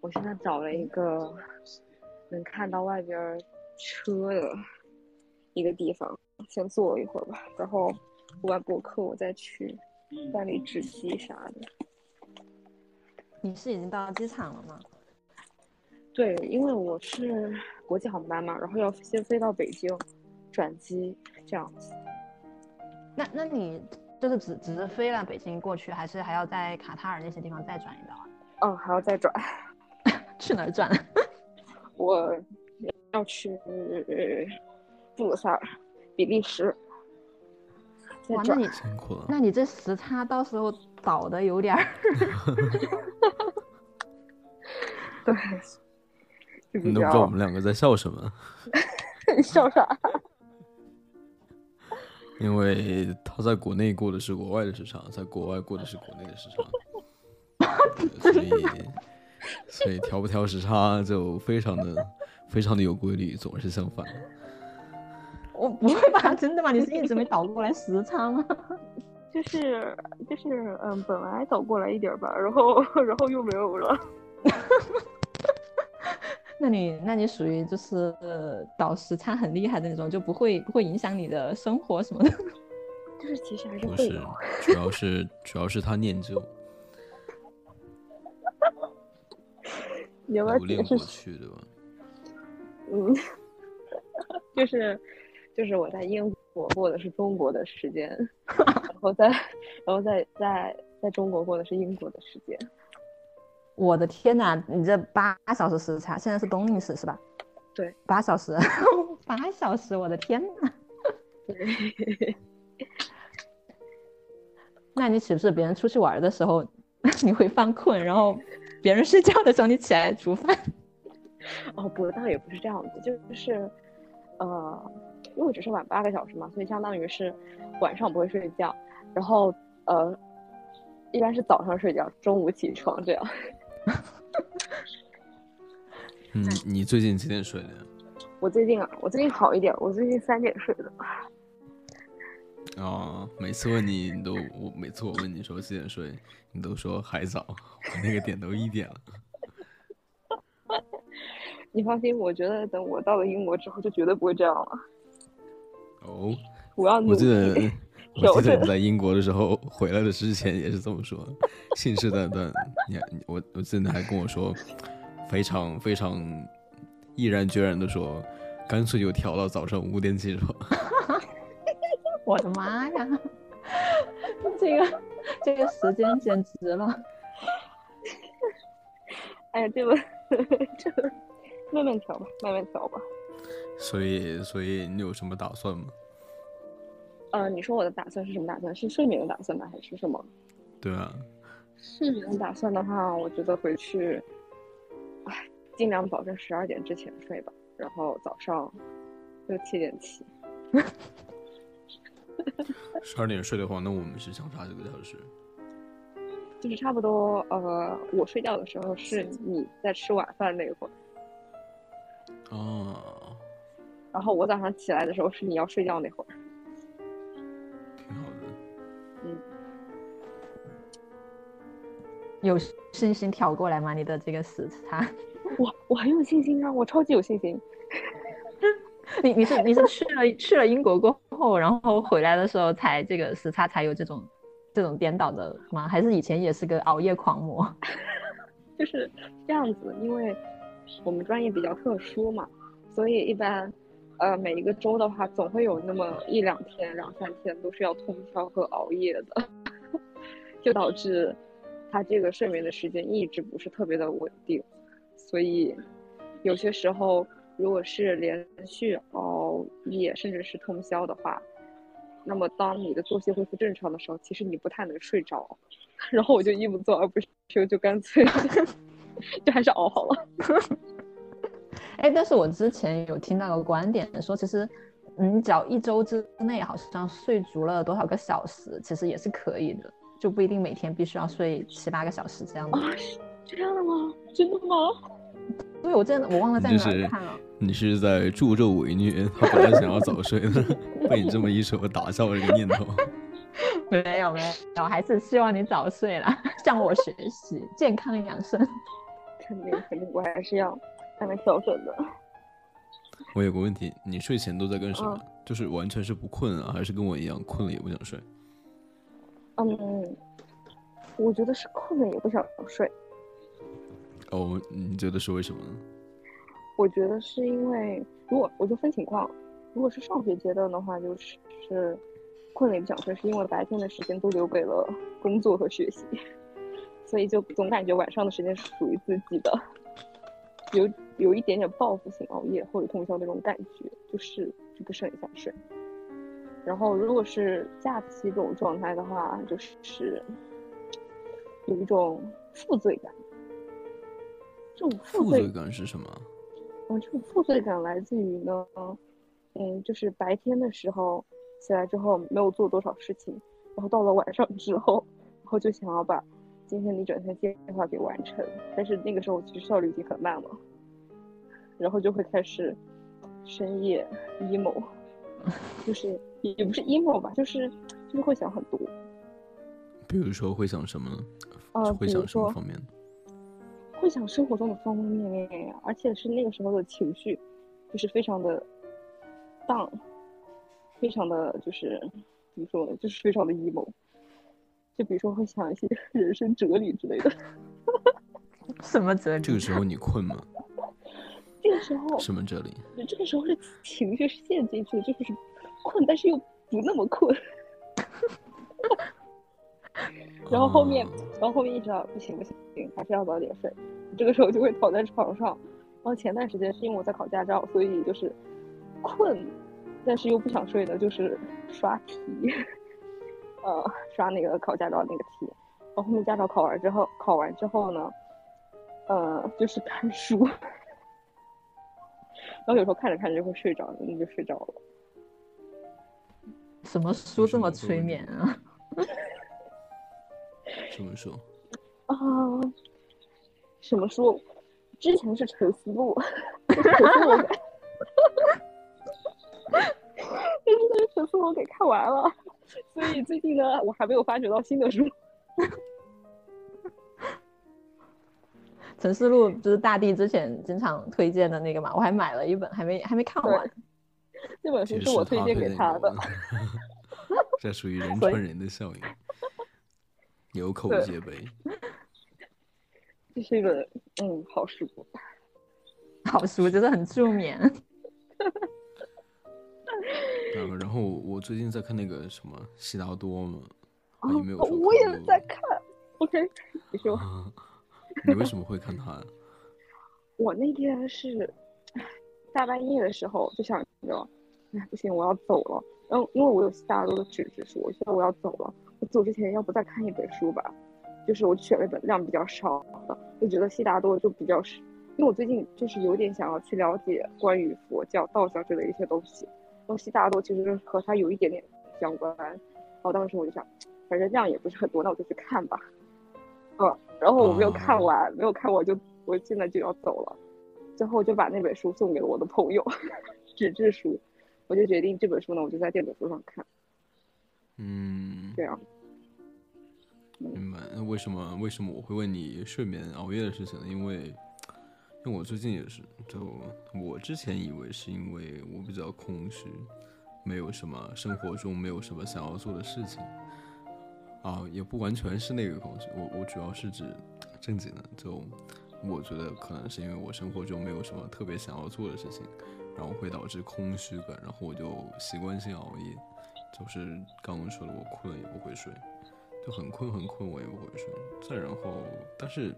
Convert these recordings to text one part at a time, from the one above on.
我现在找了一个能看到外边车的一个地方，先坐一会儿吧。然后录完播客，我再去办理值机啥的。你是已经到机场了吗？对，因为我是国际航班嘛，然后要先飞到北京，转机这样子。那那你就是只只是飞了北京过去，还是还要在卡塔尔那些地方再转一道啊？嗯，还要再转。去哪儿转？我要去布鲁塞尔，比利时。哇，那你辛苦了。那你这时差到时候倒的有点儿。对。你都不知道我们两个在笑什么？你 笑啥？因为他在国内过的是国外的市场，在国外过的是国内的市场，所以所以调不调时差就非常的非常的有规律，总是相反。我不会吧？真的吗？你是一直没倒过来时差吗？就是就是嗯，本来倒过来一点吧，然后然后又没有了。那你那你属于就是倒时差很厉害的那种，就不会不会影响你的生活什么的。就是其实还是不是，主要是主要是他念旧。你要不要解释？去对吧？嗯，就是就是我在英国过的是中国的时间，然后在然后在在在中国过的是英国的时间。我的天呐，你这八小时时差，现在是冬令时是吧？对，八小时，八小时，我的天呐！对。那你岂不是别人出去玩的时候你会犯困，然后别人睡觉的时候你起来煮饭？哦，不，倒也不是这样子，就是呃，因为只是晚八个小时嘛，所以相当于是晚上不会睡觉，然后呃，一般是早上睡觉，中午起床这样。嗯，你最近几点睡的？我最近啊，我最近好一点，我最近三点睡的。哦，每次问你，你都我每次我问你说几点睡，你都说还早，我那个点都一点了。你放心，我觉得等我到了英国之后，就绝对不会这样了。哦，我要我记得 我记得你在英国的时候回来的之前也是这么说，信誓旦旦。你我我记得你还跟我说，非常非常毅然决然的说，干脆就调到早上五点起床。我的妈呀，这个这个时间简直了！哎呀，这个这个慢慢调吧，慢慢调吧。所以所以你有什么打算吗？呃，你说我的打算是什么打算？是睡眠的打算吗，还是什么？对啊，睡眠的打算的话，我觉得回去，哎，尽量保证十二点之前睡吧，然后早上六七点起。十二点睡的话，那我们是相差几个小时？就是差不多，呃，我睡觉的时候是你在吃晚饭那会儿。哦。然后我早上起来的时候是你要睡觉那会儿挺好的。有信心调过来吗？你的这个时差，我我很有信心啊，我超级有信心。你你是你是去了去了英国过后，然后回来的时候才这个时差才有这种这种颠倒的吗？还是以前也是个熬夜狂魔？就是这样子，因为我们专业比较特殊嘛，所以一般呃每一个周的话，总会有那么一两天、两三天都是要通宵和熬夜的，就导致。他这个睡眠的时间一直不是特别的稳定，所以有些时候如果是连续熬夜甚至是通宵的话，那么当你的作息恢复正常的时候，其实你不太能睡着。然后我就一不做二不休，就干脆 就还是熬好了。哎，但是我之前有听到个观点说，其实你只要一周之内好像睡足了多少个小时，其实也是可以的。就不一定每天必须要睡七八个小时这样的啊？这样的吗？真的吗？对，我真的我忘了在哪看了。你是在助纣为虐？他本来想要早睡的，被你这么一说，打消了这个念头。没有没有，我还是希望你早睡啦，向我学习，健康养生。肯定肯定，我还是要慢慢调整的。我有个问题，你睡前都在干什么？嗯就是完全是不困啊，还是跟我一样困了也不想睡？嗯，我觉得是困了也不想睡。哦，你觉得是为什么呢？我觉得是因为，如果我就分情况，如果是上学阶段的话，就是是困了也不想睡，是因为白天的时间都留给了工作和学习，所以就总感觉晚上的时间是属于自己的，有有一点点报复性熬夜或者通宵那种感觉，就是就不是很想睡。然后如果是假期这种状态的话，就是有一种负罪感，这种负罪感是什么？嗯，这种负罪感来自于呢，嗯，就是白天的时候起来之后没有做多少事情，然后到了晚上之后，然后就想要把今天的一整天计划给完成，但是那个时候其实效率已经很慢了，然后就会开始深夜 emo，就是也也不是 emo 吧，就是就是会想很多，比如说会想什么呢？呃，会想什么方面呢？会想生活中的方方面面呀，而且是那个时候的情绪，就是非常的 down，非常的就是怎么说呢，就是非常的 emo。就比如说会想一些 人生哲理之类的。什么哲理？这个时候你困吗？这个时候，什么哲理？这个时候是情绪是陷进去的，就是困，但是又不那么困。然后后面，哦然后后面意识到不行不行，还是要早点睡。这个时候就会躺在床上。然后前段时间是因为我在考驾照，所以就是困，但是又不想睡的，就是刷题，呃，刷那个考驾照那个题。然后后面驾照考完之后，考完之后呢，呃，就是看书。然后有时候看着看着就会睡着，那就睡着了。什么书这么催眠啊？怎么书？啊，什么书？之前是《沉思录》，可是我给，但是那个《沉思录》我给看完了，所以最近呢，我还没有发掘到新的书。陈思路就是大地之前经常推荐的那个嘛，我还买了一本，还没还没看完。这本书是我推荐给他的。这属于人传人的效应，有口对皆碑。这是一本嗯好书。好书真的很助眠。嗯，然后我最近在看那个什么悉达多嘛，啊啊，你没有说我也在看。OK，你说。啊你为什么会看他呀？我那天是大半夜的时候就想着，哎不行，我要走了。然后因为我有悉达多的纸质书，我觉得我要走了。我走之前要不再看一本书吧？就是我选了一本量比较少的，就觉得悉达多就比较是，因为我最近就是有点想要去了解关于佛教、道教之类的一些东西。然后悉达多其实和它有一点点相关。然后当时我就想，反正量也不是很多，那我就去看吧。呃，然后我没有看哦完，没有看完就我现在就要走了。最后就把那本书送给了我的朋友，纸质书，我就决定这本书呢，我就在电子书上看，嗯，这样。明白。那为什么为什么我会问你睡眠熬夜的事情呢？因为因为我最近也是，就我之前以为是因为我比较空虚，没有什么生活中没有什么想要做的事情。啊，也不完全是那个空虚，我我主要是指正经的，就我觉得可能是因为我生活中没有什么特别想要做的事情，然后会导致空虚感，然后我就习惯性熬夜，就是刚刚说的，我困了也不会睡，就很困很困我也不会睡，再然后，但是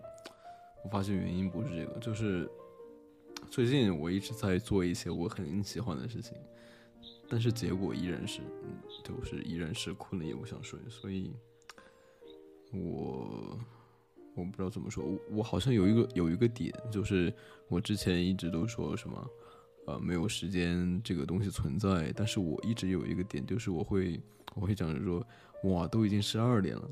我发现原因不是这个，就是最近我一直在做一些我很喜欢的事情，但是结果依然是，就是依然是困了也不想睡，所以我我不知道怎么说，我好像有一个有一个点，就是我之前一直都说什么，呃，没有时间这个东西存在，但是我一直有一个点，就是我会我会想着说，哇，都已经十二点了，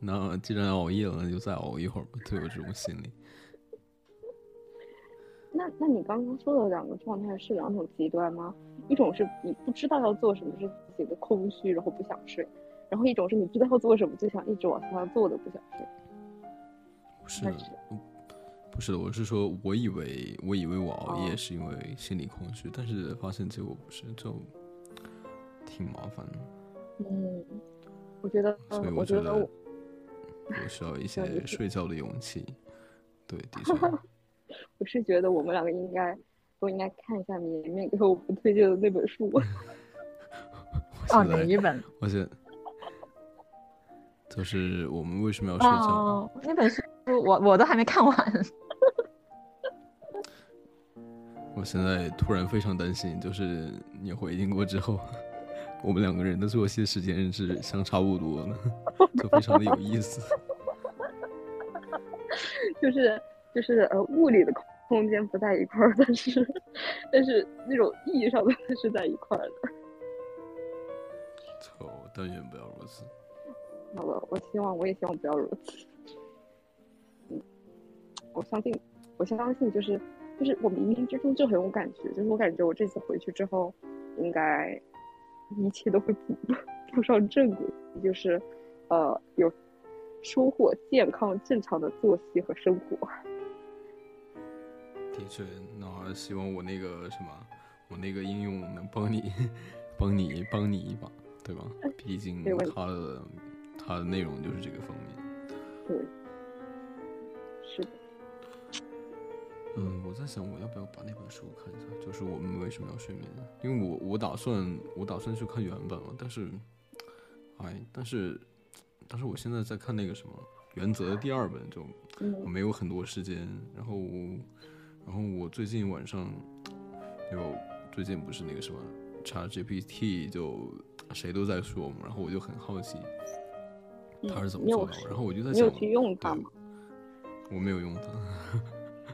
那既然熬夜了，那就再熬一会儿吧，就有这种心理。那那你刚刚说的两个状态是两种极端吗？一种是你不知道要做什么是自己的空虚，然后不想睡；然后一种是你知道要做什么，就想一直往下做的不想睡。不是不是的，我是说，我以为我以为我熬夜是因为心理空虚，但是发现结果不是，就挺麻烦的。嗯，我觉得，所以我觉得得我我需要一 些睡觉的勇气。对，的确。我是觉得我们两个应该都应该看一下绵绵给我们推荐的那本书。哦，哪一本？我觉得就是我们为什么要睡觉？哦，那本书我我都还没看完。我现在突然非常担心，就是你回英国之后，我们两个人的作息时间是相差不多的，就非常的有意思。就是就是呃，物理的空间不在一块儿，但是但是那种意义上的是在一块儿的。操，但愿不要如此。好了，我希望，我也希望不要如此。嗯，我相信，我相信，就是就是我冥冥之中就很有感觉，就是我感觉我这次回去之后，应该一切都会步步 上正轨，就是呃有收获健康正常的作息和生活。的确，那希望我那个什么，我那个应用能帮你，帮你，帮你一把，对吧？毕竟它的。它的内容就是这个方面，对，嗯，我在想我要不要把那本书看一下，就是我们为什么要睡眠？因为我我打算我打算去看原本了，但是，哎，但是，但是我现在在看那个什么原则的第二本，就我没有很多时间。然后，然后我最近晚上，就最近不是那个什么 ChatGPT 就谁都在说嘛，然后我就很好奇。他是怎么做到？然后我就在想，你有去用它吗？我没有用它。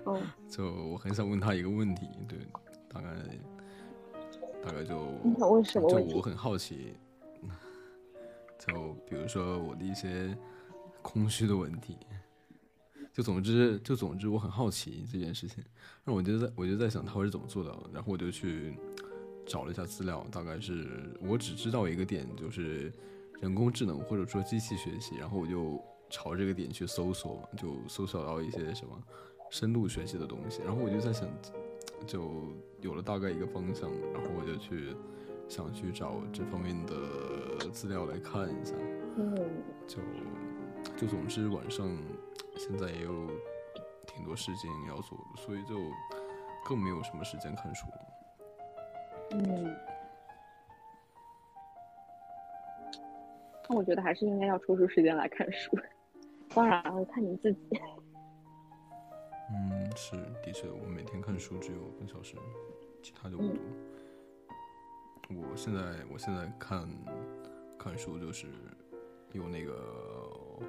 哦。就我很想问他一个问题，对，大概大概就你想问什么？就我很好奇，就比如说我的一些空虚的问题，就总之就总之我很好奇这件事情。那我就在我就在想他会是怎么做到的，然后我就去找了一下资料，大概是我只知道一个点就是。人工智能或者说机器学习，然后我就朝这个点去搜索嘛，就搜索到一些什么深度学习的东西，然后我就在想，就有了大概一个方向，然后我就去想去找这方面的资料来看一下。嗯。就就总之晚上现在也有挺多事情要做，所以就更没有什么时间看书。嗯。那我觉得还是应该要抽出时间来看书，当然看你自己。嗯，是的确，我每天看书只有半小时，其他就不多。我现在我现在看看书就是用那个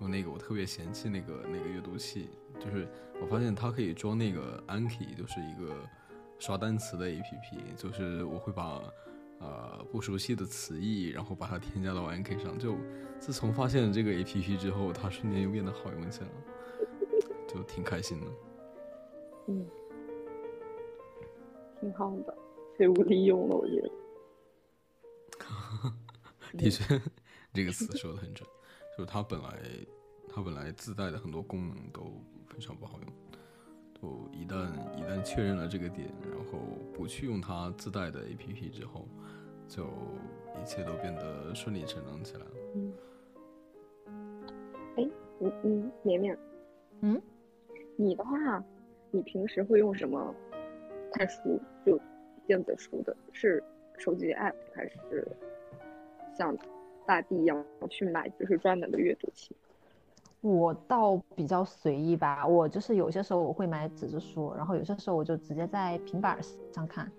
用那个我特别嫌弃那个那个阅读器，就是我发现它可以装那个 Anki，就是一个刷单词的 APP，就是我会把。呃，不熟悉的词义，然后把它添加到 Anki 上。就自从发现了这个 APP 之后，它瞬间又变得好用起来了，就挺开心的。嗯，挺好的，废物利用了，我觉得。的确，这个词 说的很准，就是它本来它本来自带的很多功能都非常不好用，就一旦一旦确认了这个点，然后不去用它自带的 APP 之后。就一切都变得顺理成章起来了。嗯。哎，嗯嗯，绵绵，嗯，你的话，你平时会用什么看书？就电子书的，是手机 app 还是像大地一样去买就是专门的阅读器？我倒比较随意吧，我就是有些时候我会买纸质书，然后有些时候我就直接在平板上看。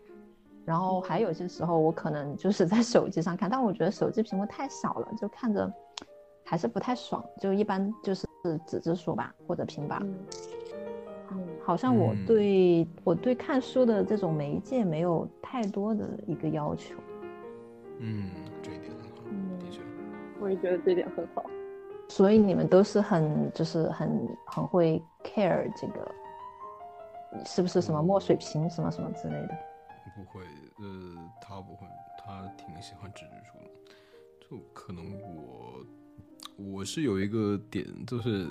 然后还有些时候，我可能就是在手机上看，但我觉得手机屏幕太小了，就看着还是不太爽。就一般就是纸质书吧，或者平板。嗯，好像我对我对看书的这种媒介没有太多的一个要求。嗯，这一点很好，的确，我也觉得这点很好。所以你们都是很就是很很会 care 这个，是不是什么墨水瓶什么什么之类的？不会，呃，他不会，他挺喜欢纸质书的。就可能我，我是有一个点，就是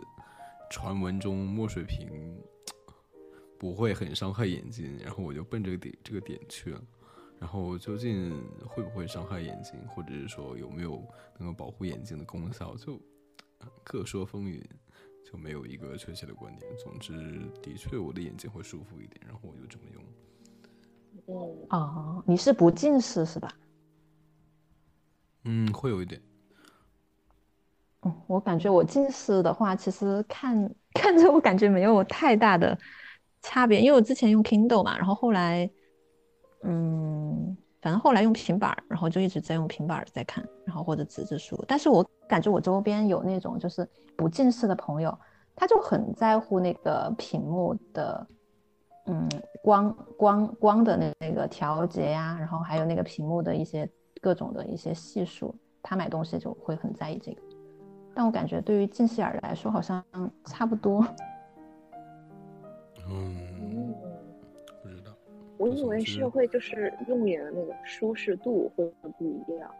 传闻中墨水屏不会很伤害眼睛，然后我就奔这个点这个点去了。然后究竟会不会伤害眼睛，或者是说有没有能够保护眼睛的功效，就各说风云，就没有一个确切的观点。总之，的确我的眼睛会舒服一点，然后我就这么用。嗯，哦，你是不近视是吧？嗯，会有一点。嗯，我感觉我近视的话，其实看看着我感觉没有太大的差别，因为我之前用 Kindle 嘛，然后后来。嗯，反正后来用平板，然后就一直在用平板在看，然后或者纸质书。但是我感觉我周边有那种就是不近视的朋友，他就很在乎那个屏幕的，嗯，光光光的那那个调节呀，然后还有那个屏幕的一些各种的一些系数，他买东西就会很在意这个。但我感觉对于近视眼来说，好像差不多。嗯。不知道我以为是会就是用眼的那个舒适度会不一样，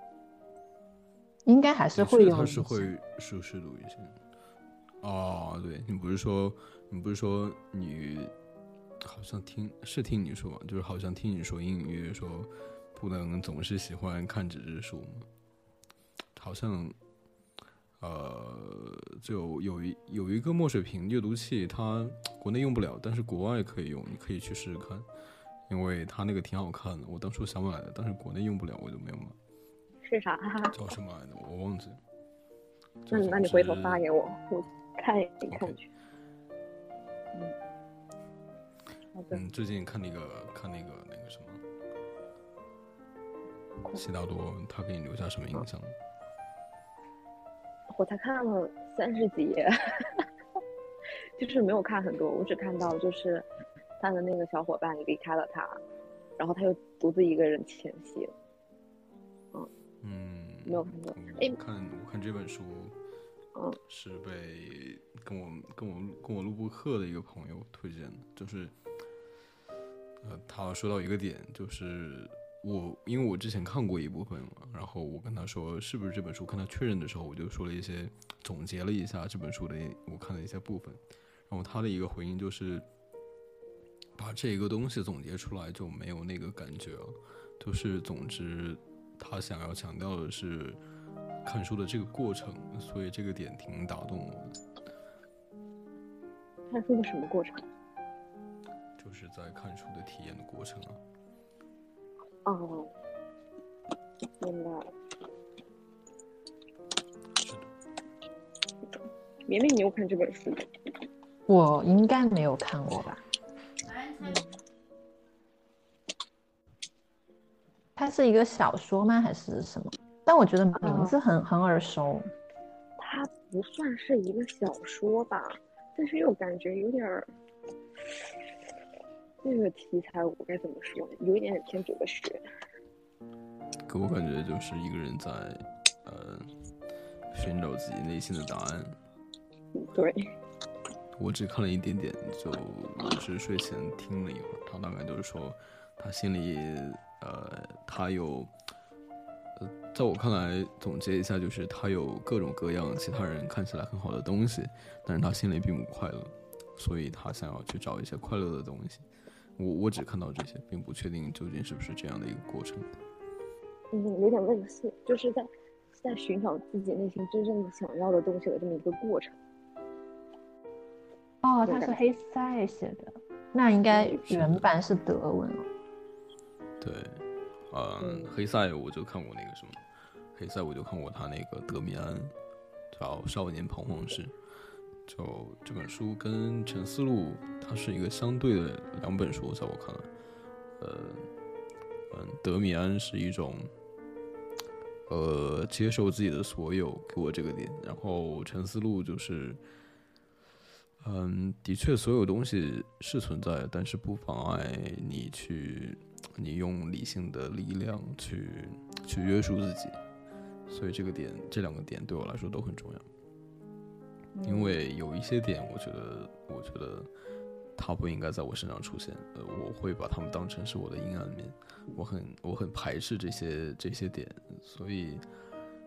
应该还是会有。它是会舒适度一些。哦，对你不是说你不是说你好像听是听你说，就是好像听你说隐隐约约说不能总是喜欢看纸质书吗？好像呃，就有一有一个墨水屏阅读器，它国内用不了，但是国外可以用，你可以去试试看。因为它那个挺好看的，我当初想买的，但是国内用不了，我就没有买。是啥？叫什么来着？我忘记了。那那你回头发给我，我看一看去。嗯。最近看那个看那个那个什么，悉达多，他给你留下什么印象？我才看了三十几页，就是没有看很多，我只看到就是。他的那个小伙伴离开了他，然后他又独自一个人前行。嗯嗯，没有看过。哎，看我看这本书，嗯，是被跟我跟我跟我录播课的一个朋友推荐的，就是呃，他说到一个点，就是我因为我之前看过一部分嘛，然后我跟他说是不是这本书，跟他确认的时候，我就说了一些总结了一下这本书的我看的一些部分，然后他的一个回应就是。把这个东西总结出来就没有那个感觉了，就是总之，他想要强调的是看书的这个过程，所以这个点挺打动我。看书的什么过程？就是在看书的体验的过程啊。哦，明白明你有看这本书？我应该没有看过吧。它是一个小说吗？还是什么？但我觉得名字很很耳熟。它不算是一个小说吧，但是又感觉有点儿，这个题材我该怎么说呢？有一点点偏哲学。给我感觉就是一个人在，呃，寻找自己内心的答案。对。我只看了一点点，就只是睡前听了一会儿。他大概就是说，他心里，呃，他有，呃，在我看来，总结一下就是，他有各种各样其他人看起来很好的东西，但是他心里并不快乐，所以他想要去找一些快乐的东西。我我只看到这些，并不确定究竟是不是这样的一个过程。嗯，有点类似，就是在在寻找自己内心真正想要的东西的这么一个过程。哦，他是黑塞写的，那应该原版是德文哦。对，嗯，黑塞我就看过那个什么，黑塞我就看过他那个《德米安》，叫《少年彷徨时》。就这本书跟《沉思录》，它是一个相对的两本书，在我看来，呃，嗯，《德米安》是一种，呃，接受自己的所有，给我这个点，然后《沉思录》就是。嗯，的确，所有东西是存在，但是不妨碍你去，你用理性的力量去去约束自己。所以这个点，这两个点对我来说都很重要。因为有一些点，我觉得，我觉得它不应该在我身上出现。呃，我会把它们当成是我的阴暗面。我很，我很排斥这些这些点。所以，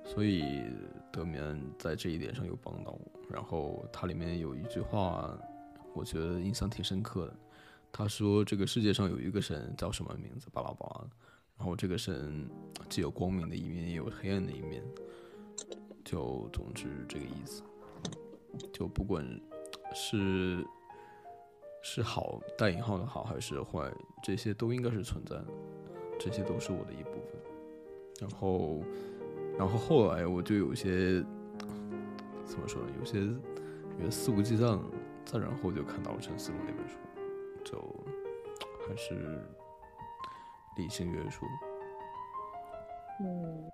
所以德米安在这一点上有帮到我。然后它里面有一句话，我觉得印象挺深刻的。他说：“这个世界上有一个神叫什么名字？巴拉巴拉。然后这个神既有光明的一面，也有黑暗的一面。就总之这个意思。就不管是是好带引号的好还是坏，这些都应该是存在的。这些都是我的一部分。然后，然后后来我就有些怎么说呢？有些有些肆无忌惮。再然后就看到了陈思龙那本书。”就还是理性约束。嗯，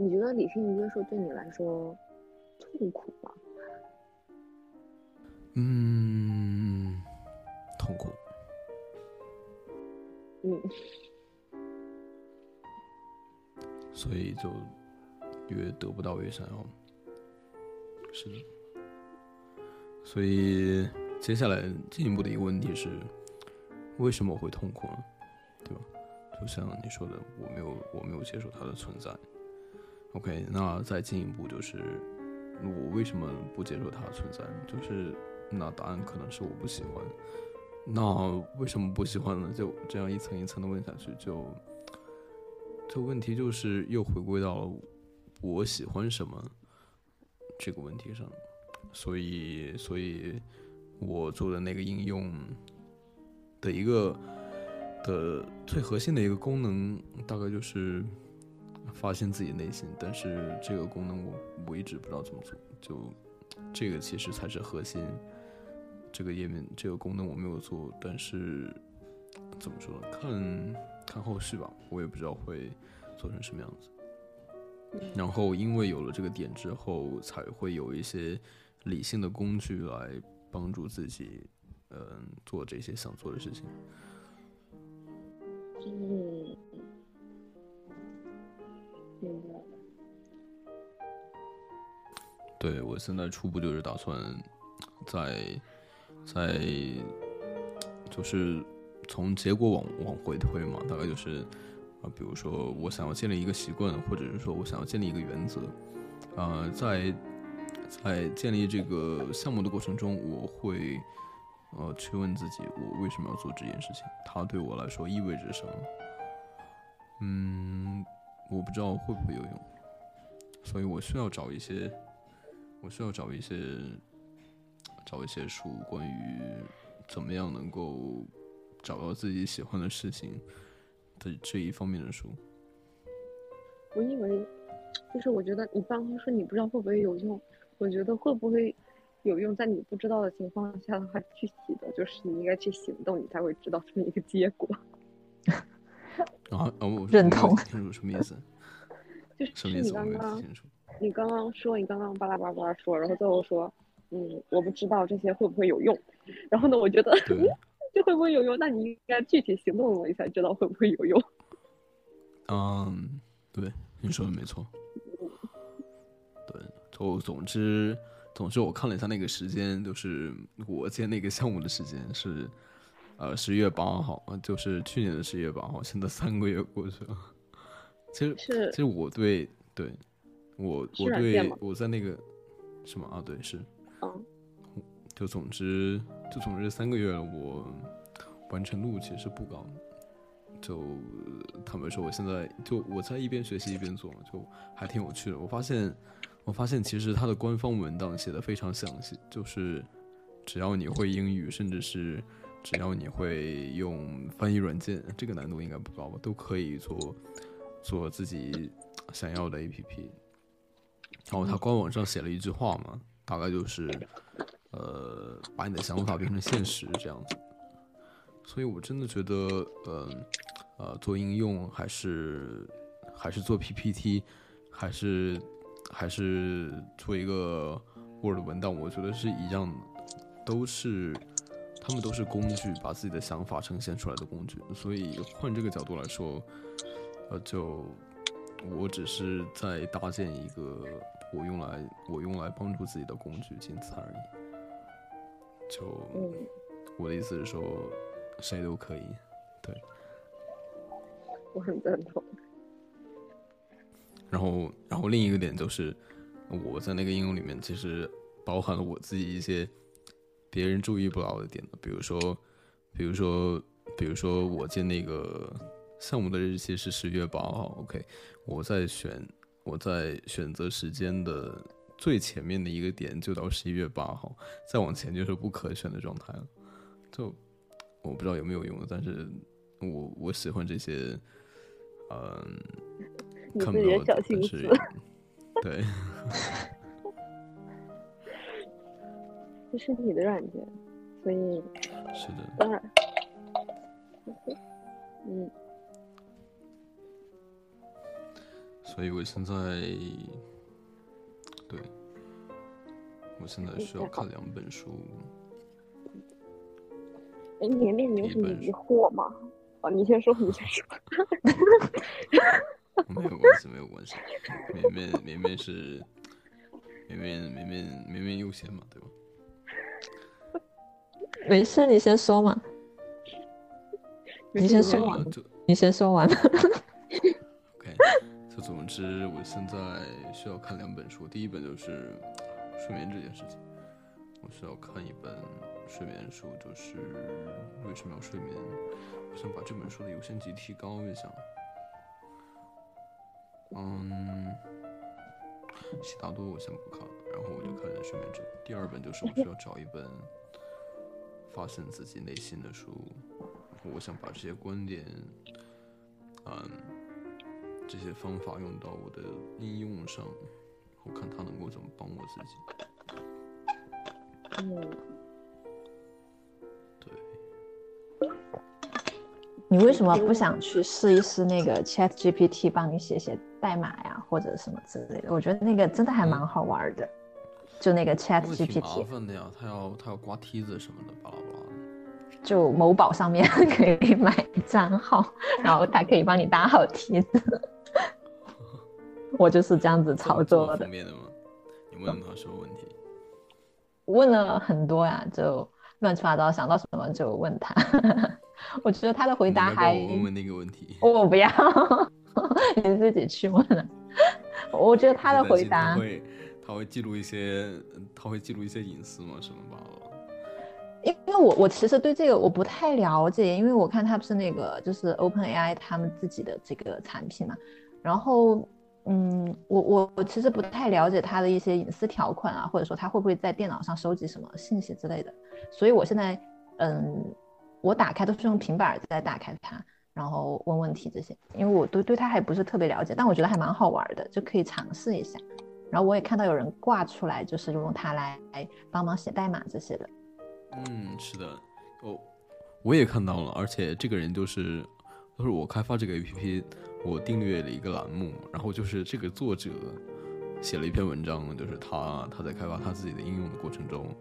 你觉得理性约束对你来说痛苦吗？嗯，痛苦。嗯。所以就越得不到越想要。是的。所以，接下来进一步的一个问题是，为什么我会痛苦呢？对吧？就像你说的，我没有，我没有接受它的存在。OK，那再进一步就是，我为什么不接受它的存在？就是那答案可能是我不喜欢。那为什么不喜欢呢？就这样一层一层的问下去，就这问题就是又回归到了我喜欢什么这个问题上。所以，所以我做的那个应用的一个的最核心的一个功能，大概就是发现自己内心。但是这个功能我我一直不知道怎么做，就这个其实才是核心。这个页面这个功能我没有做，但是怎么说呢？看看后续吧，我也不知道会做成什么样子。然后因为有了这个点之后，才会有一些。理性的工具来帮助自己，嗯，做这些想做的事情。嗯，对我现在初步就是打算，在在就是从结果往往回推嘛，大概就是啊，比如说我想要建立一个习惯，或者是说我想要建立一个原则，啊，在。在建立这个项目的过程中，我会，呃，去问自己，我为什么要做这件事情？它对我来说意味着什么？嗯，我不知道会不会有用，所以我需要找一些，我需要找一些，找一些书，关于怎么样能够找到自己喜欢的事情的这一方面的书。我以为，就是我觉得你刚刚说你不知道会不会有用。我觉得会不会有用，在你不知道的情况下的话去习的，就是你应该去行动，你才会知道这么一个结果。啊，我认同。清楚什么意思？就是你刚刚，你刚刚说，你刚刚巴拉巴拉说，然后最后说，嗯，我不知道这些会不会有用。然后呢，我觉得 这会不会有用？那你应该具体行动了，你才知道会不会有用。嗯，对，你说的没错。对，就，总之，总之，我看了一下那个时间，就是我接那个项目的时间是，呃，十一月八号，就是去年的十一月八号。现在三个月过去了，其实，其实我对对，我我对我在那个什么啊？对，是，嗯，就总之，就总之三个月了，我完成度其实不高。就坦白说，我现在就我在一边学习一边做，就还挺有趣的。我发现。我发现其实它的官方文档写的非常详细，就是只要你会英语，甚至是只要你会用翻译软件，这个难度应该不高吧，都可以做做自己想要的 APP。然后他官网上写了一句话嘛，大概就是呃，把你的想法变成现实这样子。所以我真的觉得，呃呃，做应用还是还是做 PPT，还是。还是做一个 Word 文档，我觉得是一样的，都是他们都是工具，把自己的想法呈现出来的工具。所以换这个角度来说，呃，就我只是在搭建一个我用来我用来帮助自己的工具，仅此而已。就我的意思是说，谁都可以，对。我很赞同。然后，然后另一个点就是我在那个应用里面其实包含了我自己一些别人注意不到的点比如说，比如说，比如说我建那个项目的日期是十一月八号，OK，我在选我在选择时间的最前面的一个点就到十一月八号，再往前就是不可选的状态了，就我不知道有没有用，但是我我喜欢这些，嗯。你自己的小心思，对，这是你的软件，所以是的，当然，嗯，所以我现在，对，我现在需要看两本书。哎，绵绵，你有什么疑惑吗？哦，你先说，你先说。没有关系，没有关系。绵绵绵绵是绵绵绵绵绵绵优先嘛，对吧？没事，你先说嘛。你先说完，你先说完。OK，就总之，我现在需要看两本书。第一本就是睡眠这件事情，我需要看一本睡眠书，就是为什么要睡眠。我想把这本书的优先级提高一下。嗯，悉达多我先不看了，然后我就看《睡眠这》。第二本就是我需要找一本发现自己内心的书，我想把这些观点，嗯，这些方法用到我的应用上，我看它能够怎么帮我自己。嗯。对你为什么不想去试一试那个 Chat GPT 帮你写写代码呀，或者什么之类的？我觉得那个真的还蛮好玩的，就那个 Chat GPT。麻烦的呀，他要他要刮梯子什么的，巴拉巴拉的。就某宝上面 可以买账号，然后他可以帮你搭好梯子。我就是这样子操作的。你问他什么问题？问了很多呀，就乱七八糟，想到什么就问他。我觉得他的回答还问问那个问题，我不要，你自己去问了。我觉得他的回答会，他会记录一些，他会记录一些隐私吗？什么吧？因为我我其实对这个我不太了解，因为我看他不是那个就是 Open AI 他们自己的这个产品嘛。然后，嗯，我我我其实不太了解他的一些隐私条款啊，或者说他会不会在电脑上收集什么信息之类的。所以我现在，嗯。我打开都是用平板在打开它，然后问问题这些，因为我对对它还不是特别了解，但我觉得还蛮好玩的，就可以尝试一下。然后我也看到有人挂出来，就是用它来帮忙写代码这些的。嗯，是的，哦，我也看到了，而且这个人就是都是我开发这个 APP，我订阅了一个栏目，然后就是这个作者写了一篇文章，就是他他在开发他自己的应用的过程中，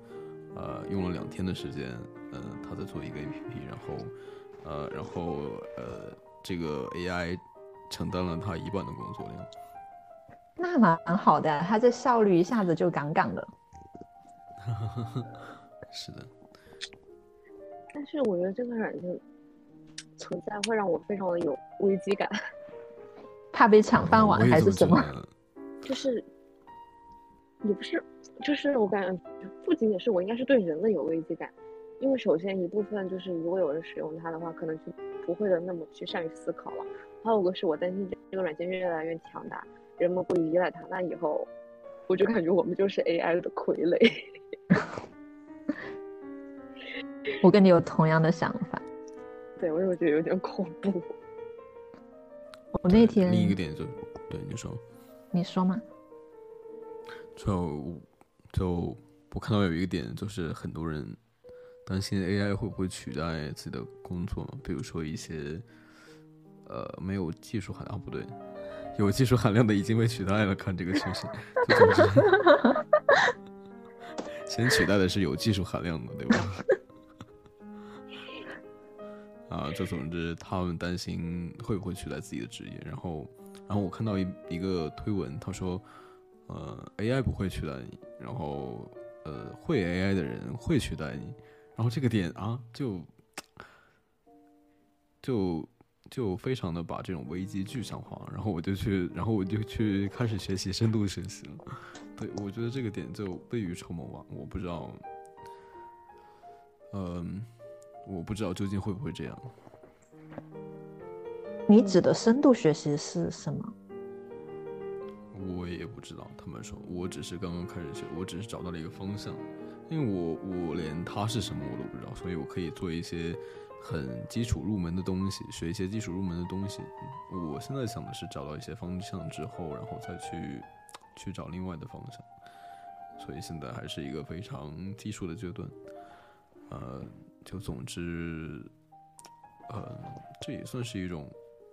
呃，用了两天的时间。嗯，他在做一个 APP，然后，呃，然后呃，这个 AI 承担了他一半的工作量，那蛮好的，他这效率一下子就杠杠的。是的，但是我觉得这个软件存在会让我非常的有危机感，怕被抢饭碗还是什么？就是，也不是，就是我感觉不仅仅是我，应该是对人类有危机感。因为首先一部分就是，如果有人使用它的话，可能就不会的那么去善于思考了。还有个是我担心这个软件越来越强大，人们会依赖它，那以后我就感觉我们就是 AI 的傀儡。我跟你有同样的想法。对，我也觉得有点恐怖。我那天另一个点就，对你说，你说嘛？就就我看到有一个点，就是很多人。担心 AI 会不会取代自己的工作？比如说一些，呃，没有技术含量，不对，有技术含量的已经被取代了。看这个趋势，先取代的是有技术含量的，对吧？啊，就总之他们担心会不会取代自己的职业。然后，然后我看到一一个推文，他说，呃，AI 不会取代你，然后，呃，会 AI 的人会取代你。然后这个点啊，就 就就非常的把这种危机具象化，然后我就去，然后我就去开始学习深度学习了。对，我觉得这个点就未雨绸缪吧，我不知道，嗯，我不知道究竟会不会这样。你指的深度学习是什么？我也不知道，他们说我只是刚刚开始学，我只是找到了一个方向，因为我我连它是什么我都不知道，所以我可以做一些很基础入门的东西，学一些基础入门的东西。我现在想的是找到一些方向之后，然后再去去找另外的方向，所以现在还是一个非常基础的阶段。呃，就总之，呃，这也算是一种。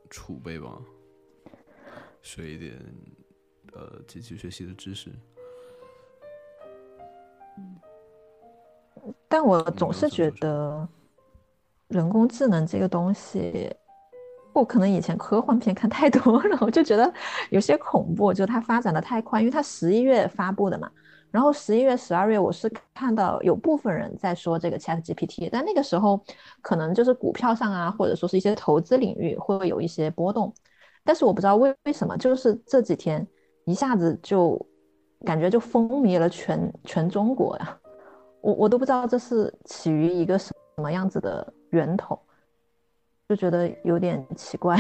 储备吧，学一点呃机器学习的知识。但我总是觉得人工智能这个东西，我可能以前科幻片看太多了，我就觉得有些恐怖，就它发展的太快，因为它十一月发布的嘛。然后十一月、十二月，我是看到有部分人在说这个 Chat GPT，但那个时候可能就是股票上啊，或者说是一些投资领域会有一些波动。但是我不知道为为什么，就是这几天一下子就感觉就风靡了全全中国呀。我我都不知道这是起于一个什么么样子的源头，就觉得有点奇怪。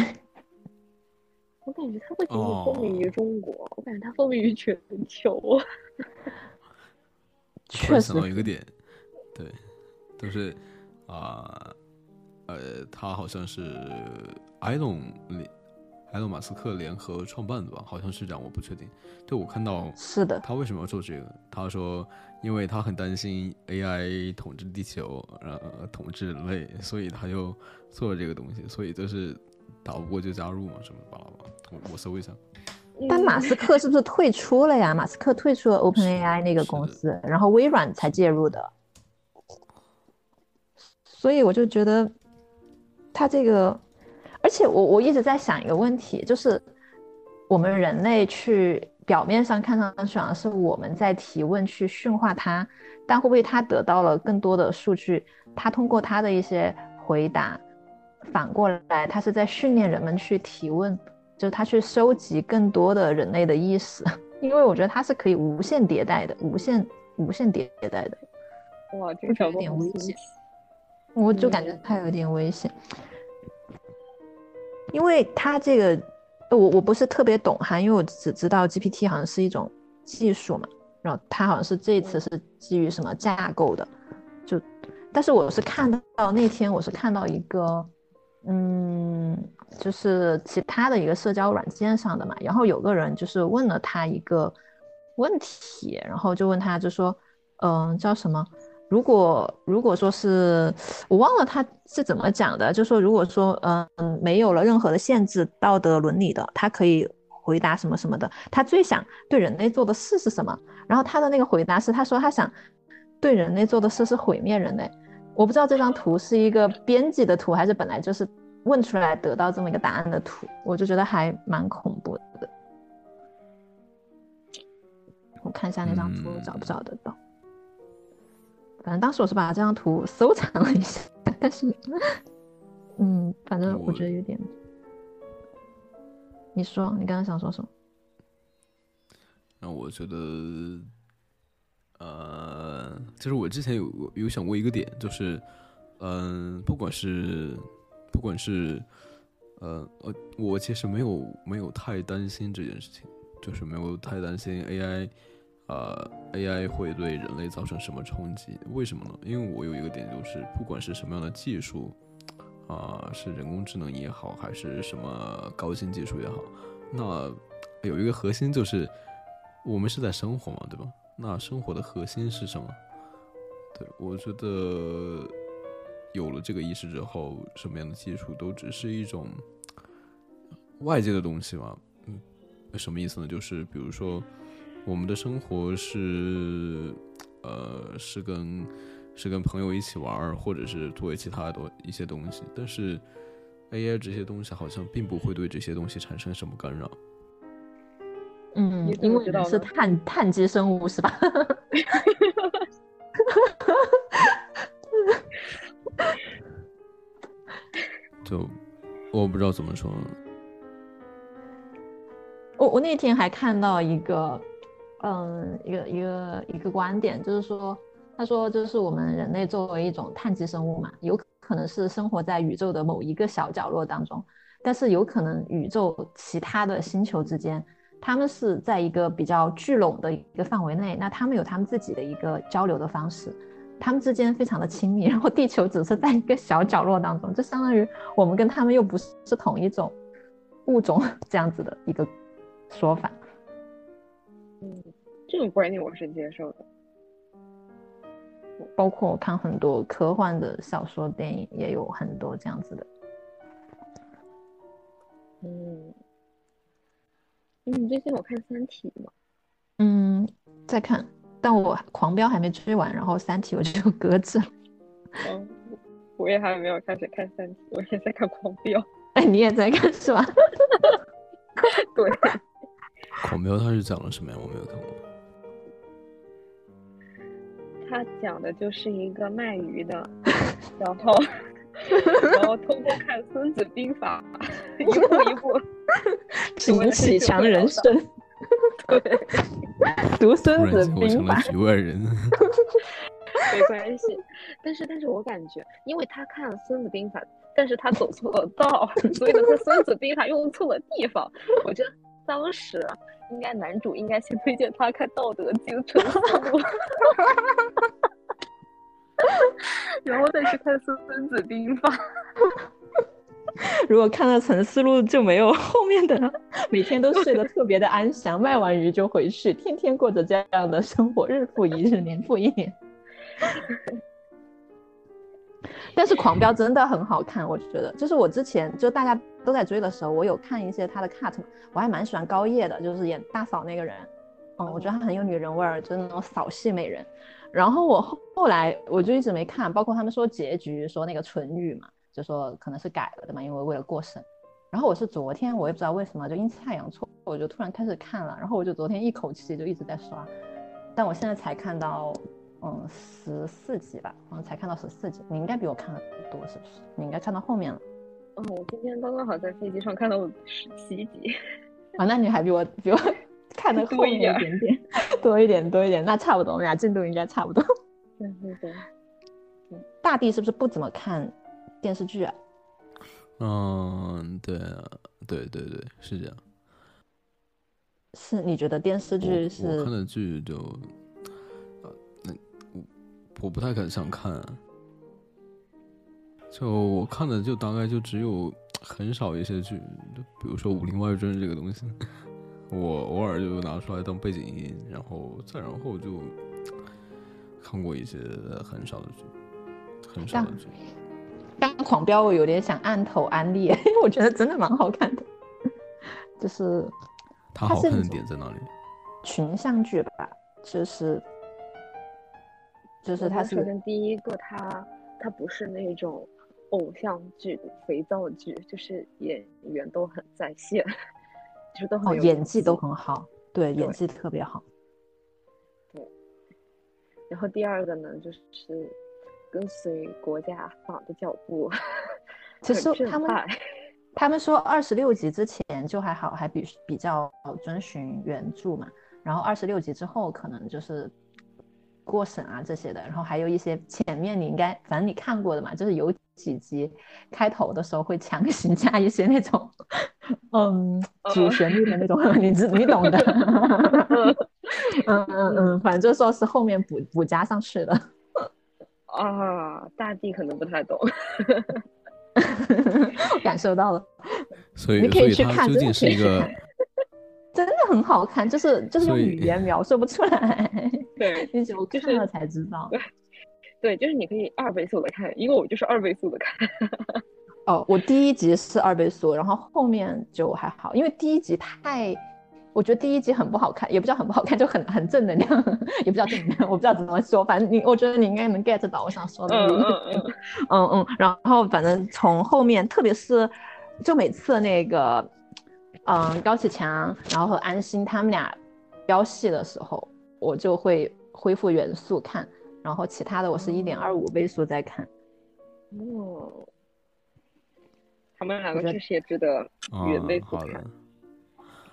我感觉他不给你风靡于中国，我感觉他风靡于全球。确实，到一个点，对，都是啊，呃，他好像是埃隆联埃隆马斯克联合创办的吧？好像是这样，我不确定。对我看到是的，他为什么要做这个？他说，因为他很担心 AI 统治地球，呃，统治人类，所以他就做了这个东西。所以就是打不过就加入嘛，什么巴拉巴拉。我我搜一下。但马斯克是不是退出了呀？马斯克退出了 OpenAI 那个公司，然后微软才介入的。所以我就觉得，他这个，而且我我一直在想一个问题，就是我们人类去表面上看上去好像是我们在提问去驯化它，但会不会它得到了更多的数据？它通过它的一些回答，反过来它是在训练人们去提问。就是他去收集更多的人类的意识，因为我觉得它是可以无限迭代的，无限无限迭代的。哇，这个有点危险。我就感觉它有点危险，因为它这个，我我不是特别懂哈，因为我只知道 GPT 好像是一种技术嘛，然后它好像是这次是基于什么架构的，就，但是我是看到那天我是看到一个。嗯，就是其他的一个社交软件上的嘛，然后有个人就是问了他一个问题，然后就问他就说，嗯，叫什么？如果如果说是我忘了他是怎么讲的，就说如果说嗯没有了任何的限制道德伦理的，他可以回答什么什么的，他最想对人类做的事是什么？然后他的那个回答是，他说他想对人类做的事是毁灭人类。我不知道这张图是一个编辑的图，还是本来就是问出来得到这么一个答案的图，我就觉得还蛮恐怖的。我看一下那张图找不找得到。反正当时我是把这张图收藏了一下，但是，嗯，反正我觉得有点。你说，你刚刚想说什么？那我觉得。呃，其实我之前有有想过一个点，就是，嗯，不管是，不管是，呃，呃，我其实没有没有太担心这件事情，就是没有太担心 AI，呃，AI 会对人类造成什么冲击？为什么呢？因为我有一个点，就是不管是什么样的技术，啊，是人工智能也好，还是什么高新技术也好，那有一个核心就是，我们是在生活嘛，对吧？那生活的核心是什么？对我觉得有了这个意识之后，什么样的技术都只是一种外界的东西嘛。嗯，什么意思呢？就是比如说，我们的生活是呃是跟是跟朋友一起玩，或者是作为其他的一些东西，但是 AI 这些东西好像并不会对这些东西产生什么干扰。嗯，因为是碳碳基生物是吧？就我不知道怎么说。我我那天还看到一个，嗯，一个一个一个观点，就是说，他说，就是我们人类作为一种碳基生物嘛，有可能是生活在宇宙的某一个小角落当中，但是有可能宇宙其他的星球之间，他们是在一个比较聚拢的一个范围内，那他们有他们自己的一个交流的方式，他们之间非常的亲密，然后地球只是在一个小角落当中，就相当于我们跟他们又不是是同一种物种 这样子的一个。说法，嗯，这种观念我是接受的。包括我看很多科幻的小说、电影，也有很多这样子的。嗯，你最近有看《三体》吗？嗯，在看，但我《狂飙》还没追完，然后《三体》我就搁置了。嗯，我也还没有开始看《三体》，我也在看《狂飙》。哎，你也在看是吧？对。狂飙他是讲了什么呀？我没有看过。他讲的就是一个卖鱼的，然后然后通过看《孙子兵法》，一步一步 筑起强人生。对，读《孙子兵法》。局外人。没关系，但是但是我感觉，因为他看了《孙子兵法》，但是他走错了道，所以呢，他《孙子兵法》用错了地方。我觉得。当时应该男主应该先推荐他看《道德经》《陈思路》，然后再去看《孙子兵法》。如果看了《陈思路》，就没有后面的了。每天都睡得特别的安详，卖完鱼就回去，天天过着这样的生活，日复一日，年复一年。但是《狂飙》真的很好看，我觉得，就是我之前就大家都在追的时候，我有看一些他的 cut，我还蛮喜欢高叶的，就是演大嫂那个人，嗯，我觉得她很有女人味儿，就是那种扫戏美人。然后我后来我就一直没看，包括他们说结局说那个唇语嘛，就说可能是改了的嘛，因为为了过审。然后我是昨天我也不知道为什么就阴差阳错，我就突然开始看了，然后我就昨天一口气就一直在刷，但我现在才看到。嗯，十四集吧，好像才看到十四集。你应该比我看的多，是不是？你应该看到后面了。哦，我今天刚刚好在飞机上看到我十七集。啊，那你还比我比我 看的后面一点点，多一点多一点，那差不多，我们俩进度应该差不多。对对对。大地是不是不怎么看电视剧啊？嗯，对啊，对对对，是这样。是你觉得电视剧是？我看的剧就。我不太敢想看，就我看的就大概就只有很少一些剧，比如说《武林外传》这个东西，我偶尔就拿出来当背景音，然后再然后就看过一些很少的剧，很少的剧。刚《狂飙》我有点想按头安利，因为我觉得真的蛮好看的，就是它好看的点在哪里？群像剧吧，就是。就是他首先第一个，它它不是那种偶像剧、肥皂剧，就是演员都很在线，就是都很演技都很好，对，演技特别好。对。然后第二个呢，就是跟随国家党的脚步，其实他们他们说二十六集之前就还好，还比比较遵循原著嘛，然后二十六集之后可能就是。过审啊这些的，然后还有一些前面你应该反正你看过的嘛，就是有几集开头的时候会强行加一些那种，嗯，主旋律的那种，你知你懂的，嗯嗯嗯，反正就说是后面补补加上去的。啊，大地可能不太懂，感受到了，所以你可以去看，究竟是一个。真的很好看，就是就是用语言描述不出来，对，你只有看了才知道。对，就是你可以二倍速的看，因为我就是二倍速的看。哦，我第一集是二倍速，然后后面就还好，因为第一集太，我觉得第一集很不好看，也不叫很不好看，就很很正能量，也不叫正能量，我不知道怎么说，反正你，我觉得你应该能 get 到我想说的。嗯 嗯嗯嗯嗯，然后反正从后面，特别是就每次那个。嗯，高启强，然后和安心他们俩飙戏的时候，我就会恢复原速看，然后其他的我是一点二五倍速在看。哦，他们两个确实也值得原类好的。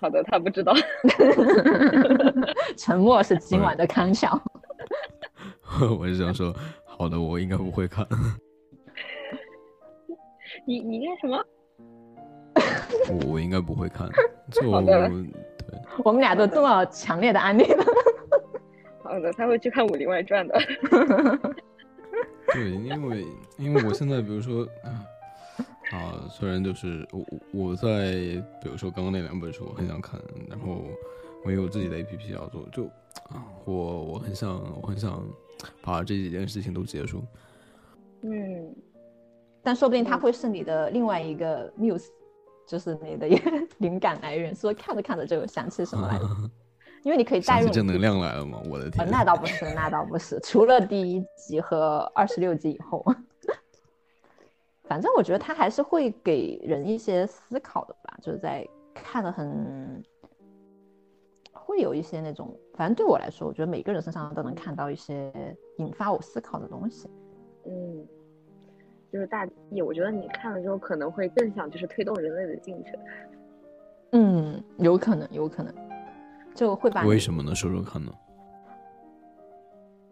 好的，他不知道。沉默是今晚的康桥。我是想说，好的，我应该不会看。你你念什么？我我应该不会看。就对，我们俩都这么强烈的安利了。好的，他会去看《武林外传》的。对，因为因为我现在比如说啊，虽然就是我我在比如说刚刚那两本书我很想看，然后我有自己的 A P P 要做，就啊，我我很想我很想把这几件事情都结束。嗯，但说不定他会是你的另外一个 muse，就是你的一个 灵感来源，所以看着看着就想起什么来。因为你可以带入正能量来了吗？我的天，那倒不是，那倒不是。除了第一集和二十六集以后，反正我觉得他还是会给人一些思考的吧。就是在看的很，会有一些那种，反正对我来说，我觉得每个人身上都能看到一些引发我思考的东西。嗯，就是大意，我觉得你看了之后可能会更想就是推动人类的进程。嗯，有可能，有可能。就会把为什么呢？说说看呢？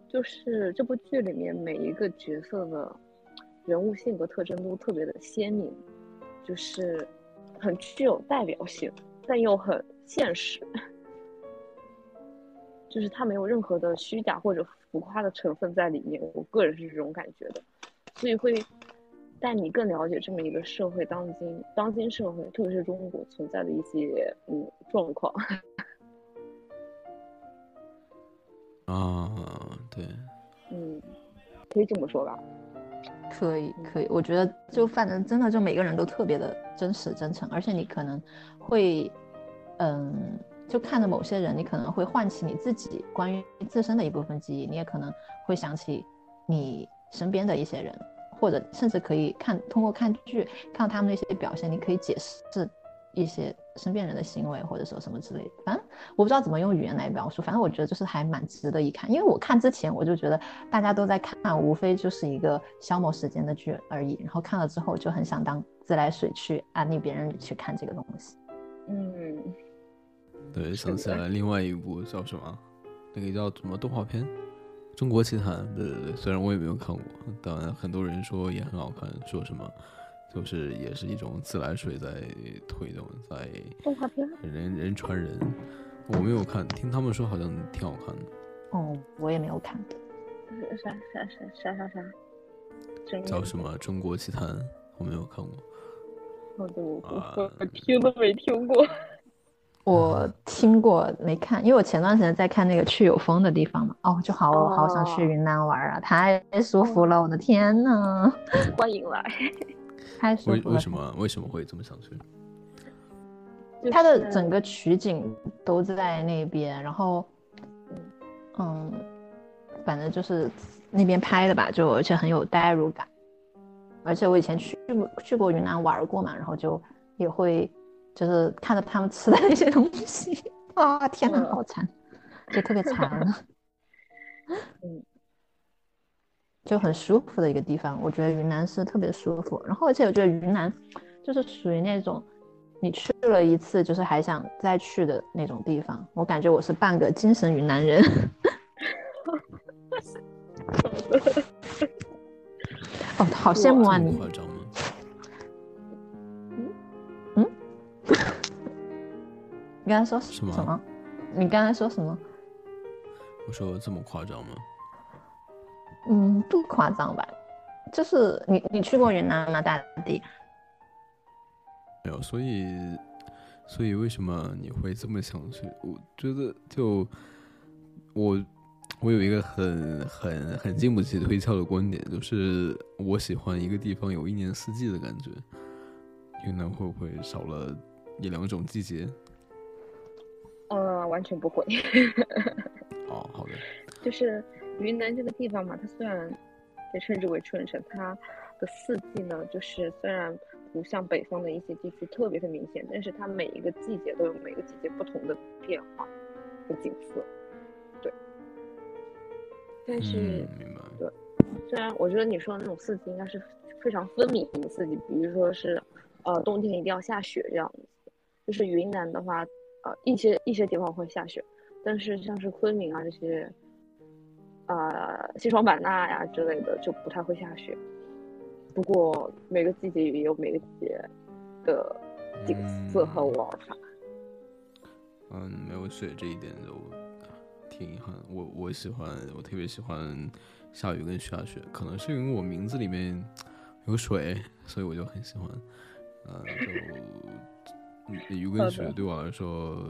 就是这部剧里面每一个角色的人物性格特征都特别的鲜明，就是很具有代表性，但又很现实，就是它没有任何的虚假或者浮夸的成分在里面。我个人是这种感觉的，所以会带你更了解这么一个社会当今当今社会，特别是中国存在的一些嗯状况。啊，对，嗯，可以这么说吧，可以，可以，我觉得就反正真的就每个人都特别的真实真诚，而且你可能会，嗯，就看着某些人，你可能会唤起你自己关于自身的一部分记忆，你也可能会想起你身边的一些人，或者甚至可以看通过看剧看到他们的一些表现，你可以解释一些。身边人的行为，或者说什么之类的，反正我不知道怎么用语言来表述。反正我觉得就是还蛮值得一看，因为我看之前我就觉得大家都在看，无非就是一个消磨时间的剧而已。然后看了之后就很想当自来水去安利别人去看这个东西。嗯，对，想起来另外一部叫什么？那个叫什么动画片？《中国奇谭》。对对对，虽然我也没有看过，但很多人说也很好看，说什么？就是也是一种自来水在推动，在动画片，人人传人，我没有看，听他们说好像挺好看的。哦，我也没有看。啥啥啥啥啥啥？叫什么《中国奇谭》？我没有看过。我我听都没听过。我听过没看，因为我前段时间在看那个去有风的地方嘛。哦，就好好想去云南玩啊，太舒服了，我的天呐！欢迎来。为为什么为什么会这么想去？它的整个取景都在那边，然后，嗯，反正就是那边拍的吧，就而且很有代入感。而且我以前去去过云南玩过嘛，然后就也会就是看着他们吃的那些东西 啊，天哪，好馋，就特别馋。嗯。就很舒服的一个地方，我觉得云南是特别舒服。然后，而且我觉得云南就是属于那种你去了一次，就是还想再去的那种地方。我感觉我是半个精神云南人。哦，好羡慕啊你！嗯嗯，你刚才说什么？你刚才说什么？我说这么夸张吗？嗯，不夸张吧？就是你，你去过云南吗，大地？没有，所以，所以为什么你会这么想去？我觉得，就我，我有一个很很很经不起推敲的观点，就是我喜欢一个地方有一年四季的感觉。云南会不会少了一两种季节？呃，完全不会。哦，好的。就是。云南这个地方嘛，它虽然被称之为春城，它的四季呢，就是虽然不像北方的一些地区特别的明显，但是它每一个季节都有每个季节不同的变化和景色。对，但是对，虽然我觉得你说的那种四季应该是非常分明的四季，比如说是呃，冬天一定要下雪这样子。就是云南的话，呃，一些一些地方会下雪，但是像是昆明啊这些，呃，西双版纳呀之类的就不太会下雪。不过每个季节也有每个季节的景色和玩法。嗯，没有雪这一点就挺遗憾。我我喜欢，我特别喜欢下雨跟下雪，可能是因为我名字里面有水，所以我就很喜欢。嗯，就雨跟雪对我来说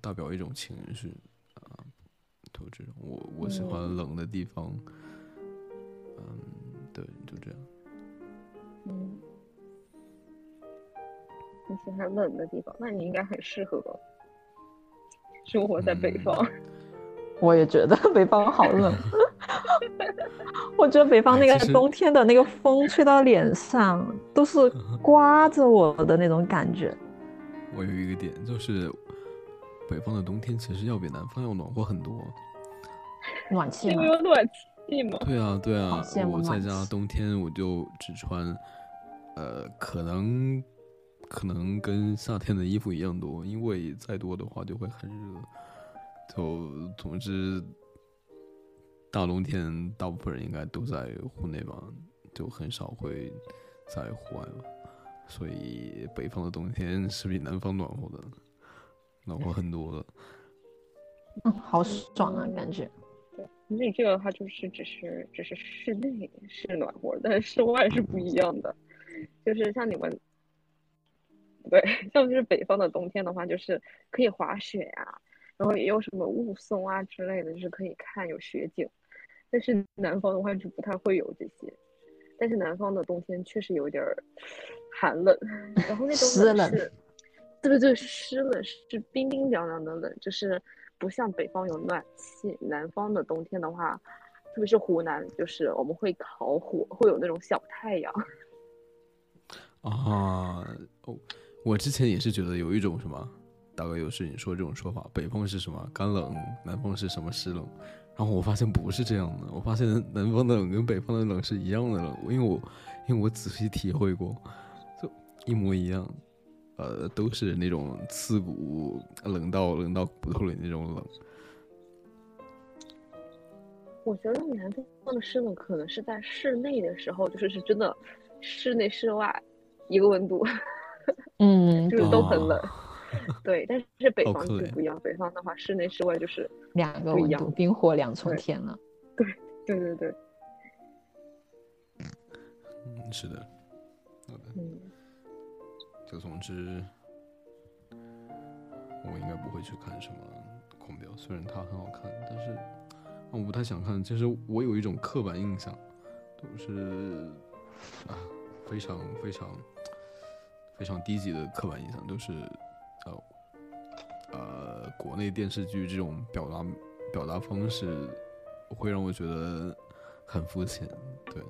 代表一种情绪啊，都这种。我我喜欢冷的地方。嗯，对，就这样。嗯，你喜欢冷的地方，那你应该很适合生活在北方。我也觉得北方好冷，我觉得北方那个冬天的那个风吹到脸上都是 刮着我的那种感觉。我有一个点就是，北方的冬天其实要比南方要暖和很多。暖气吗？有暖气吗。对啊，对啊，我在家冬天我就只穿，呃，可能可能跟夏天的衣服一样多，因为再多的话就会很热。就总之，大冬天大部分人应该都在户内吧，就很少会在户外吧。所以北方的冬天是比南方暖和的，暖和很多了。嗯，好爽啊，感觉。对那这个的话就是只是只是室内是暖和，但是室外是不一样的。就是像你们，对，像就是北方的冬天的话，就是可以滑雪呀，然后也有什么雾凇啊之类的，就是可以看有雪景。但是南方的话就不太会有这些。但是南方的冬天确实有点寒冷，然后那种冷是，对对对，湿冷，是冰冰凉凉的冷，就是。不像北方有暖气，南方的冬天的话，特别是湖南，就是我们会烤火，会有那种小太阳。啊，哦，我之前也是觉得有一种什么，大概有是你说这种说法，北方是什么干冷，南方是什么湿冷，然后我发现不是这样的，我发现南方的冷跟北方的冷是一样的冷，因为我因为我仔细体会过，就一模一样。呃，都是那种刺骨、冷到冷到骨头里那种冷。我觉得南方的湿冷可能是在室内的时候，就是是真的，室内室外一个温度，嗯，就是都很冷。对，但是北方就不一样，北方的话室内室外就是两个温度，冰火两重天了。对，对对对。嗯，是的，好的。嗯。就总之，我应该不会去看什么《狂飙》，虽然它很好看，但是我不太想看。其实我有一种刻板印象，都是啊，非常非常非常低级的刻板印象，都是呃呃，国内电视剧这种表达表达方式会让我觉得很肤浅，对，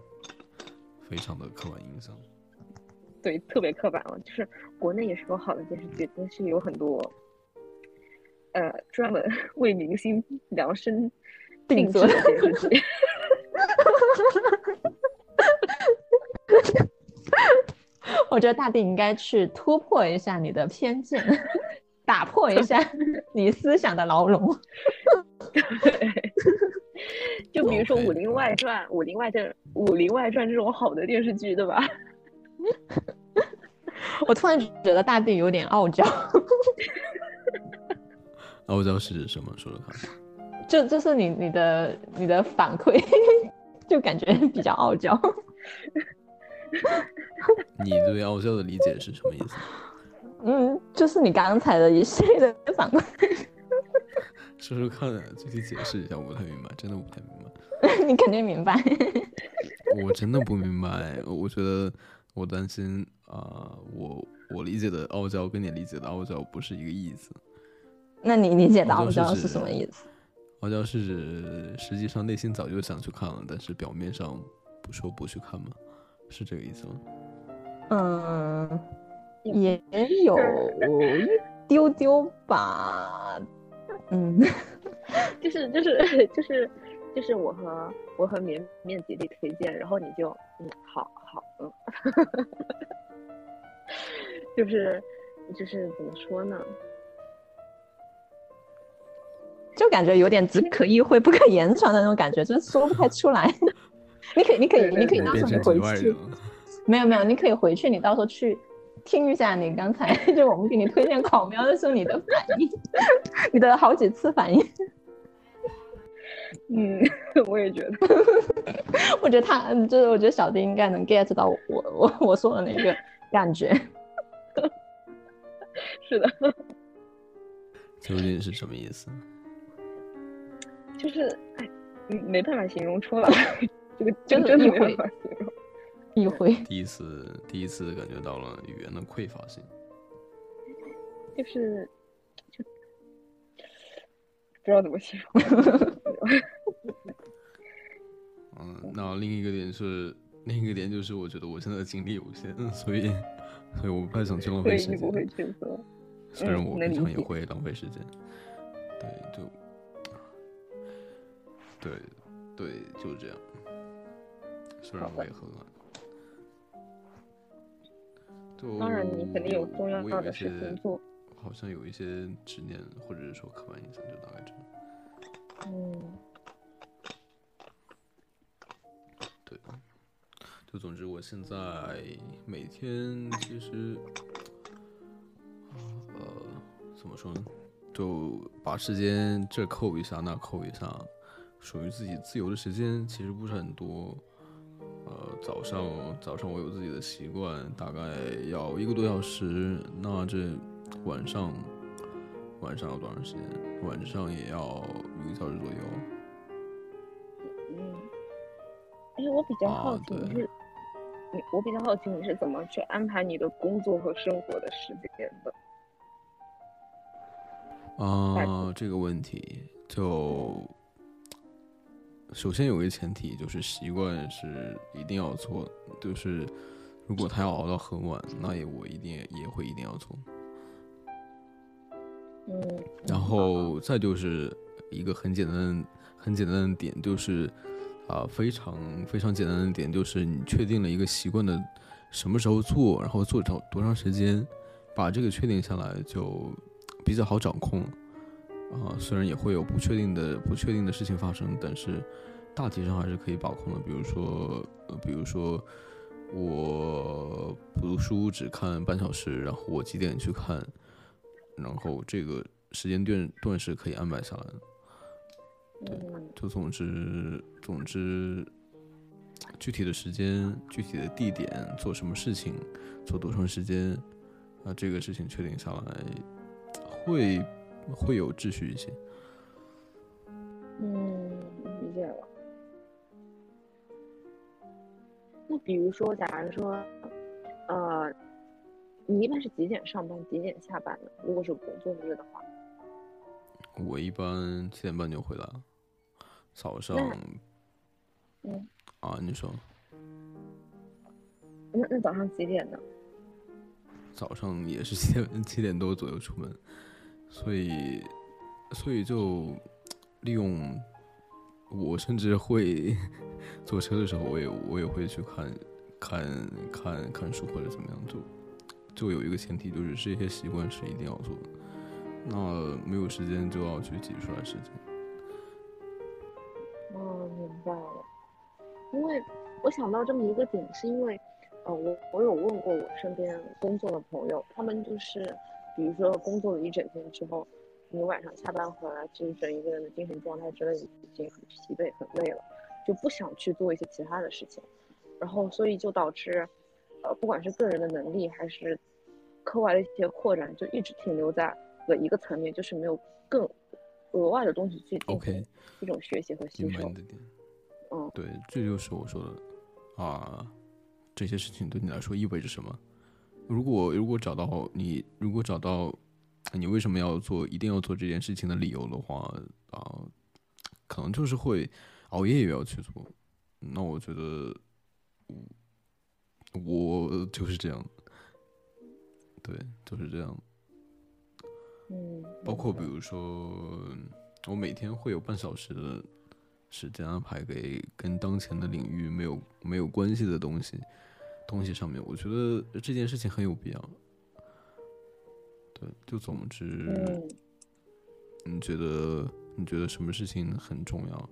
非常的刻板印象。对，特别刻板了。就是国内也是有好的电视剧，但是有很多，呃，专门 为明星量身定做的电视 剧。我觉得大地应该去突破一下你的偏见，打破一下你思想的牢笼。就比如说《武林外传》《武林外传》《武林外传》这种好的电视剧，对吧？我突然觉得大地有点傲娇。傲娇是什么？说说看。就就是你你的你的反馈，就感觉比较傲娇。你对傲娇的理解是什么意思？嗯，就是你刚才的一系列的反馈。说说看，具体解释一下，我不太明白，真的不太明白。你肯定明白。我真的不明白，我觉得。我担心啊，我我理解的傲娇跟你理解的傲娇不是一个意思。那你理解的傲娇是什么意思？傲娇是指实际上内心早就想去看了，但是表面上不说不去看吗？是这个意思吗？嗯，也有一丢丢吧。嗯，就是就是就是就是我和我和绵绵极力推荐，然后你就嗯好。好了？就是就是怎么说呢？就感觉有点只可意会不可言传的那种感觉，就是说不太出来。你可以，你可以，你可以到时候回去。没有没有，你可以回去，你到时候去听一下你刚才 就我们给你推荐烤喵的时候你的反应，你的好几次反应。嗯，我也觉得。我觉得他就是，我觉得小丁应该能 get 到我我我说的那个感觉。是的。究竟是什么意思？就是哎，没办法形容出来。这个真的没办法形容。一回。第一次，第一次感觉到了语言的匮乏性。就是，就不知道怎么形容。嗯，那另一个点是，另一个点就是，我觉得我现在精力有限，所以，所以我不太想去浪费时间。不会去做。虽然我平常也会浪费时间，对，就，对，对，就是这样。虽然我也很懒。当然，你肯定有重要的事情做。好像有一些执念，或者是说刻板印象，就大概这样。嗯。对，就总之，我现在每天其实，呃，怎么说呢？就把时间这扣一下，那扣一下，属于自己自由的时间其实不是很多。呃，早上早上我有自己的习惯，大概要一个多小时。那这晚上晚上要多长时间？晚上也要一个小时左右。嗯哎，我比较好奇你是，你我比较好奇你是怎么去安排你的工作和生活的时间的？啊，这个问题就首先有一个前提，就是习惯是一定要做，就是如果他要熬到很晚，那也我一定也会一定要做。嗯，然后再就是一个很简单很简单的点，就是。啊，非常非常简单的点就是，你确定了一个习惯的什么时候做，然后做长多长时间，把这个确定下来就比较好掌控。啊，虽然也会有不确定的不确定的事情发生，但是大体上还是可以把控的。比如说，呃，比如说我读书只看半小时，然后我几点去看，然后这个时间段段是可以安排下来的。对，就总之，总之，具体的时间、具体的地点、做什么事情、做多长时间，啊，这个事情确定下来，会会有秩序一些。嗯，理解了。那比如说，假如说，呃，你一般是几点上班，几点下班呢？如果是工作日的话，我一般七点半就回来了。早上，嗯，啊，你说，那那早上几点呢？早上也是七点七点多左右出门，所以，所以就利用，我甚至会坐车的时候，我也我也会去看，看看看书或者怎么样，就就有一个前提，就是这些习惯是一定要做的，那没有时间就要去挤出来时间。明白了，因为我想到这么一个点，是因为，呃，我我有问过我身边工作的朋友，他们就是，比如说工作了一整天之后，你晚上下班回来，其实整一个人的精神状态之类的已经很疲惫、很累了，就不想去做一些其他的事情，然后所以就导致，呃，不管是个人的能力还是课外的一些扩展，就一直停留在了一个层面，就是没有更。额外的东西去 OK 一种学习和吸收。嗯，对，这就是我说的啊，这些事情对你来说意味着什么？如果如果找到你，如果找到你为什么要做，一定要做这件事情的理由的话啊，可能就是会熬夜也要去做。那我觉得我就是这样，对，就是这样。嗯，包括比如说，我每天会有半小时的时间安排给跟当前的领域没有没有关系的东西，东西上面，我觉得这件事情很有必要。对，就总之，你觉得你觉得什么事情很重要？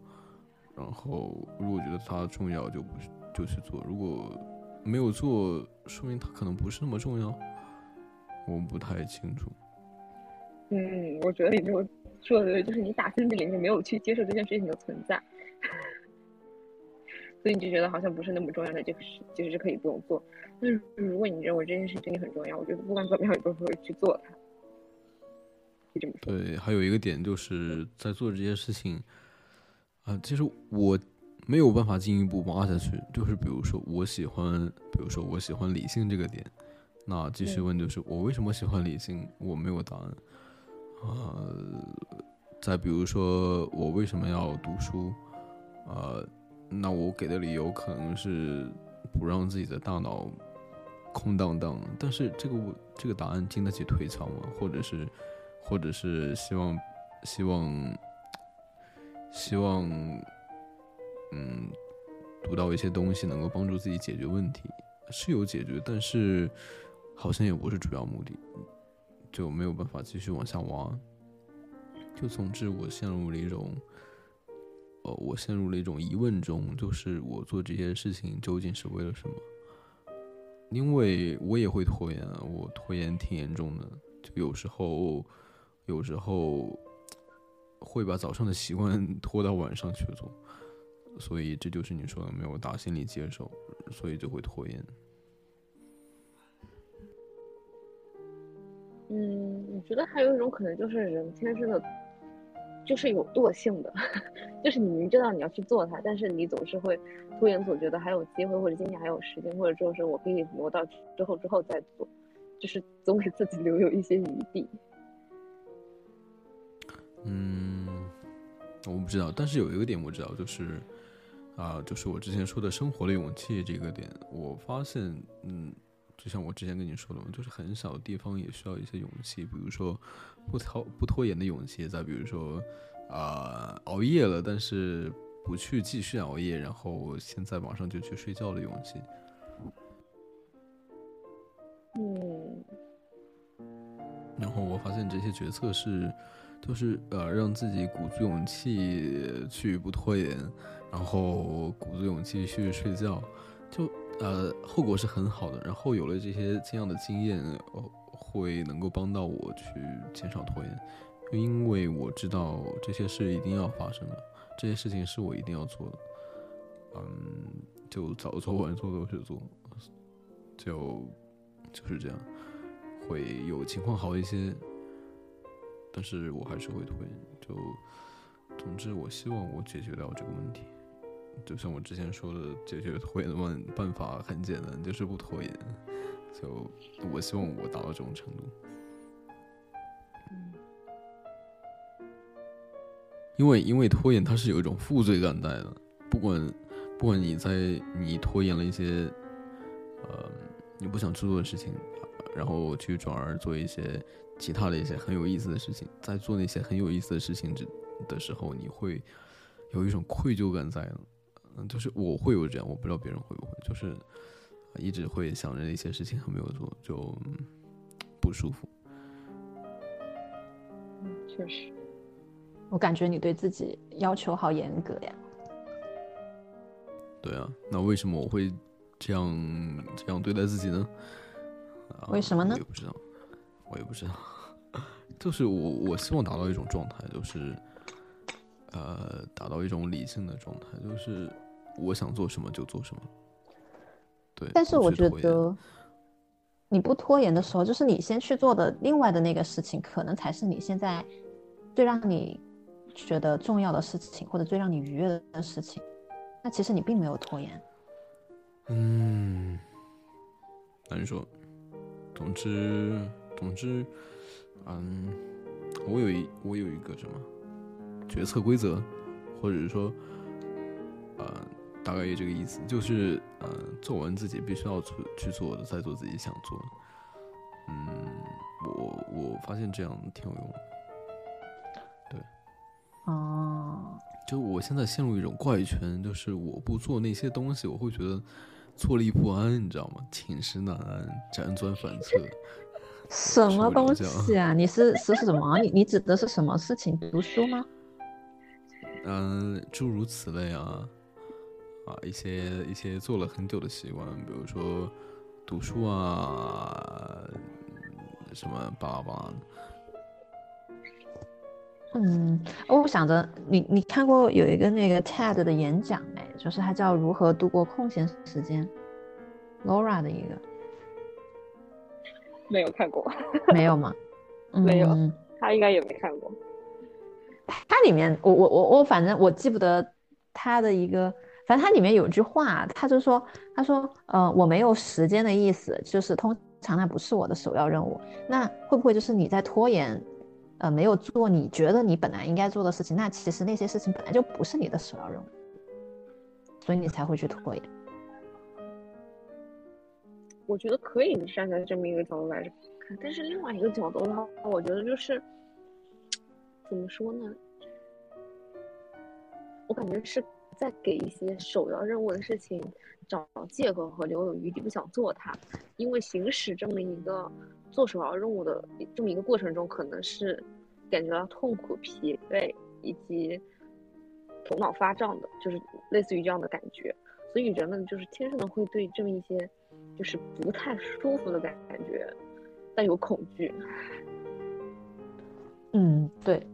然后如果觉得它重要，就不就去做；如果没有做，说明它可能不是那么重要。我不太清楚。嗯，我觉得你没有说的对，就是你打心底里面没有去接受这件事情的存在，所以你就觉得好像不是那么重要的这个事，其实是可以不用做。但是如果你认为这件事情对你很重要，我觉得不管怎么样，你都会去做它。就这么说。对，还有一个点就是在做这些事情，啊，其实我没有办法进一步挖下去。就是比如说我喜欢，比如说我喜欢理性这个点。那继续问，就是我为什么喜欢理性？我没有答案。呃，再比如说，我为什么要读书？呃，那我给的理由可能是不让自己的大脑空荡荡。但是这个我这个答案经得起推敲吗？或者是，或者是希望希望希望嗯，读到一些东西能够帮助自己解决问题，是有解决，但是。好像也不是主要目的，就没有办法继续往下挖。就总之，我陷入了一种，呃，我陷入了一种疑问中，就是我做这些事情究竟是为了什么？因为我也会拖延，我拖延挺严重的，就有时候，有时候会把早上的习惯 拖到晚上去做，所以这就是你说的没有打心里接受，所以就会拖延。嗯，我觉得还有一种可能就是人天生的，就是有惰性的，就是你明知道你要去做它，但是你总是会拖延，总觉得还有机会，或者今天还有时间，或者就是我可以挪到之后之后再做，就是总给自己留有一些余地。嗯，我不知道，但是有一个点我知道，就是啊，就是我之前说的生活的勇气这个点，我发现，嗯。就像我之前跟你说的嘛，就是很小的地方也需要一些勇气，比如说不拖不拖延的勇气，再比如说啊熬夜了，但是不去继续熬夜，然后现在马上就去睡觉的勇气。嗯。然后我发现这些决策是，就是呃让自己鼓足勇气去不拖延，然后鼓足勇气去睡觉，就。呃，后果是很好的。然后有了这些这样的经验，会能够帮到我去减少拖延，因为我知道这些事一定要发生的，这些事情是我一定要做的。嗯，就早做晚做都是做，就就是这样，会有情况好一些，但是我还是会拖延。就总之，我希望我解决掉这个问题。就像我之前说的，解决拖延的办办法很简单，就是不拖延。就我希望我达到这种程度。因为因为拖延它是有一种负罪感在的，不管不管你在你拖延了一些呃你不想去做的事情，然后去转而做一些其他的一些很有意思的事情，在做那些很有意思的事情之的时候，你会有一种愧疚感在的。嗯，就是我会有这样，我不知道别人会不会，就是一直会想着一些事情还没有做，就不舒服。嗯，确实。我感觉你对自己要求好严格呀。对啊，那为什么我会这样这样对待自己呢？为什么呢？我也不知道，我也不知道。就是我，我希望达到一种状态，就是。呃，达到一种理性的状态，就是我想做什么就做什么。对，但是我觉得你不拖延的时候，就是你先去做的另外的那个事情，可能才是你现在最让你觉得重要的事情，或者最让你愉悦的事情。那其实你并没有拖延。嗯，难说。总之，总之，嗯，我有一，我有一个什么？决策规则，或者是说，呃，大概也这个意思，就是呃，做完自己必须要去去做的，再做自己想做的。嗯，我我发现这样挺有用。对。哦。就我现在陷入一种怪圈，就是我不做那些东西，我会觉得坐立不安，你知道吗？寝食难安，辗转反侧。什么东西啊？你是是什么？你你指的是什么事情？读书吗？嗯，诸如此类啊，啊，一些一些做了很久的习惯，比如说读书啊，什么巴拉巴拉。嗯，我想着你你看过有一个那个 TED 的演讲没？就是他叫如何度过空闲时间，Laura 的一个。没有看过。没有吗？没有，他应该也没看过。他里面，我我我我反正我记不得他的一个，反正它里面有一句话，他就说，他说，呃，我没有时间的意思，就是通常那不是我的首要任务。那会不会就是你在拖延？呃，没有做你觉得你本来应该做的事情，那其实那些事情本来就不是你的首要任务，所以你才会去拖延。我觉得可以站在这么一个角度来看，但是另外一个角度的话，我觉得就是怎么说呢？我感觉是在给一些首要任务的事情找借口和留有余地，不想做它，因为行使这么一个。做首要任务的这么一个过程中，可能是感觉到痛苦、疲惫以及头脑发胀的，就是类似于这样的感觉。所以人们就是天生的会对这么一些就是不太舒服的感感觉带有恐惧。嗯，对，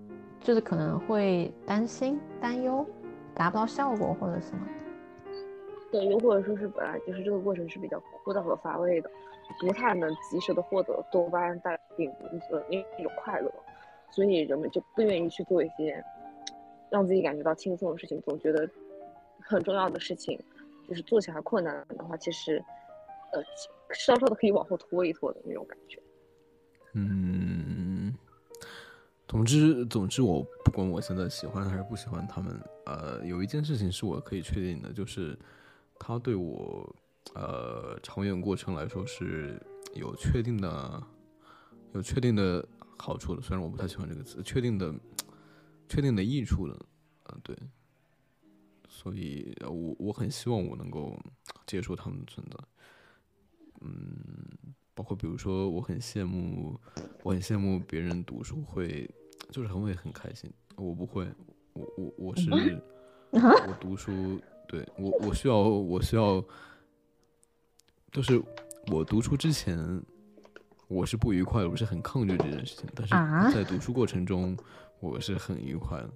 就是可能会担心、担忧达不到效果或者什么。对，又或者说是本来就是这个过程是比较枯燥和乏味的。不太能及时的获得多巴胺带给人的那种快乐，所以人们就不愿意去做一些让自己感觉到轻松的事情，总觉得很重要的事情就是做起来困难的话，其实呃稍稍的可以往后拖一拖的那种感觉。嗯，总之总之，我不管我现在喜欢还是不喜欢他们，呃，有一件事情是我可以确定的，就是他对我。呃，长远过程来说是有确定的、有确定的好处的。虽然我不太喜欢这个词，确定的、确定的益处的，嗯，对。所以，我我很希望我能够接受他们的存在。嗯，包括比如说，我很羡慕，我很羡慕别人读书会，就是很会很开心。我不会，我我我是我读书，对我我需要我需要。就是我读书之前，我是不愉快的，我是很抗拒这件事情。但是在读书过程中，我是很愉快的。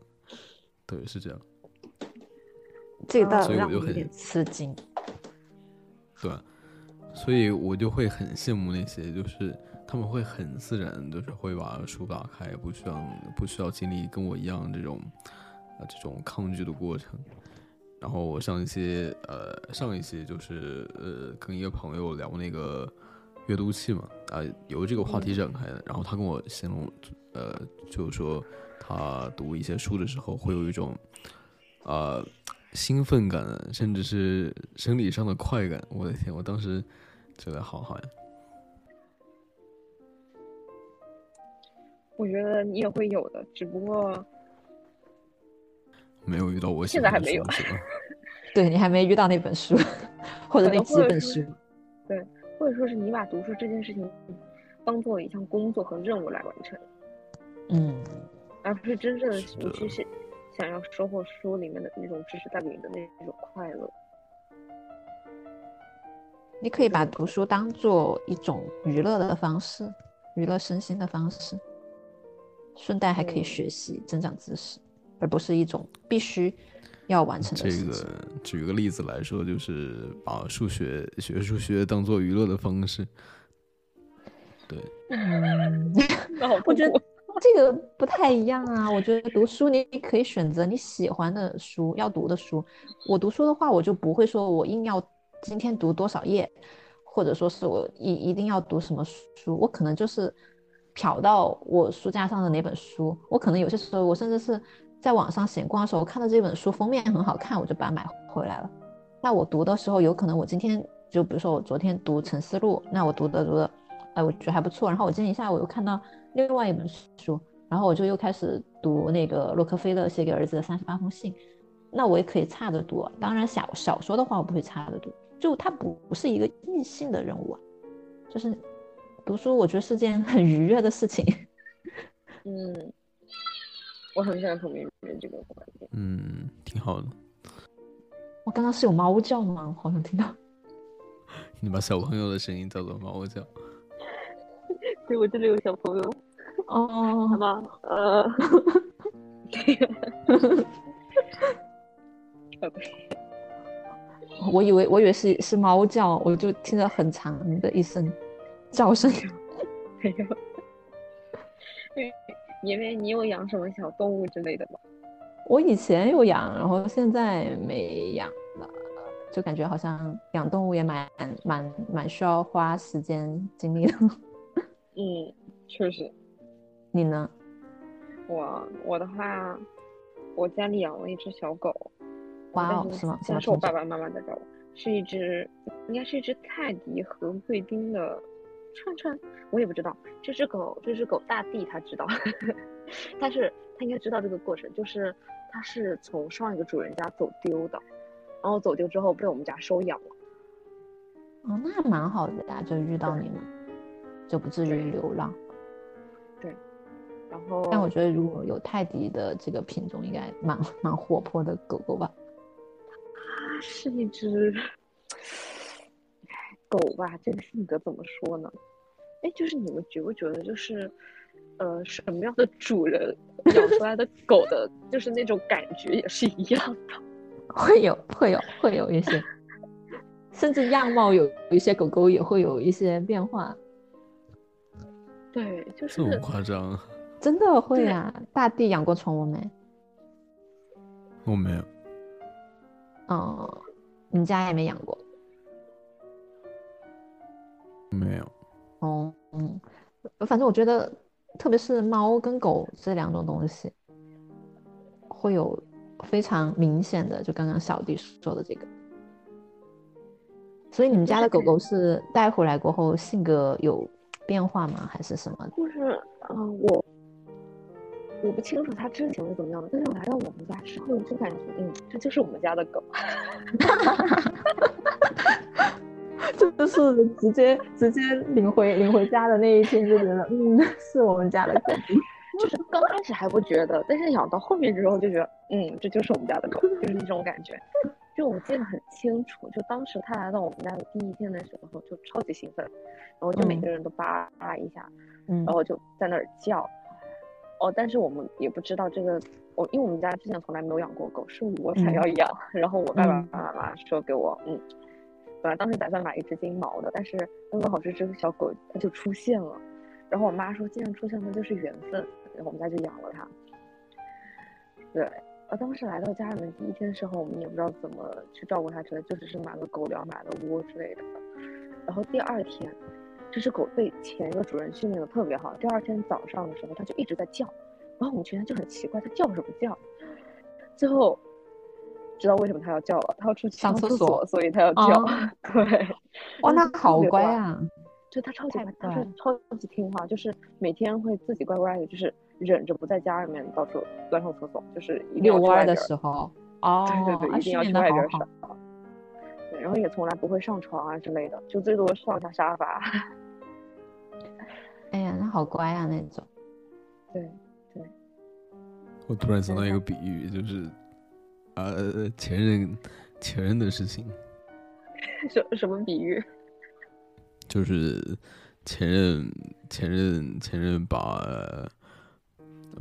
对，是这样。这个所以我就很吃惊。对，所以我就会很羡慕那些，就是他们会很自然，就是会把书打开，不需要不需要经历跟我一样这种啊这种抗拒的过程。然后我上一些呃上一些就是呃跟一个朋友聊那个阅读器嘛啊由这个话题展开的，然后他跟我形容呃就是说他读一些书的时候会有一种啊兴奋感，甚至是生理上的快感。我的天，我当时觉得好好呀。我觉得你也会有的，只不过。没有遇到我现在还没有，对你还没遇到那本书，或者那几本书，对，或者说是你把读书这件事情当做一项工作和任务来完成，嗯，而不是真正的你其实想要收获书里面的那种知识带给你的那种快乐。你可以把读书当做一种娱乐的方式，娱乐身心的方式，顺带还可以学习增长知识。而不是一种必须要完成的这个，举个例子来说，就是把数学学数学当做娱乐的方式。对，嗯，我觉得这个不太一样啊。我觉得读书你可以选择你喜欢的书，要读的书。我读书的话，我就不会说我硬要今天读多少页，或者说是我一一定要读什么书。我可能就是瞟到我书架上的哪本书，我可能有些时候我甚至是。在网上闲逛的时候，我看到这本书封面很好看，我就把它买回来了。那我读的时候，有可能我今天就比如说我昨天读《沉思录》，那我读的读的，哎，我觉得还不错。然后我今天一下午又看到另外一本书，然后我就又开始读那个洛克菲勒写给儿子的三十八封信。那我也可以差着读，当然小小说的话我不会差着读。就他不不是一个异性的任务啊，就是读书，我觉得是件很愉悦的事情。嗯，我很赞同明明这个观点。嗯，挺好的。我刚刚是有猫叫吗？好像听到。你把小朋友的声音叫做猫叫。对，我这里有小朋友。哦。好吧，呃。我以为我以为是是猫叫，我就听着很长的一声叫声。没有。因为你有养什么小动物之类的吗？我以前有养，然后现在没养了，就感觉好像养动物也蛮蛮蛮需要花时间精力的。嗯，确实。你呢？我我的话，我家里养了一只小狗。哇哦，是吗？是我爸爸妈妈在照顾，是一只，应该是一只泰迪和贵宾的。串串，我也不知道这只狗，这只狗大地它知道，但是他应该知道这个过程，就是它是从上一个主人家走丢的，然后走丢之后被我们家收养了。哦，那还蛮好的呀，就遇到你们，就不至于流浪。对，然后但我觉得如果有泰迪的这个品种，应该蛮 蛮活泼的狗狗吧。它是一只。狗吧，这个性格怎么说呢？哎，就是你们觉不觉得，就是，呃，什么样的主人养出来的狗的，就是那种感觉也是一样的？会有，会有，会有一些，甚至样貌有有一些狗狗也会有一些变化。对，就是这么夸张？真的会啊！大地养过宠物没？我没有。哦，你家也没养过？没有，哦，嗯，反正我觉得，特别是猫跟狗这两种东西，会有非常明显的，就刚刚小弟说的这个。所以你们家的狗狗是带回来过后性格有变化吗？还是什么？就是，嗯，我我不清楚它之前是怎么样的，但是来到我们家之后，就感觉，嗯，这就是我们家的狗。就是直接直接领回领回家的那一天就觉得，嗯，是我们家的狗。就是刚开始还不觉得，但是养到后面之后就觉得，嗯，这就是我们家的狗，就是那种感觉。就我记得很清楚，就当时它来到我们家的第一天的时候，就超级兴奋，然后就每个人都扒拉一下，嗯，然后就在那儿叫。哦，但是我们也不知道这个，我因为我们家之前从来没有养过狗，是我想要养，然后我爸爸妈妈说给我，嗯。本来当时打算买一只金毛的，但是刚刚好这只小狗它就出现了，然后我妈说既然出现了就是缘分，然后我们家就养了它。对，呃，当时来到家里面第一天的时候，我们也不知道怎么去照顾它，之类，就只是买了狗粮、买了窝之类的。然后第二天，这只狗被前一个主人训练的特别好，第二天早上的时候它就一直在叫，然后我们全家就很奇怪它叫什么叫，最后。知道为什么它要叫了，它要出去上厕所，所以它要叫。对，哇，那好乖啊！就它超级乖，它是超级听话，就是每天会自己乖乖的，就是忍着不在家里面到处乱上厕所，就是遛弯的时候。哦，对对对，一定要去外边上。对，然后也从来不会上床啊之类的，就最多上下沙发。哎呀，那好乖啊，那种。对对。我突然想到一个比喻，就是。呃，前任，前任的事情，什什么比喻？就是前任，前任，前任把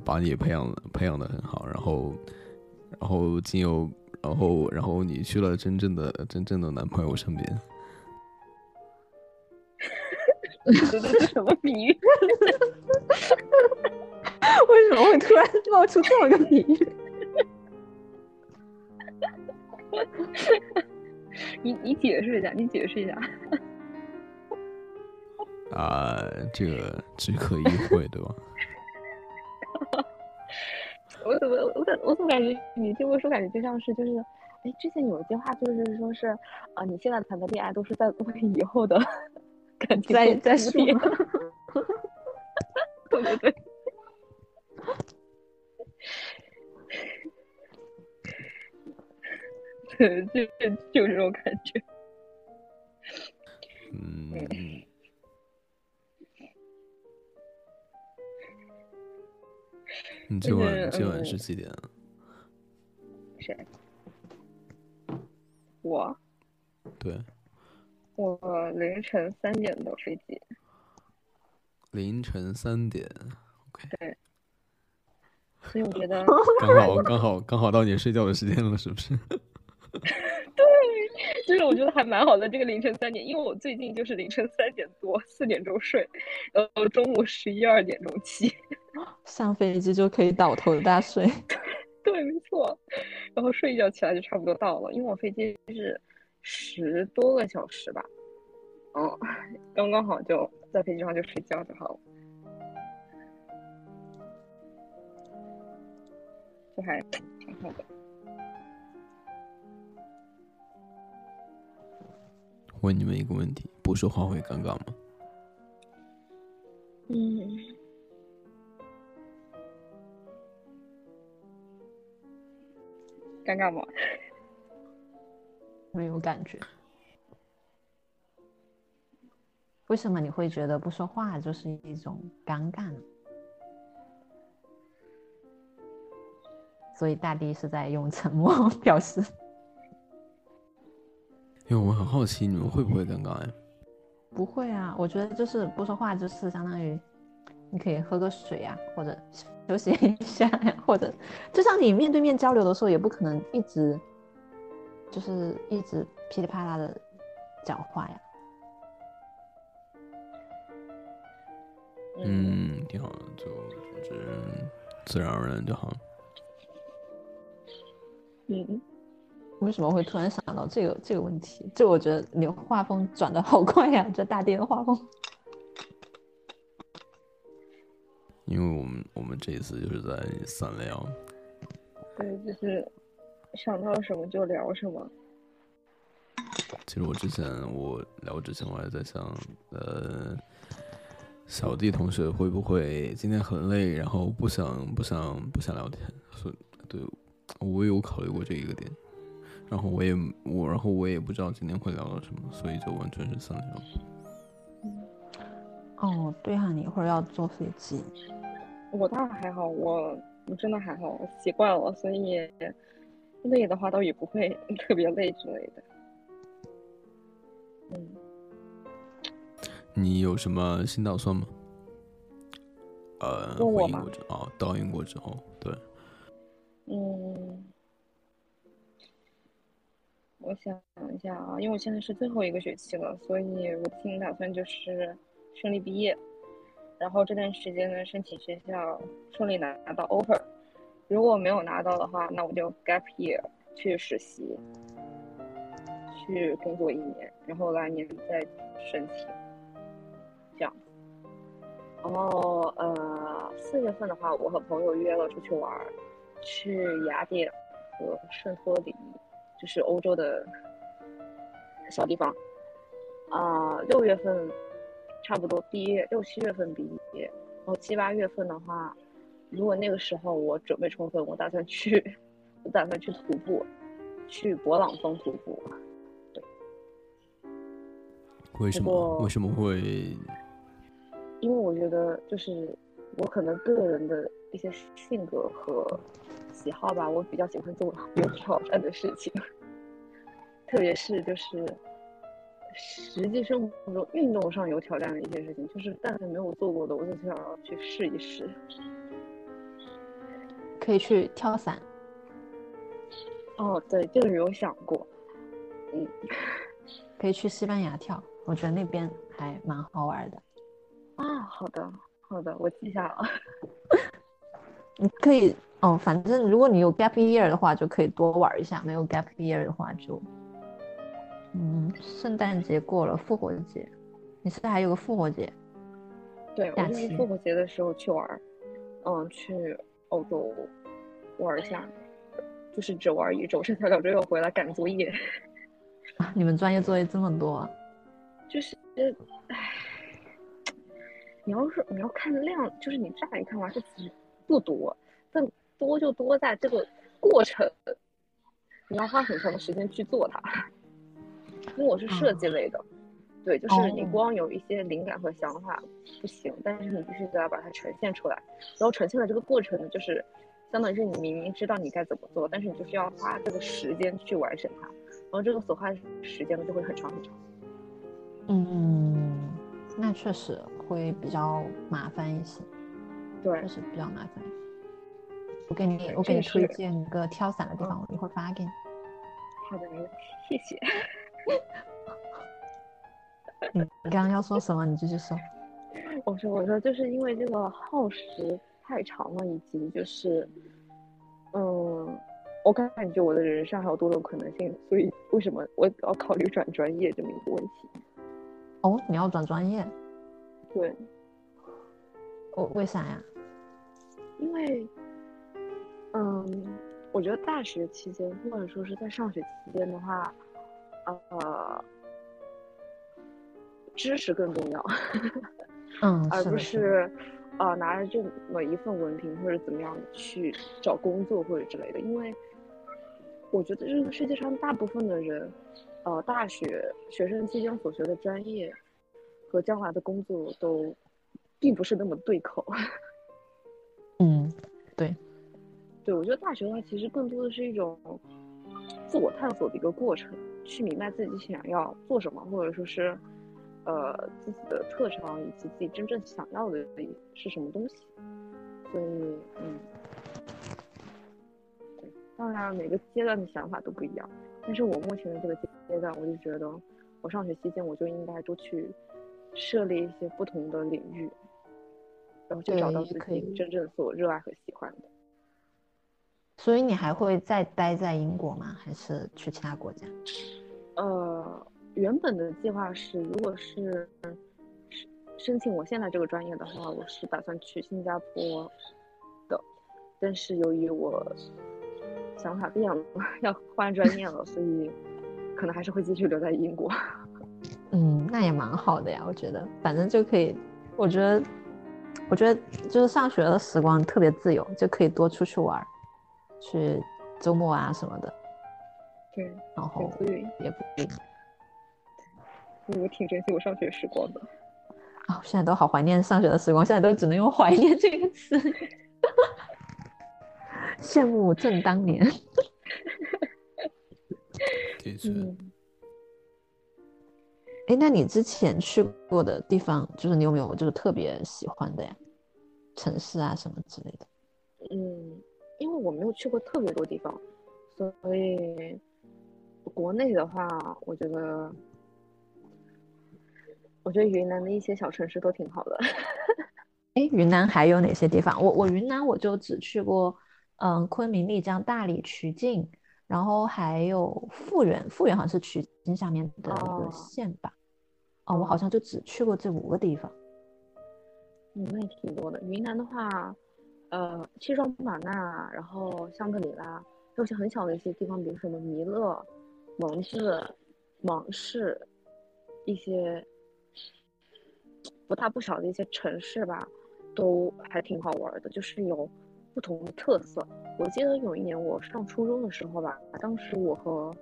把你培养培养的很好，然后，然后仅有，然后，然后你去了真正的真正的男朋友身边。这是什么比喻？为什么会突然冒出这么个比喻？你你解释一下，你解释一下。啊，这个只可意会，对吧？我怎么我怎我怎么感觉你这么说，感觉就像是就是，哎，之前有一句话就是说是啊，你现在谈的恋爱都是在为以后的感情在在说。对对对。就就就这种感觉。嗯。你今晚今晚是几点、啊？谁？我。对。我凌晨三点的飞机。凌晨三点，OK。对。所以我觉得刚好刚好刚好到你睡觉的时间了，是不是？对，就是我觉得还蛮好的。这个凌晨三点，因为我最近就是凌晨三点多四点钟睡，然后中午十一二点钟起，上飞机就可以倒头大睡。对，没错。然后睡一觉起来就差不多到了，因为我飞机是十多个小时吧。嗯，刚刚好就在飞机上就睡觉就好了。就还挺好的。问你们一个问题：不说话会尴尬吗？嗯，尴尬吗？没有感觉。为什么你会觉得不说话就是一种尴尬呢？所以大地是在用沉默表示，因为我很好奇你们会不会尴尬呀？不会啊，我觉得就是不说话，就是相当于你可以喝个水呀，或者休息一下呀，或者就像你面对面交流的时候，也不可能一直就是一直噼里啪啦的讲话呀。嗯，挺好的，就就是自然而然就好了。嗯，为什么会突然想到这个这个问题？就我觉得你画风转的好快呀，这大地的画风。因为我们我们这一次就是在散聊，对，就是想到什么就聊什么。其实我之前我聊之前我还在想，呃，小弟同学会不会今天很累，然后不想不想不想聊天？所以对。我有考虑过这一个点，然后我也我然后我也不知道今天会聊到什么，所以就完全是散聊。哦，对啊，你一会儿要坐飞机。我倒还好，我我真的还好，我习惯了，所以累的话倒也不会 特别累之类的。嗯。你有什么新打算吗？呃，回英国之啊，到英国之后，对。嗯，我想一下啊，因为我现在是最后一个学期了，所以我今年打算就是顺利毕业，然后这段时间呢申请学校顺利拿到 offer，如果没有拿到的话，那我就 gap year 去实习，去工作一年，然后来年再申请，这样。然后呃，四月份的话，我和朋友约了出去玩。去雅典和圣托里尼，就是欧洲的小地方。啊，六月份差不多毕业，六七月份毕业，然后七八月份的话，如果那个时候我准备充分，我打算去，我打算去徒步，去勃朗峰徒步。对。为什么？为什么会？因为我觉得，就是我可能个人的一些性格和。喜好吧，我比较喜欢做有挑战的事情，特别是就是实际生活中运动上有挑战的一些事情，就是但凡没有做过的，我就想要去试一试。可以去跳伞。哦，对，这个有想过。嗯，可以去西班牙跳，我觉得那边还蛮好玩的。啊，好的，好的，我记下了。你可以。哦，反正如果你有 gap year 的话，就可以多玩一下；没有 gap year 的话，就嗯，圣诞节过了，复活节，你是还有个复活节？对，我就是复活节的时候去玩，嗯，去欧洲玩一下，就是只玩一周，剩下两周又回来赶作业。你们专业作业这么多？就是，唉，你要是你要看量，就是你乍一看完，这其实不多，但。多就多在这个过程，你要花很长的时间去做它。因为我是设计类的，对，就是你光有一些灵感和想法不行，但是你必须得要把它呈现出来。然后呈现的这个过程呢，就是相当于是你明明知道你该怎么做，但是你就是要花这个时间去完成它。然后这个所花的时间呢，就会很长很长。嗯，那确实会比较麻烦一些。对，确实比较麻烦。我给你，我给你推荐一个跳伞的地方，我一会儿发给你。好的，谢谢。你你刚刚要说什么？你继续说。我说，我说，就是因为这个耗时太长了，以及就是，嗯，我感觉我的人生还有多种可能性，所以为什么我要考虑转专业这么一个问题？哦，你要转专业？对。我为啥呀？因为，嗯，我觉得大学期间或者说是在上学期间的话，呃。知识更重要，嗯，而不是，呃，拿着这么一份文凭或者怎么样去找工作或者之类的。因为我觉得这个世界上大部分的人，呃，大学学生期间所学的专业和将来的工作都并不是那么对口。对，我觉得大学的话其实更多的是一种自我探索的一个过程，去明白自己想要做什么，或者说是。呃，自己的特长以及自己真正想要的是什么东西，所以，嗯，对，当然每个阶段的想法都不一样，但是我目前的这个阶段，我就觉得，我上学期间我就应该多去涉猎一些不同的领域，然后去找到自己真正所热爱和喜欢的。所以你还会再待在英国吗？还是去其他国家？呃。原本的计划是，如果是申请我现在这个专业的话，我是打算去新加坡的。但是由于我想法变了，要换专业了，所以可能还是会继续留在英国。嗯，那也蛮好的呀，我觉得，反正就可以，我觉得，我觉得就是上学的时光特别自由，就可以多出去玩，去周末啊什么的。对，然后也不定。我挺珍惜我上学时光的，啊，现在都好怀念上学的时光，现在都只能用“怀念”这个词，羡慕正当年。的确。哎，那你之前去过的地方，就是你有没有就是特别喜欢的呀？城市啊什么之类的？嗯，因为我没有去过特别多地方，所以国内的话，我觉得。我觉得云南的一些小城市都挺好的。哎，云南还有哪些地方？我我云南我就只去过，嗯，昆明、丽江、大理、曲靖，然后还有富源，富源好像是曲靖下面的一个县吧。哦，我好像就只去过这五个地方。嗯，那也挺多的。云南的话，呃，西双版纳，然后香格里拉，还有些很小的一些地方，比如什么弥勒、蒙自、芒市，一些。不大不小的一些城市吧，都还挺好玩的，就是有不同的特色。我记得有一年我上初中的时候吧，当时我和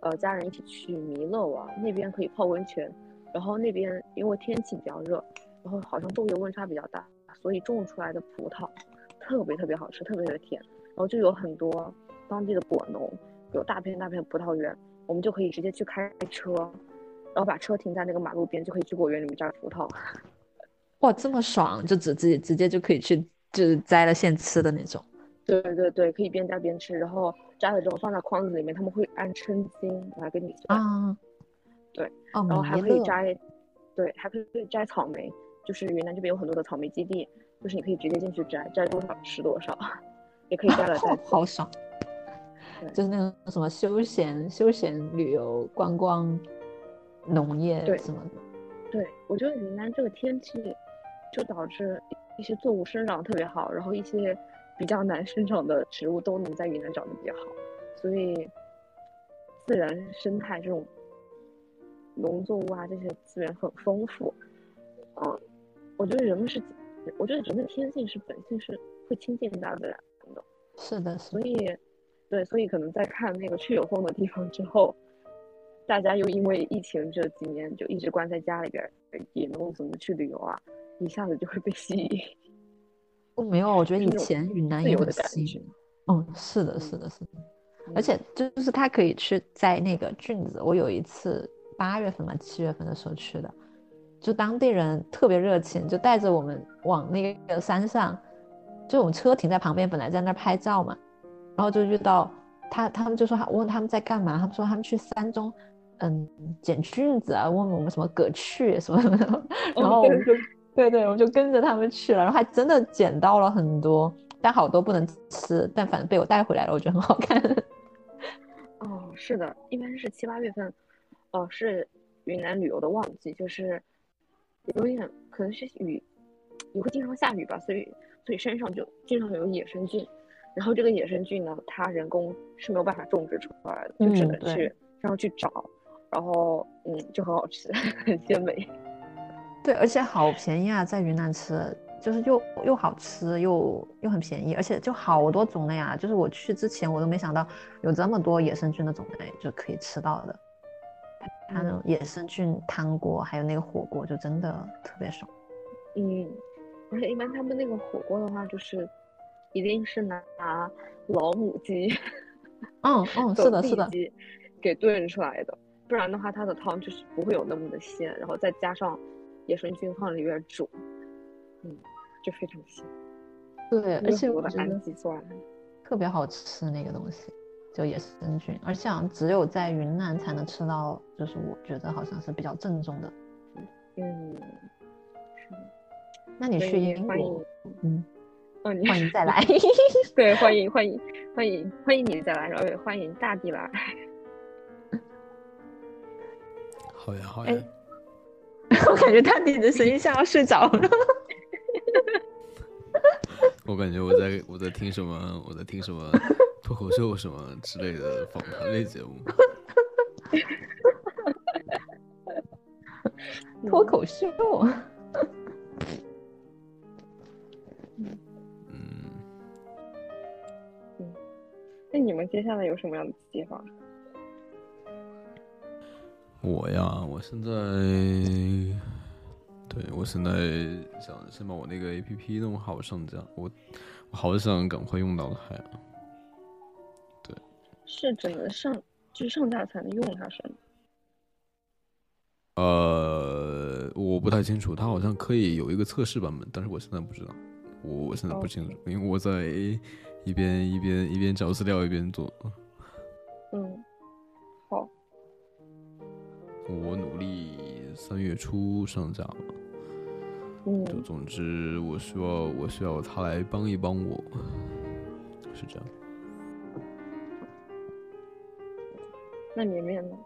呃家人一起去弥勒玩，那边可以泡温泉，然后那边因为天气比较热，然后好像昼夜温差比较大，所以种出来的葡萄特别特别好吃，特别特别甜，然后就有很多当地的果农，有大片大片葡萄园，我们就可以直接去开车。然后把车停在那个马路边，就可以去果园里面摘葡萄。哇，这么爽！就直接直接就可以去，就是摘了现吃的那种。对对对，可以边摘边吃。然后摘了之后放在筐子里面，他们会按称斤来给你算。啊。对。哦。然后还可以摘，对，还可以摘草莓。就是云南这边有很多的草莓基地，就是你可以直接进去摘，摘多少吃多少，也可以摘了再。好爽。就是那种什么休闲休闲旅游观光。农业什么的，对我觉得云南这个天气，就导致一些作物生长特别好，然后一些比较难生长的植物都能在云南长得比较好，所以自然生态这种农作物啊这些资源很丰富。嗯，我觉得人们是，我觉得人的天性是本性是会亲近大自然的。是的，所以，对，所以可能在看那个去有风的地方之后。大家又因为疫情这几年就一直关在家里边，也没有怎么去旅游啊，一下子就会被吸引。哦，没有，我觉得 以前云南也很吸引。嗯，是的，是的，是的。而且就是他可以去在那个菌子，我有一次八月份嘛，七月份的时候去的，就当地人特别热情，就带着我们往那个山上，就我们车停在旁边，本来在那儿拍照嘛，然后就遇到他，他们就说，我问他们在干嘛，他们说他们去山中，嗯，捡菌子啊，问我们什么葛去什么什么的，然后我们就，对对，我们就跟着他们去了，然后还真的捡到了很多，但好多不能吃，但反正被我带回来了，我觉得很好看。哦，是的，一般是七八月份，哦，是云南旅游的旺季，就是有点可能是雨，也会经常下雨吧，所以所以山上就经常有野生菌，然后这个野生菌呢，它人工是没有办法种植出来的，就只能去然后去找，然后嗯，就很好吃，很鲜美。对，而且好便宜啊，在云南吃。就是又又好吃又又很便宜，而且就好多种类啊！就是我去之前我都没想到有这么多野生菌的种类就可以吃到的。它那种野生菌汤锅还有那个火锅就真的特别爽。嗯，而且一般他们那个火锅的话，就是一定是拿老母鸡，嗯嗯，是的，是的，给炖出来的，不然的话它的汤就是不会有那么的鲜，然后再加上野生菌放里面煮，嗯。就非常鲜，对，而且我的氨基酸特别好吃，那个东西就也是真菌，而且好像只有在云南才能吃到，就是我觉得好像是比较正宗的。嗯，是。那你去英国，嗯，欢迎再 来。对，欢迎欢迎欢迎欢迎你再来，然后也欢迎大地来。好呀好呀。我感觉大地的声音像要睡着了。我感觉我在我在听什么，我在听什么脱口秀什么之类的访谈类节目。脱口秀。嗯嗯，那你们接下来有什么样的计划？我呀，我现在。对我现在想先把我那个 A P P 弄好上架，我我好想赶快用到它呀。对，是只能上就是上架才能用它，是吗？呃，我不太清楚，它好像可以有一个测试版本，但是我现在不知道，我我现在不清楚，因为我在一边一边一边找资料一边做。嗯，好，我努力三月初上架吧。就总之，我需要我需要他来帮一帮我，是这样。那绵绵呢？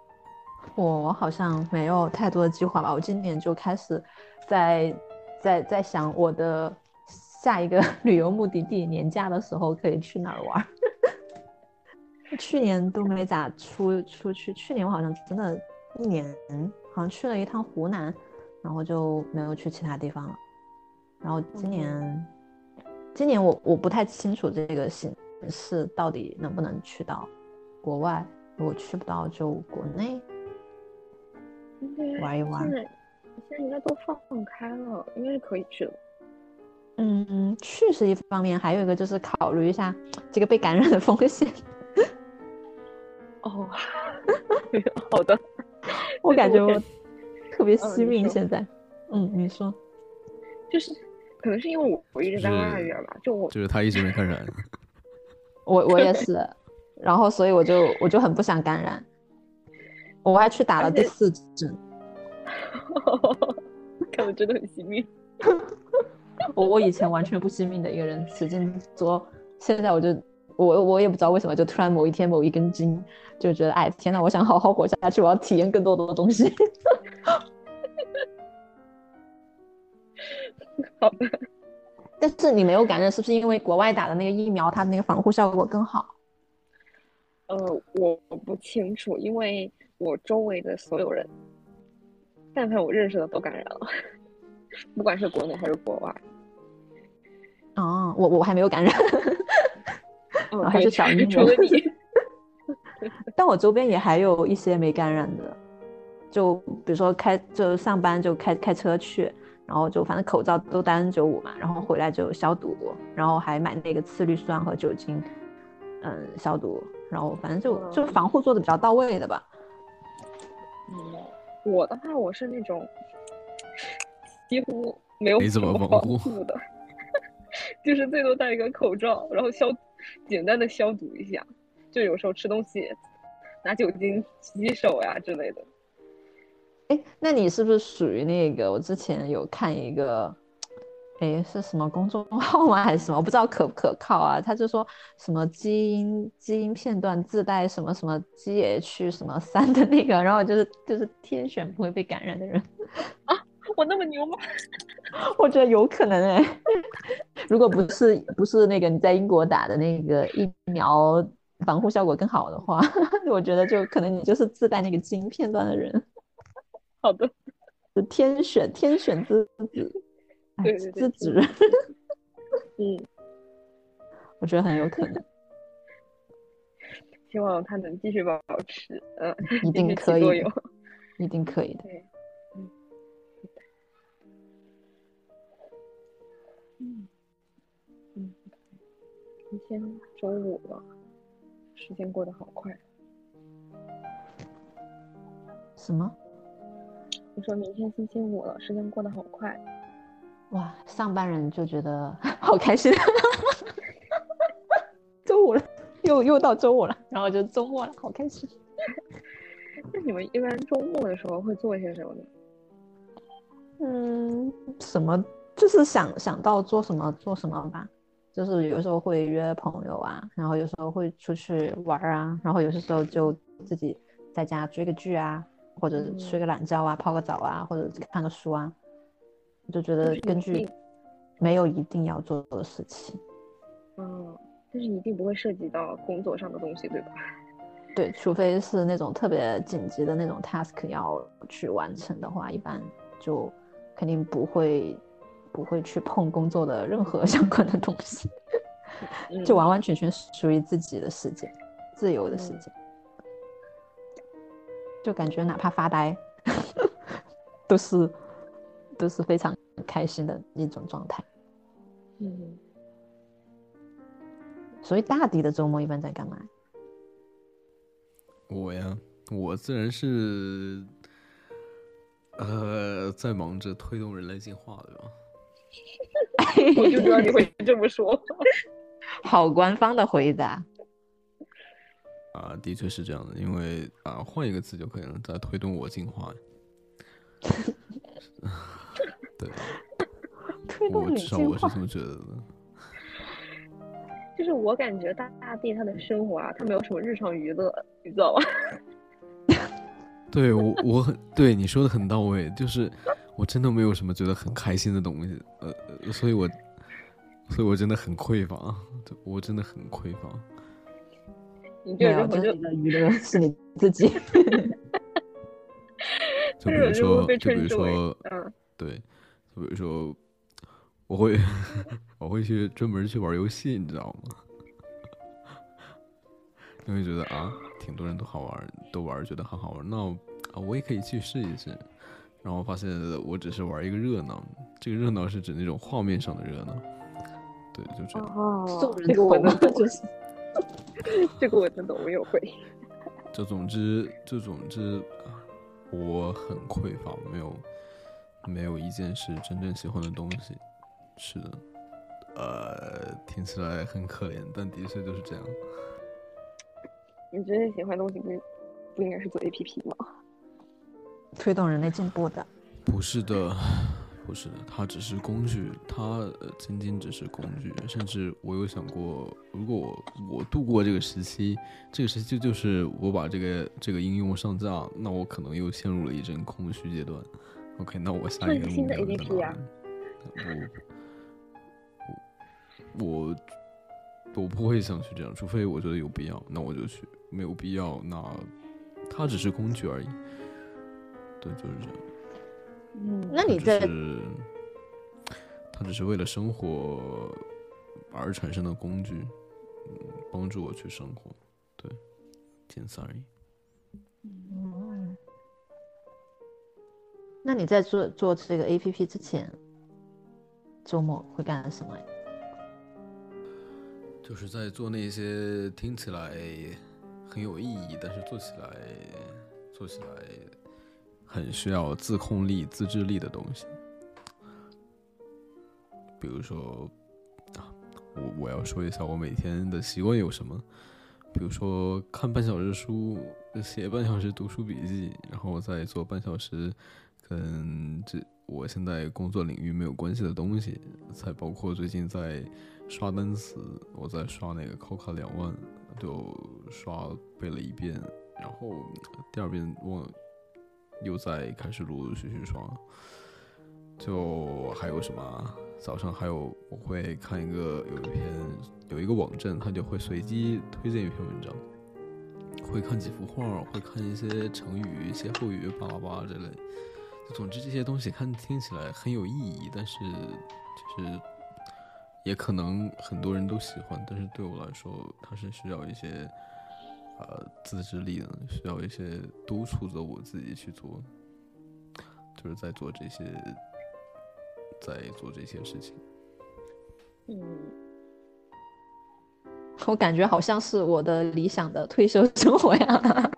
我好像没有太多的计划吧。我今年就开始在在在想我的下一个 旅游目的地，年假的时候可以去哪儿玩。去年都没咋出出去，去年我好像真的，一年好像去了一趟湖南。然后就没有去其他地方了。然后今年，今年我我不太清楚这个形式到底能不能去到国外。如果去不到，就国内玩一玩。现在现在应该都放开了，应该是可以去的。嗯，去是一方面，还有一个就是考虑一下这个被感染的风险。哦，好的，我感觉我。特别惜命，现在，嗯，你说，就是可能是因为我我一直在外边吧，就我就是他一直没感染，我我也是，然后所以我就我就很不想感染，我还去打了第四针，看我真的很惜命，我我以前完全不惜命的一个人，使劲作，现在我就我我也不知道为什么，就突然某一天某一根筋，就觉得哎天呐，我想好好活下去，我要体验更多的东西。好的，但是你没有感染，是不是因为国外打的那个疫苗，它的那个防护效果更好？呃，我不清楚，因为我周围的所有人，但凡我认识的都感染了，不管是国内还是国外。哦，我我还没有感染，还是小除了你。但我周边也还有一些没感染的。就比如说开就上班就开开车去，然后就反正口罩都戴 N 九五嘛，然后回来就消毒，然后还买那个次氯酸和酒精，嗯，消毒，然后反正就就防护做的比较到位的吧。嗯，我的话我是那种几乎没有怎么防护的，就是最多戴一个口罩，然后消简单的消毒一下，就有时候吃东西。拿酒精洗手呀之类的。哎，那你是不是属于那个？我之前有看一个，哎，是什么公众号吗？还是什么？我不知道可不可靠啊。他就说什么基因基因片段自带什么什么 GH 什么三的那个，然后就是就是天选不会被感染的人 啊！我那么牛吗？我觉得有可能哎。如果不是不是那个你在英国打的那个疫苗。防护效果更好的话，我觉得就可能你就是自带那个基因片段的人。好的，天选天选之子，对之子。嗯，我觉得很有可能。希望他能继续保持，嗯，一定可以，一定可以的。对，嗯，嗯，嗯，今天周五了。时间过得好快，什么？我说明天星期五了，时间过得好快。哇，上班人就觉得 好开心，周五了，又又到周五了，然后就周末了，好开心。那你们一般周末的时候会做些什么呢？嗯，什么就是想想到做什么做什么吧。就是有时候会约朋友啊，然后有时候会出去玩啊，然后有些时候就自己在家追个剧啊，或者睡个懒觉啊，泡个澡啊，或者看个书啊，就觉得根据没有一定要做的事情。嗯，但是一定不会涉及到工作上的东西，对吧？对，除非是那种特别紧急的那种 task 要去完成的话，一般就肯定不会。不会去碰工作的任何 相关的东西，就完完全全属于自己的世界，自由的世界。就感觉哪怕发呆，都是都是非常开心的一种状态。嗯。所以大迪的周末一般在干嘛？我呀，我自然是，呃，在忙着推动人类进化，对吧？我就知道你会这么说，好官方的回答。啊，的确是这样的，因为啊，换一个词就可以了，在推动我进化。对，我至少我是这么觉得的。就是我感觉大大地他的生活啊，他没有什么日常娱乐，你知道吗？对我，我很对你说的很到位，就是。我真的没有什么觉得很开心的东西，呃，所以我，所以我真的很匮乏，我真的很匮乏。你这人就的娱乐是你自己。就比如说，就比如说，嗯，对，就比如说，我会，我会去专门去玩游戏，你知道吗？因为觉得啊，挺多人都好玩，都玩，觉得很好玩，那啊，我也可以去试一试。然后发现我只是玩一个热闹，这个热闹是指那种画面上的热闹，对，就这样。哦，这个我能懂，这个我能懂，我有会。就总之，就总之，我很匮乏，没有，没有一件是真正喜欢的东西。是的，呃，听起来很可怜，但的确就是这样。你真正喜欢的东西不不应该是做 APP 吗？推动人类进步的，不是的，不是的，它只是工具，它仅仅只是工具。甚至我有想过，如果我我度过这个时期，这个时期就是我把这个这个应用上架，那我可能又陷入了一阵空虚阶段。OK，那我下一个目标在哪？我我我不会想去这样，除非我觉得有必要，那我就去；没有必要，那它只是工具而已。对，就是这样。嗯，那你这，它只是为了生活而产生的工具，嗯，帮助我去生活，对，仅此而已。那你在做做这个 A P P 之前，周末会干什么？就是在做那些听起来很有意义，但是做起来做起来很需要自控力、自制力的东西。比如说啊，我我要说一下我每天的习惯有什么。比如说看半小时书，写半小时读书笔记，然后再做半小时跟这我现在工作领域没有关系的东西，才包括最近在刷单词，我在刷那个考卡两万，就刷背了一遍，然后第二遍忘，又在开始陆陆续续刷，就还有什么？早上还有我会看一个有一篇有一个网站，它就会随机推荐一篇文章，会看几幅画，会看一些成语、歇后语、巴拉巴拉之类。总之这些东西看听起来很有意义，但是就是也可能很多人都喜欢，但是对我来说，它是需要一些呃自制力的，需要一些督促着我自己去做，就是在做这些。在做这些事情，嗯，我感觉好像是我的理想的退休生活呀，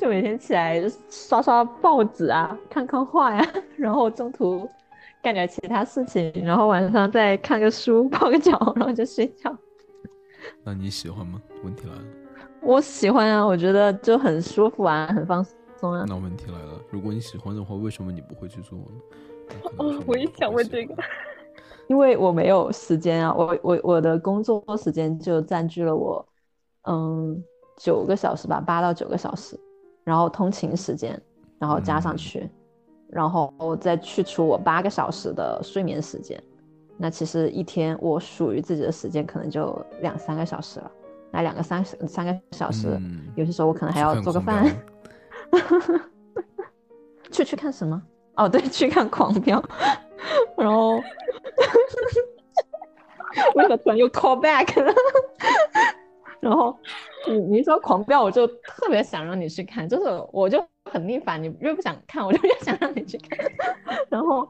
就每天起来刷刷报纸啊，看看画呀，然后中途干点其他事情，然后晚上再看个书，泡个脚，然后就睡觉。那你喜欢吗？问题来了，我喜欢啊，我觉得就很舒服啊，很放松啊。那问题来了，如果你喜欢的话，为什么你不会去做呢？哦，我也想问这个，因为我没有时间啊，我我我的工作时间就占据了我，嗯，九个小时吧，八到九个小时，然后通勤时间，然后加上去，然后再去除我八个小时的睡眠时间，那其实一天我属于自己的时间可能就两三个小时了，那两个三三个小时，有些时候我可能还要做个饭。去去看什么？哦，对，去看《狂飙》，然后 为什么突然又 call back 了？然后你你说《狂飙》，我就特别想让你去看，就是我就很逆反，你越不想看，我就越想让你去看。然后，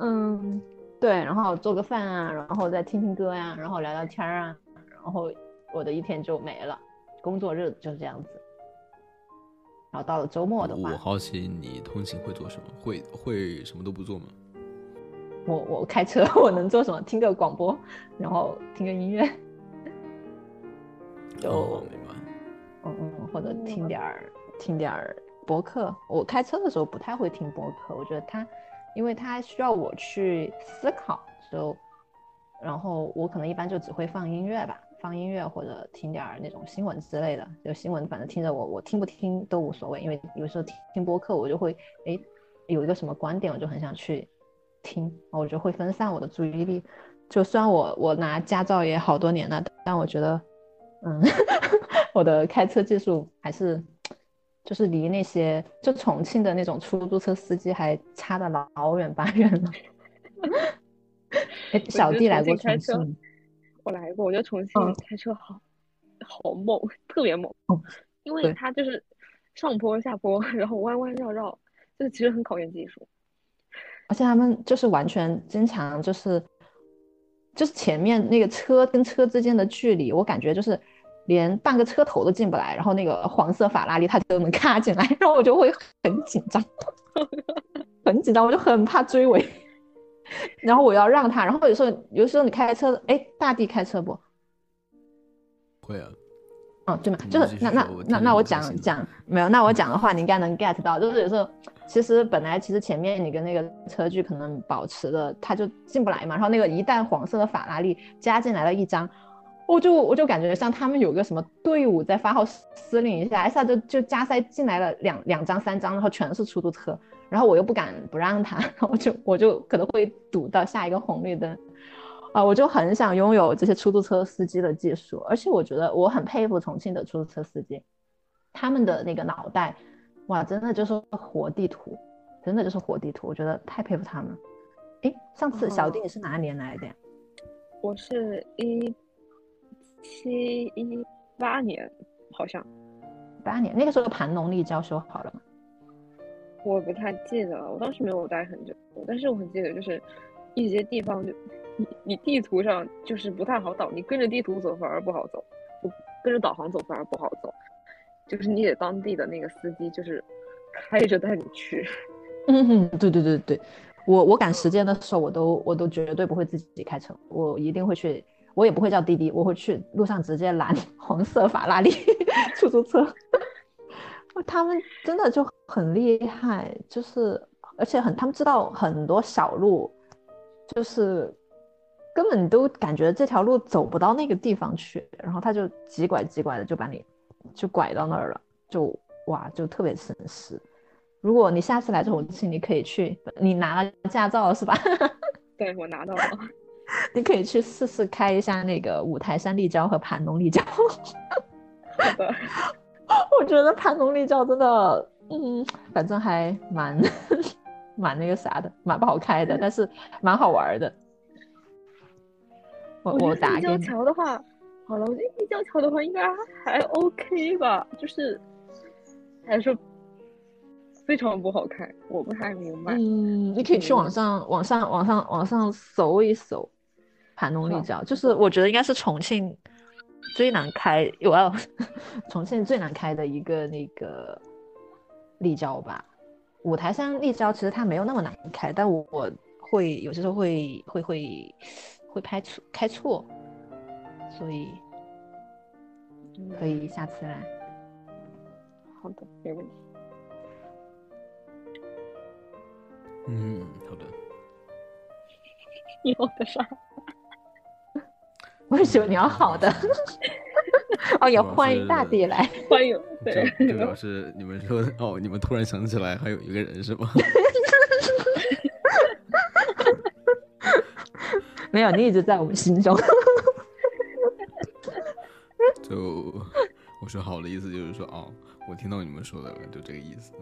嗯，对，然后做个饭啊，然后再听听歌呀，然后聊聊天啊，然后我的一天就没了，工作日就是这样子。然后到了周末的话，我好奇你通勤会做什么？会会什么都不做吗？我我开车，我能做什么？听个广播，然后听个音乐，就明白。嗯嗯，或者听点儿听点儿播客。我开车的时候不太会听播客，我觉得它，因为它需要我去思考，就然后我可能一般就只会放音乐吧。放音乐或者听点儿那种新闻之类的，就新闻反正听着我我听不听都无所谓，因为有时候听听播客我就会哎有一个什么观点我就很想去听，我就会分散我的注意力。就虽然我我拿驾照也好多年了，但我觉得嗯 我的开车技术还是就是离那些就重庆的那种出租车司机还差的老远八远了。哎，小弟来过重庆。我来过，我觉得重庆开车好，好猛，特别猛，因为它就是上坡下坡，然后弯弯绕绕，就是其实很考验技术。而且他们就是完全经常就是，就是前面那个车跟车之间的距离，我感觉就是连半个车头都进不来，然后那个黄色法拉利它都能卡进来，然后我就会很紧张，很紧张，我就很怕追尾。然后我要让他，然后有时候有时候你开车，哎，大弟开车不？会啊。哦，对嘛，就是那那那那我讲讲没有，那我讲的话你应该能 get 到，就是有时候其实本来其实前面你跟那个车距可能保持的，他就进不来嘛，然后那个一旦黄色的法拉利加进来了一张，我就我就感觉像他们有个什么队伍在发号施令一下，一下就就加塞进来了两两张三张，然后全是出租车。然后我又不敢不让他，然后就我就可能会堵到下一个红绿灯，啊，我就很想拥有这些出租车司机的技术，而且我觉得我很佩服重庆的出租车司机，他们的那个脑袋，哇，真的就是活地图，真的就是活地图，我觉得太佩服他们。哎，上次小弟你是哪年来的呀？我是一七一八年，好像八年，那个时候盘龙立交修好了吗？我不太记得了，我当时没有待很久，但是我很记得就是一些地方就你你地图上就是不太好导，你跟着地图走反而不好走，就跟着导航走反而不好走，就是你得当地的那个司机就是开着带你去。嗯哼，对对对对，我我赶时间的时候，我都我都绝对不会自己开车，我一定会去，我也不会叫滴滴，我会去路上直接拦红色法拉利出租车。他们真的就很厉害，就是而且很，他们知道很多小路，就是根本都感觉这条路走不到那个地方去，然后他就急拐急拐的就把你就拐到那儿了，就哇就特别省事。如果你下次来重庆，你可以去，你拿了驾照是吧？对我拿到了，你可以去试试开一下那个五台山立交和盘龙立交。好的。我觉得盘龙立交真的，嗯，反正还蛮蛮那个啥的，蛮不好开的，但是蛮好玩的。我我打立交桥的话，好了，我觉得立交桥的话应该还 OK 吧，就是还是非常不好开，我不太明白。嗯，你可以去网上网上网上网上搜一搜盘龙立交，就是我觉得应该是重庆。最难开，我要 重庆最难开的一个那个立交吧。五台山立交其实它没有那么难开，但我我会有些时候会会会会拍错开错，所以可以下次来。好的，没问题。嗯，好的。你好的啥？为什么你要好的？哦，也欢迎大地来，欢迎。对，就表 示你们说哦，你们突然想起来还有一个人是吗？没有，你一直在我们心中。就我说好的意思就是说哦，我听到你们说的了，就这个意思。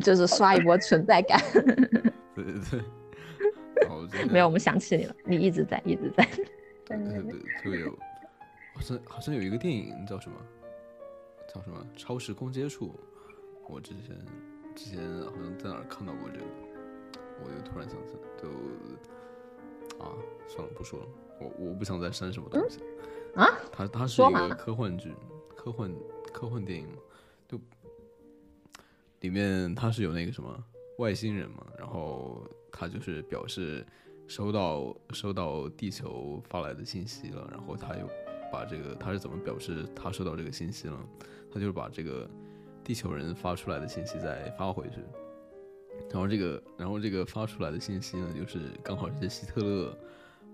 就是刷一波存在感。对对对。没有，我们想起你了，你一直在，一直在。对对对，特别有，好像好像有一个电影叫什么，叫什么《超时空接触》，我之前之前好像在哪儿看到过这个，我就突然想起来，就啊，算了，不说了，我我不想再删什么东西啊。它它是一个科幻剧，科幻科幻电影嘛，就里面它是有那个什么外星人嘛，然后他就是表示。收到收到地球发来的信息了，然后他又把这个他是怎么表示他收到这个信息了？他就是把这个地球人发出来的信息再发回去，然后这个然后这个发出来的信息呢，就是刚好是希特勒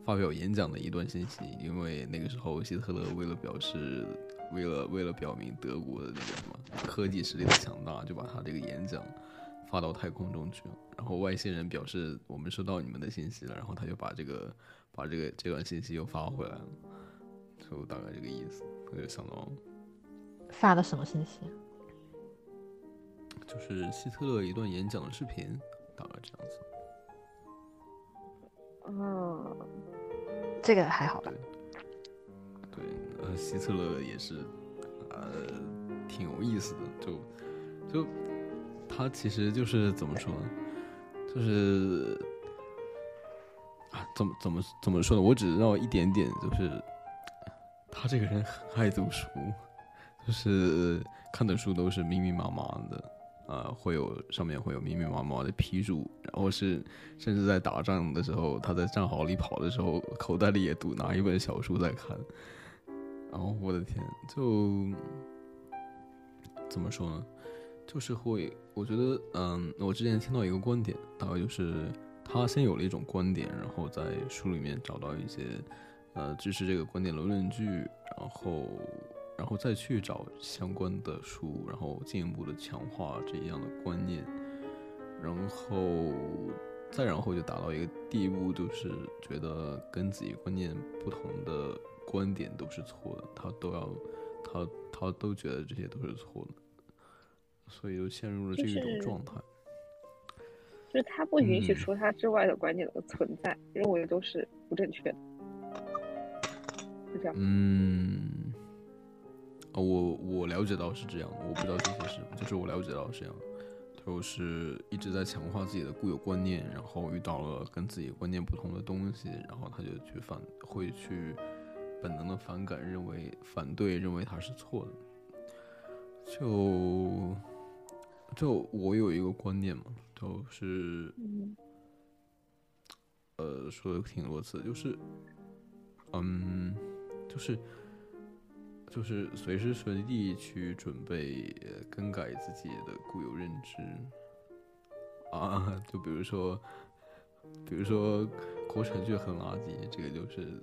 发表演讲的一段信息，因为那个时候希特勒为了表示为了为了表明德国的那个什么科技实力的强大，就把他这个演讲。发到太空中去了，然后外星人表示我们收到你们的信息了，然后他就把这个把这个这段信息又发回来了，就大概这个意思。我就想到发的什么信息？就是希特勒一段演讲的视频，大概这样子。嗯，这个还好吧？对，呃，希特勒也是，呃，挺有意思的，就就。他其实就是怎么说呢？就是啊，怎么怎么怎么说呢？我只知道一点点，就是他这个人很爱读书，就是看的书都是密密麻麻的，啊，会有上面会有密密麻麻的批注，然后是甚至在打仗的时候，他在战壕里跑的时候，口袋里也读拿一本小书在看，然后我的天，就怎么说呢？就是会，我觉得，嗯，我之前听到一个观点，大概就是他先有了一种观点，然后在书里面找到一些，呃，支持这个观点的论据，然后，然后再去找相关的书，然后进一步的强化这样的观念，然后再然后就达到一个地步，就是觉得跟自己观念不同的观点都是错的，他都要，他他都觉得这些都是错的。所以就陷入了这一种状态，就是他不允许除他之外的观点的存在，认为都是不正确的，是这样。嗯，我我了解到是这样，我不知道这些事，就是我了解到是这样，就就是一直在强化自己的固有观念，然后遇到了跟自己观念不同的东西，然后他就去反，会去本能的反感，认为反对，认为他是错的。就就我有一个观念嘛，就是呃说的挺多次，就是嗯，就是就是随时随地去准备更改自己的固有认知啊，就比如说比如说国产剧很垃圾，这个就是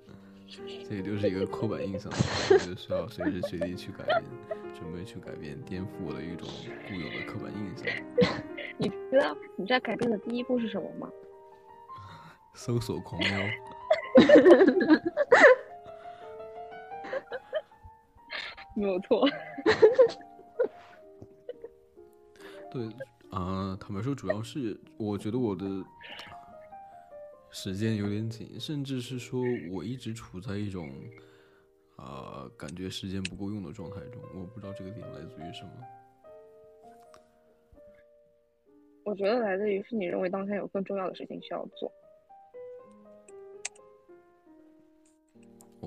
这个就是一个刻板印象，就需要随时随地去改变，准备去改变，颠覆我的一种固有的刻板印象。你知道你知道改变的第一步是什么吗？搜索狂喵。没有错。对啊，坦白说，主要是我觉得我的时间有点紧，甚至是说我一直处在一种啊感觉时间不够用的状态中。我不知道这个点来自于什么。我觉得来自于是你认为当下有更重要的事情需要做，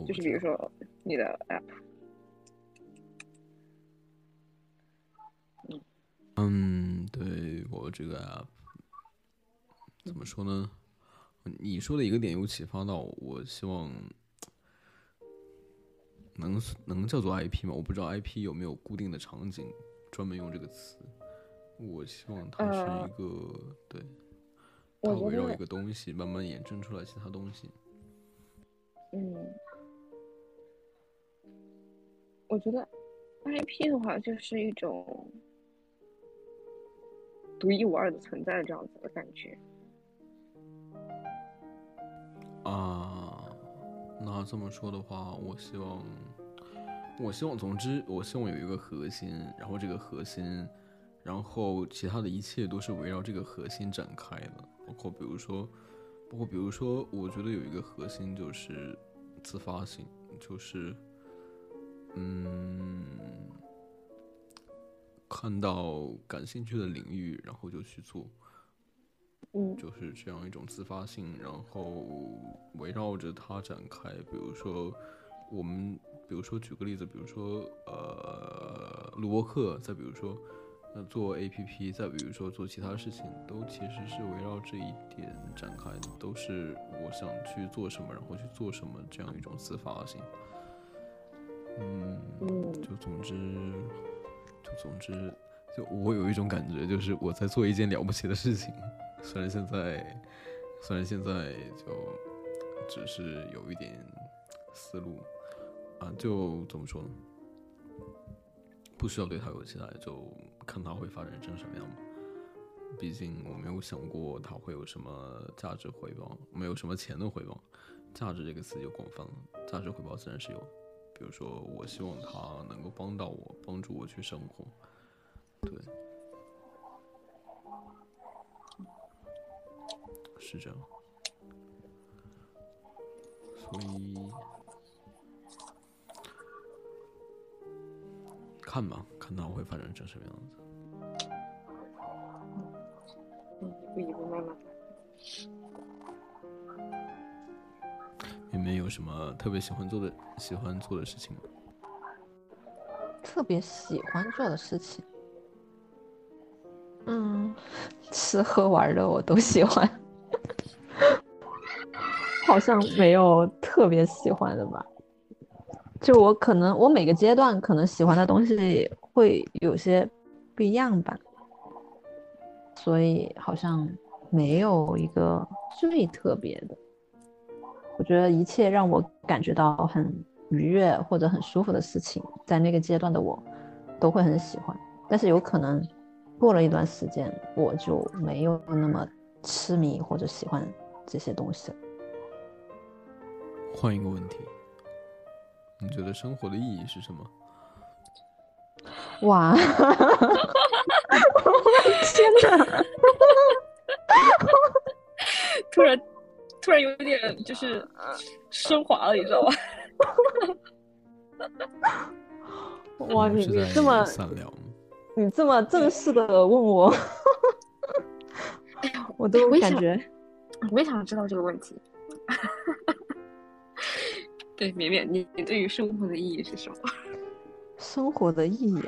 就是比如说你的 app。嗯，对我这个 app 怎么说呢？你说的一个点有启发到，我希望能能叫做 IP 吗？我不知道 IP 有没有固定的场景专门用这个词。我希望它是一个对，它围绕一个东西慢慢衍生出来其他东西。嗯，我觉得 IP 的话就是一种独一无二的存在，这样子的感觉。啊，那这么说的话，我希望，我希望，总之，我希望有一个核心，然后这个核心。然后其他的一切都是围绕这个核心展开的，包括比如说，包括比如说，我觉得有一个核心就是自发性，就是，嗯，看到感兴趣的领域，然后就去做，嗯，就是这样一种自发性，然后围绕着它展开。比如说，我们，比如说举个例子，比如说，呃，录播课，再比如说。那做 A P P，再比如说做其他事情，都其实是围绕这一点展开的，都是我想去做什么，然后去做什么这样一种自发性。嗯，就总之，就总之，就我有一种感觉，就是我在做一件了不起的事情。虽然现在，虽然现在就只是有一点思路啊，就怎么说呢？不需要对他有期待，就。看他会发展成什么样吧。毕竟我没有想过他会有什么价值回报，没有什么钱的回报。价值这个词就广泛了，价值回报自然是有。比如说，我希望他能够帮到我，帮助我去生活。对，是这样。所以。看吧，看他会发展成什么样子。嗯，一步一步慢慢。们有什么特别喜欢做的、喜欢做的事情吗？特别喜欢做的事情，嗯，吃喝玩乐我都喜欢，好像没有特别喜欢的吧。就我可能，我每个阶段可能喜欢的东西会有些不一样吧，所以好像没有一个最特别的。我觉得一切让我感觉到很愉悦或者很舒服的事情，在那个阶段的我都会很喜欢。但是有可能过了一段时间，我就没有那么痴迷或者喜欢这些东西了。换一个问题。你觉得生活的意义是什么？哇！天哪！突然，突然有点就是升华了，你知道吧？哇！你这么，你这么正式的问我，我都我也想感觉我也想知道这个问题。对，绵绵，你你对于生活的意义是什么？生活的意义，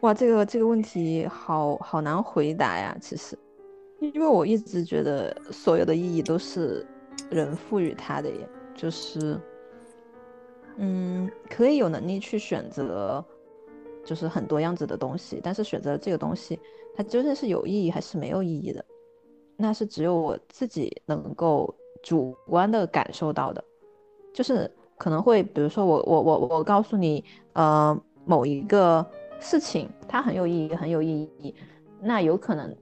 哇，这个这个问题好好难回答呀。其实，因为我一直觉得所有的意义都是人赋予它的耶，就是，嗯，可以有能力去选择，就是很多样子的东西，但是选择这个东西，它究竟是有意义还是没有意义的，那是只有我自己能够主观的感受到的。就是可能会，比如说我我我我告诉你，呃，某一个事情它很有意义，很有意义，那有可能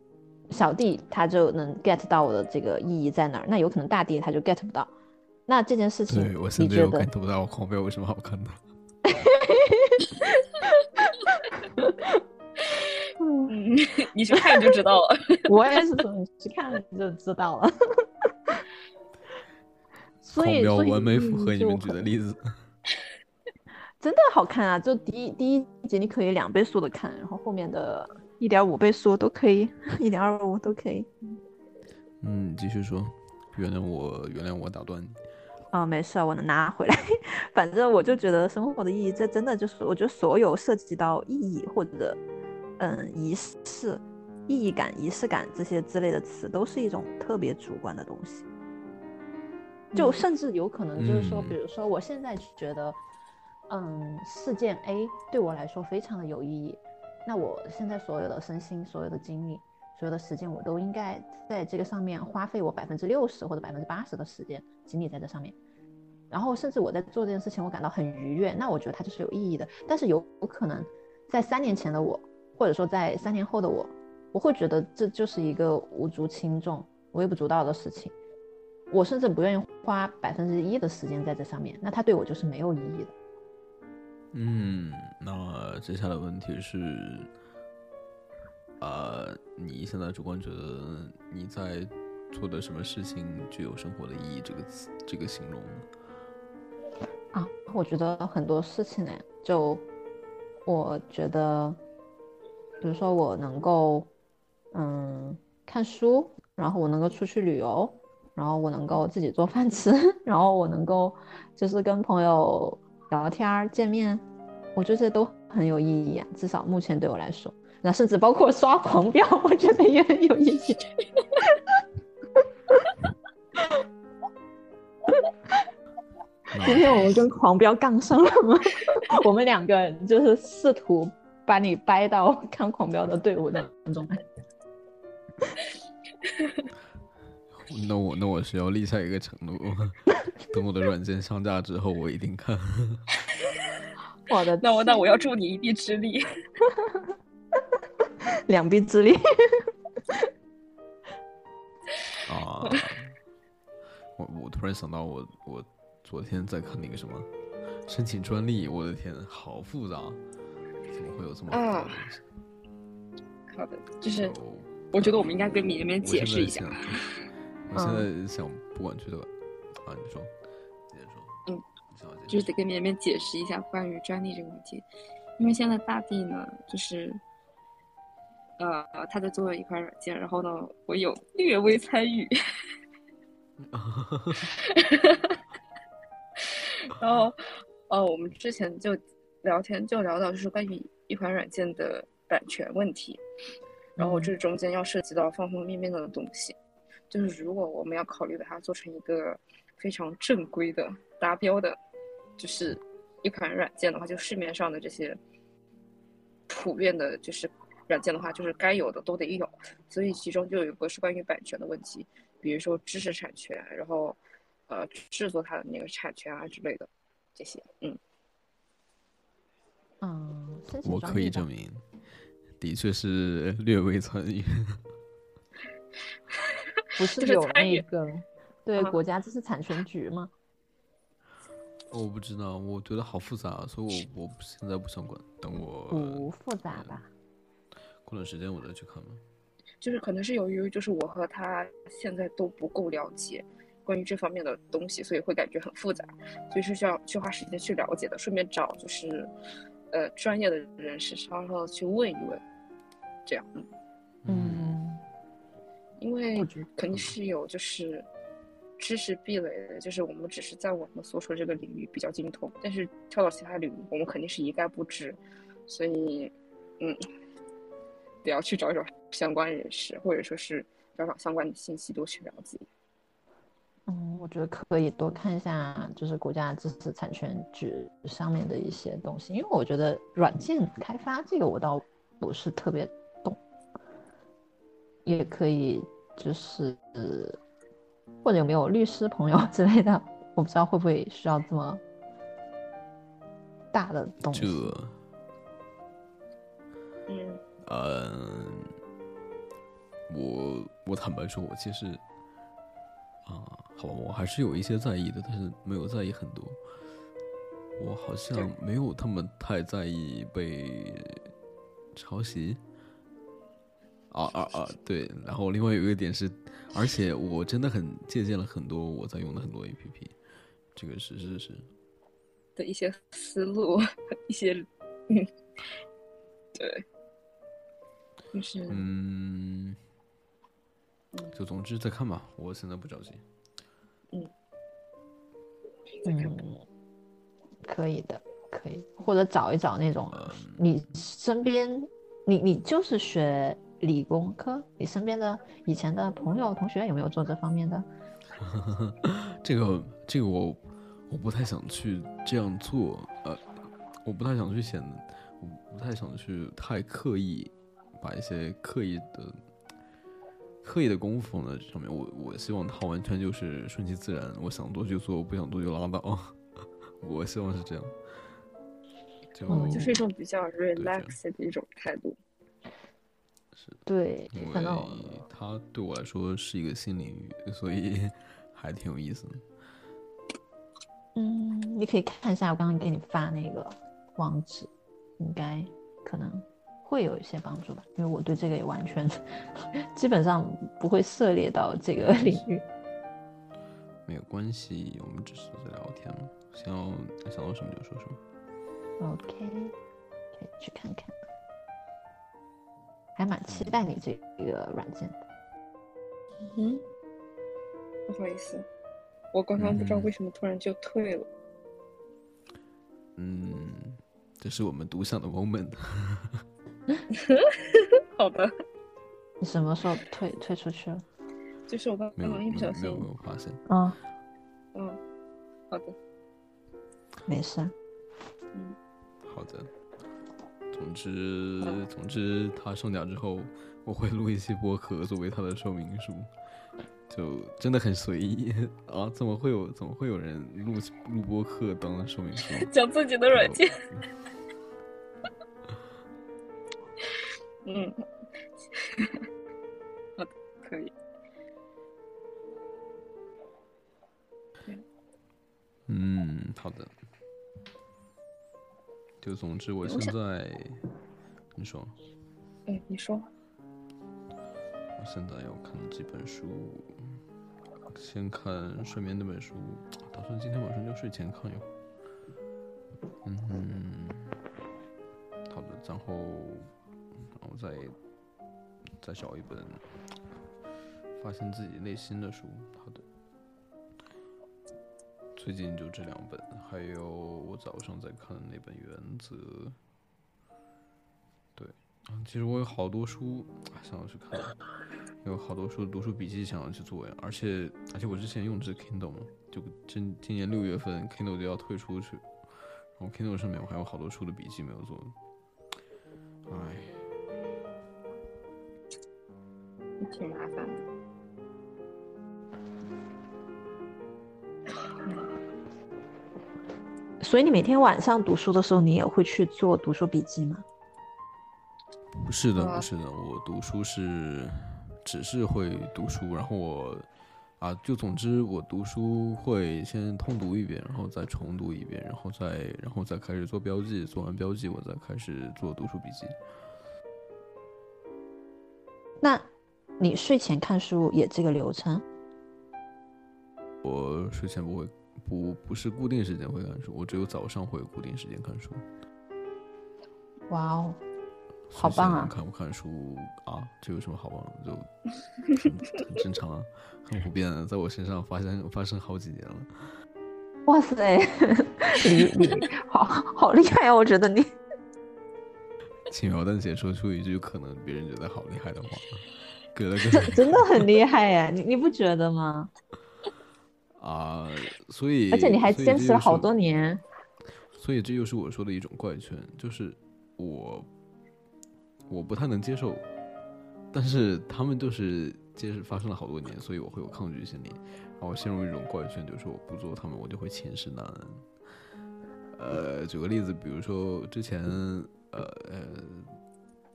小弟他就能 get 到我的这个意义在哪儿，那有可能大弟他就 get 不到。那这件事情对我你甚至有觉得 get 不到我狂飙为什么好看的。嗯，你去看就知道了。我也是说你去看了你就知道了。所以所以完美符嗯合你们举的例子。真的好看啊！就第一第一集你可以两倍速的看，然后后面的一点五倍速都可以，一点二五都可以。嗯，继续说，原谅我，原谅我打断你。啊、没事，我能拿回来。反正我就觉得生活的意义，这真的就是我觉得所有涉及到意义或者嗯仪式、意义感、仪式感这些之类的词，都是一种特别主观的东西。就嗯甚至有可能就是说，嗯比如说我现在觉得，嗯，事件 A 对我来说非常的有意义，那我现在所有的身心、所有的精力、所有的时间，我都应该在这个上面花费我百分之六十或者百分之八十的时间精力在这上面。然后甚至我在做这件事情，我感到很愉悦，那我觉得它就是有意义的。但是有有可能在三年前的我，或者说在三年后的我，我会觉得这就是一个无足轻重、微不足道的事情。我甚至不愿意花百分之一的时间在这上面，那它对我就是没有意义的。嗯，那接下来问题是，呃，你现在主观觉得你在做的什么事情具有生活的意义？这个词，这个形容？啊，我觉得很多事情呢，就我觉得，比如说我能够，嗯，看书，然后我能够出去旅游，然后我能够自己做饭吃，然后我能够就是跟朋友聊天、见面，我觉得这都很有意义啊，至少目前对我来说，那甚至包括刷狂飙，我觉得也很有意义。今天我们跟狂飙杠上了吗？我们两个就是试图把你掰到 看狂飙的队伍当中。那我那我是要立下一个承诺，等我的软件上架之后，我一定看。我的那我那我要助你一臂之力。两臂之力，啊！我我突然想到我，我昨天在看那个什么申请专利，我的天，好复杂，怎么会有这么复杂的东西？好的，就是我觉得我们应该跟你那边解释一下我现在想，不管去的啊，你说，接着说，嗯就是得跟绵绵解释一下关于专利这个问题，因为现在大地呢，就是，呃，他在做一款软件，然后呢，我有略微参与，然后，呃，我们之前就聊天就聊到就是关于一款软件的版权问题，然后这中间要涉及到方方面面的东西，就是如果我们要考虑把它做成一个非常正规的达标的，就是一款软件的话，就市面上的这些普遍的，就是软件的话，就是该有的都得有，所以其中就有一个是关于版权的问题，比如说知识产权，然后呃制作它的那个产权啊之类的这些，嗯，嗯，我可以证明，的确是略微参与。不是就是有那个对啊国家知识产权局吗？我不知道，我觉得好复杂，所以我我现在不想管，等我不复杂吧？过段时间我再去看吧。就是可能是由于就是我和他现在都不够了解关于这方面的东西，所以会感觉很复杂，所以是需要去花时间去了解的，顺便找就是呃专业的人士稍稍地去问一问，这样，嗯。嗯，因为肯定是有就是知识壁垒的，就是我们只是在我们所处这个领域比较精通，但是跳到其他领域，我们肯定是一概不知，所以嗯，得要去找找相关人士，或者说是找找相关的信息，多去了解。嗯，我觉得可以多看一下，就是国家知识产权局上面的一些东西，因为我觉得软件开发这个我倒不是特别懂，也可以就是或者有没有律师朋友 之类的，我不知道会不会需要这么大的东西。这，嗯嗯，我我坦白说，我其实啊。好吧，我还是有一些在意的，但是没有在意很多。我好像没有他们太在意被抄袭。啊啊啊！对，然后另外有一个点是，而且我真的很借鉴了很多我在用的很多 A P P，这个是是是。的一些思路，一些嗯，对，就是嗯，就总之再看吧，我现在不着急。嗯，嗯，可以的，可以，或者找一找那种你身边，你你就是学理工科，你身边的以前的朋友同学有没有做这方面的？这个这个我我不太想去这样做，呃，我不太想去显，我不太想去太刻意把一些刻意的。刻意的功夫放在上面，我我希望他完全就是顺其自然，我想做就做，我不想做就拉倒。我希望是这样，就就是一种比较 relax 的一种态度。是，对，因为它对我来说是一个新领域，所以 还挺有意思的。嗯，你可以看一下我刚刚给你发那个网址，应该可能。会有一些帮助吧，因为我对这个也完全 基本上不会涉猎到这个领域。没有关系，我们只是在聊天嘛，想要想到什么就说什么。OK，可以去看看，还蛮期待你这个软件的。嗯，不好意思，我刚刚不知道为什么突然就退了。嗯，这是我们独享的 moment。好的。你什么时候退退出去了？就是我刚刚一不小心。没有没有发现。嗯。嗯。好的。没事。嗯。好的。总之，总之，他上架之后，我会录一期播客作为他的说明书。就真的很随意 啊！怎么会有怎么会有人录录播客当说明书？讲自己的软件。嗯，好的，可以。嗯，好的。就总之，我现在，你说。哎，你说。我现在要看几本书，先看睡眠那本书，打算今天晚上就睡前看一会儿。嗯，好的，然后。然后再再找一本发现自己内心的书，好的。最近就这两本，还有我早上在看的那本《原则》。对，其实我有好多书想要去看，有好多书读书笔记想要去做呀。而且而且我之前用的是 Kindle，嘛就今今年六月份 Kindle 就要退出去，然后 Kindle 上面我还有好多书的笔记没有做，唉。挺麻烦的，所以你每天晚上读书的时候，你也会去做读书笔记吗？不是的，不是的，我读书是只是会读书，然后我啊，就总之我读书会先通读一遍，然后再重读一遍，然后再然后再开始做标记，做完标记我再开始做读书笔记。那。你睡前看书也这个流程？我睡前不会，不不是固定时间会看书，我只有早上会固定时间看书。哇哦！好棒啊！看不看书啊？这有什么好棒？就很正常啊，很普遍，在我身上发生发生好几年了。哇塞，你你好好厉害啊！我觉得你轻描淡写说出一句可能别人觉得好厉害的话，给了个 真的很厉害呀！你你不觉得吗？啊，所以而且你还坚持了好多年，所以这又是我说的一种怪圈，就是我我不太能接受，但是他们就是接着发生了好多年，所以我会有抗拒心理。然后陷入一种怪圈，就是我不做他们，我就会寝食难安。呃，举个例子，比如说之前，呃呃，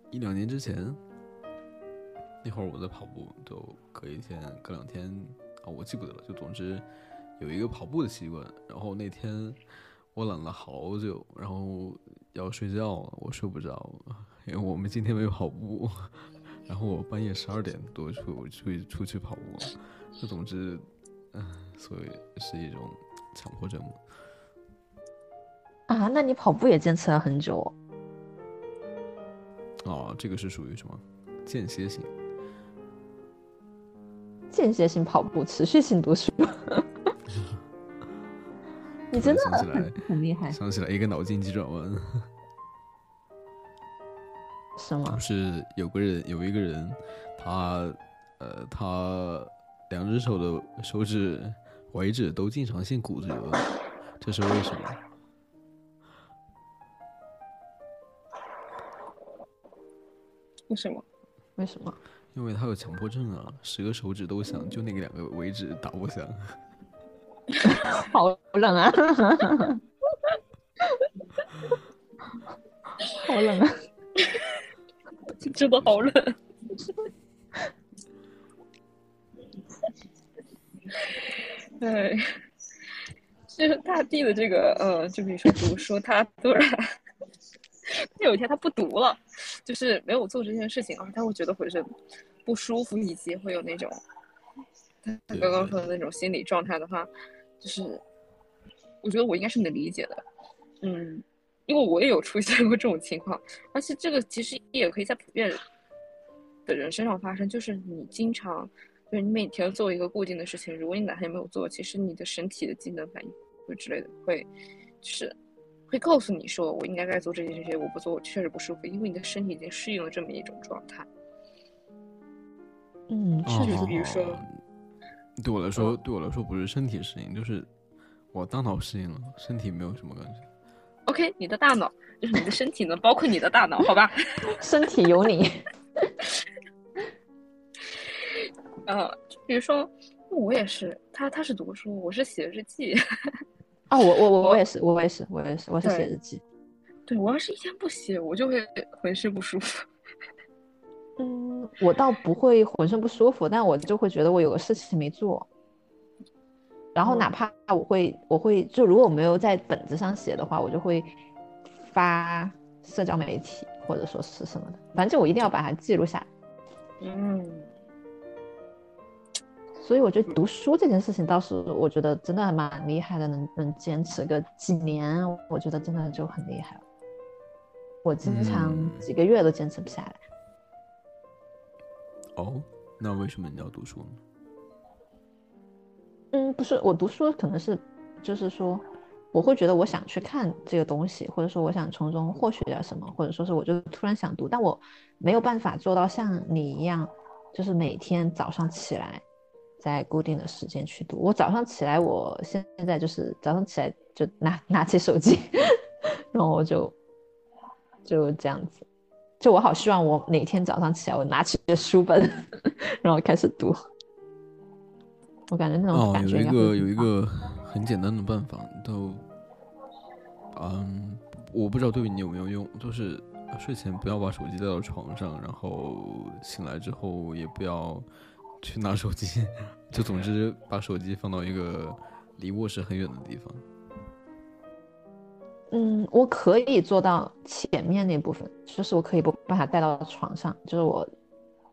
一两年之前，那会儿我在跑步，就隔一天、隔两天啊，我记不得了。就总之有一个跑步的习惯。然后那天我懒了好久，然后要睡觉了，我睡不着，因为我们今天没有跑步。然后我半夜十二点多出出出去跑步，就总之。嗯所以是一种强迫症？啊，那你跑步也坚持了很久哦。这个是属于什么间歇性？间歇性跑步，持续性读书。你真的很很厉害。想起来一个脑筋急转弯。什么？就是有个人，有一个人，他，呃，他。两只手的手指尾指都经常性骨折，这是为什么？为什么？为什么？因为他有强迫症啊，十个手指都想，就那个两个尾指打不响。好冷啊！好冷啊！真的好冷。对，就是大地的这个，呃，就比如说读书，他突然，他有一天他不读了，就是没有做这件事情啊，他会觉得浑身不舒服，以及会有那种他他刚刚说的那种心理状态的话，就是我觉得我应该是能理解的，嗯，因为我也有出现过这种情况，而且这个其实也可以在普遍的人身上发生，就是你经常。就是你每天做一个固定的事情，如果你哪天没有做，其实你的身体的机能反应会之类的会，就是会告诉你说我应该该做这些这些，我不做我确实不舒服，因为你的身体已经适应了这么一种状态。嗯，确实，比如说，对我来说，对我来说不是身体适应，就是我大脑适应了，身体没有什么感觉。OK，你的大脑就是你的身体呢，包括你的大脑，好吧？身体有你。呃，比如说，我也是，他他是读书，我是写日记。啊，我我我我也是，我也是，我也是，我是写日记。对我要是一天不写，我就会浑身不舒服。嗯，我倒不会浑身不舒服，但我就会觉得我有个事情没做。然后哪怕我会，我会就如果我没有在本子上写的话，我就会发社交媒体或者说是什么的，反正我一定要把它记录下来。嗯。所以我觉得读书这件事情倒是，我觉得真的还蛮厉害的，能能坚持个几年，我觉得真的就很厉害了。我经常几个月都坚持不下来。哦，那为什么你要读书呢？嗯，不是，我读书可能是，就是说，我会觉得我想去看这个东西，或者说我想从中获取点什么，或者说是我就突然想读，但我没有办法做到像你一样，就是每天早上起来。在固定的时间去读。我早上起来，我现在就是早上起来就拿拿起手机，然后我就就这样子。就我好希望我哪天早上起来，我拿起书本，然后开始读。我感觉那种感觉有一个有一个很简单的办法，都嗯，我不知道对你有没有用，就是睡前不要把手机带到床上，然后醒来之后也不要。去拿手机，就总之把手机放到一个离卧室很远的地方。嗯，我可以做到前面那部分，就是我可以不把它带到床上，就是我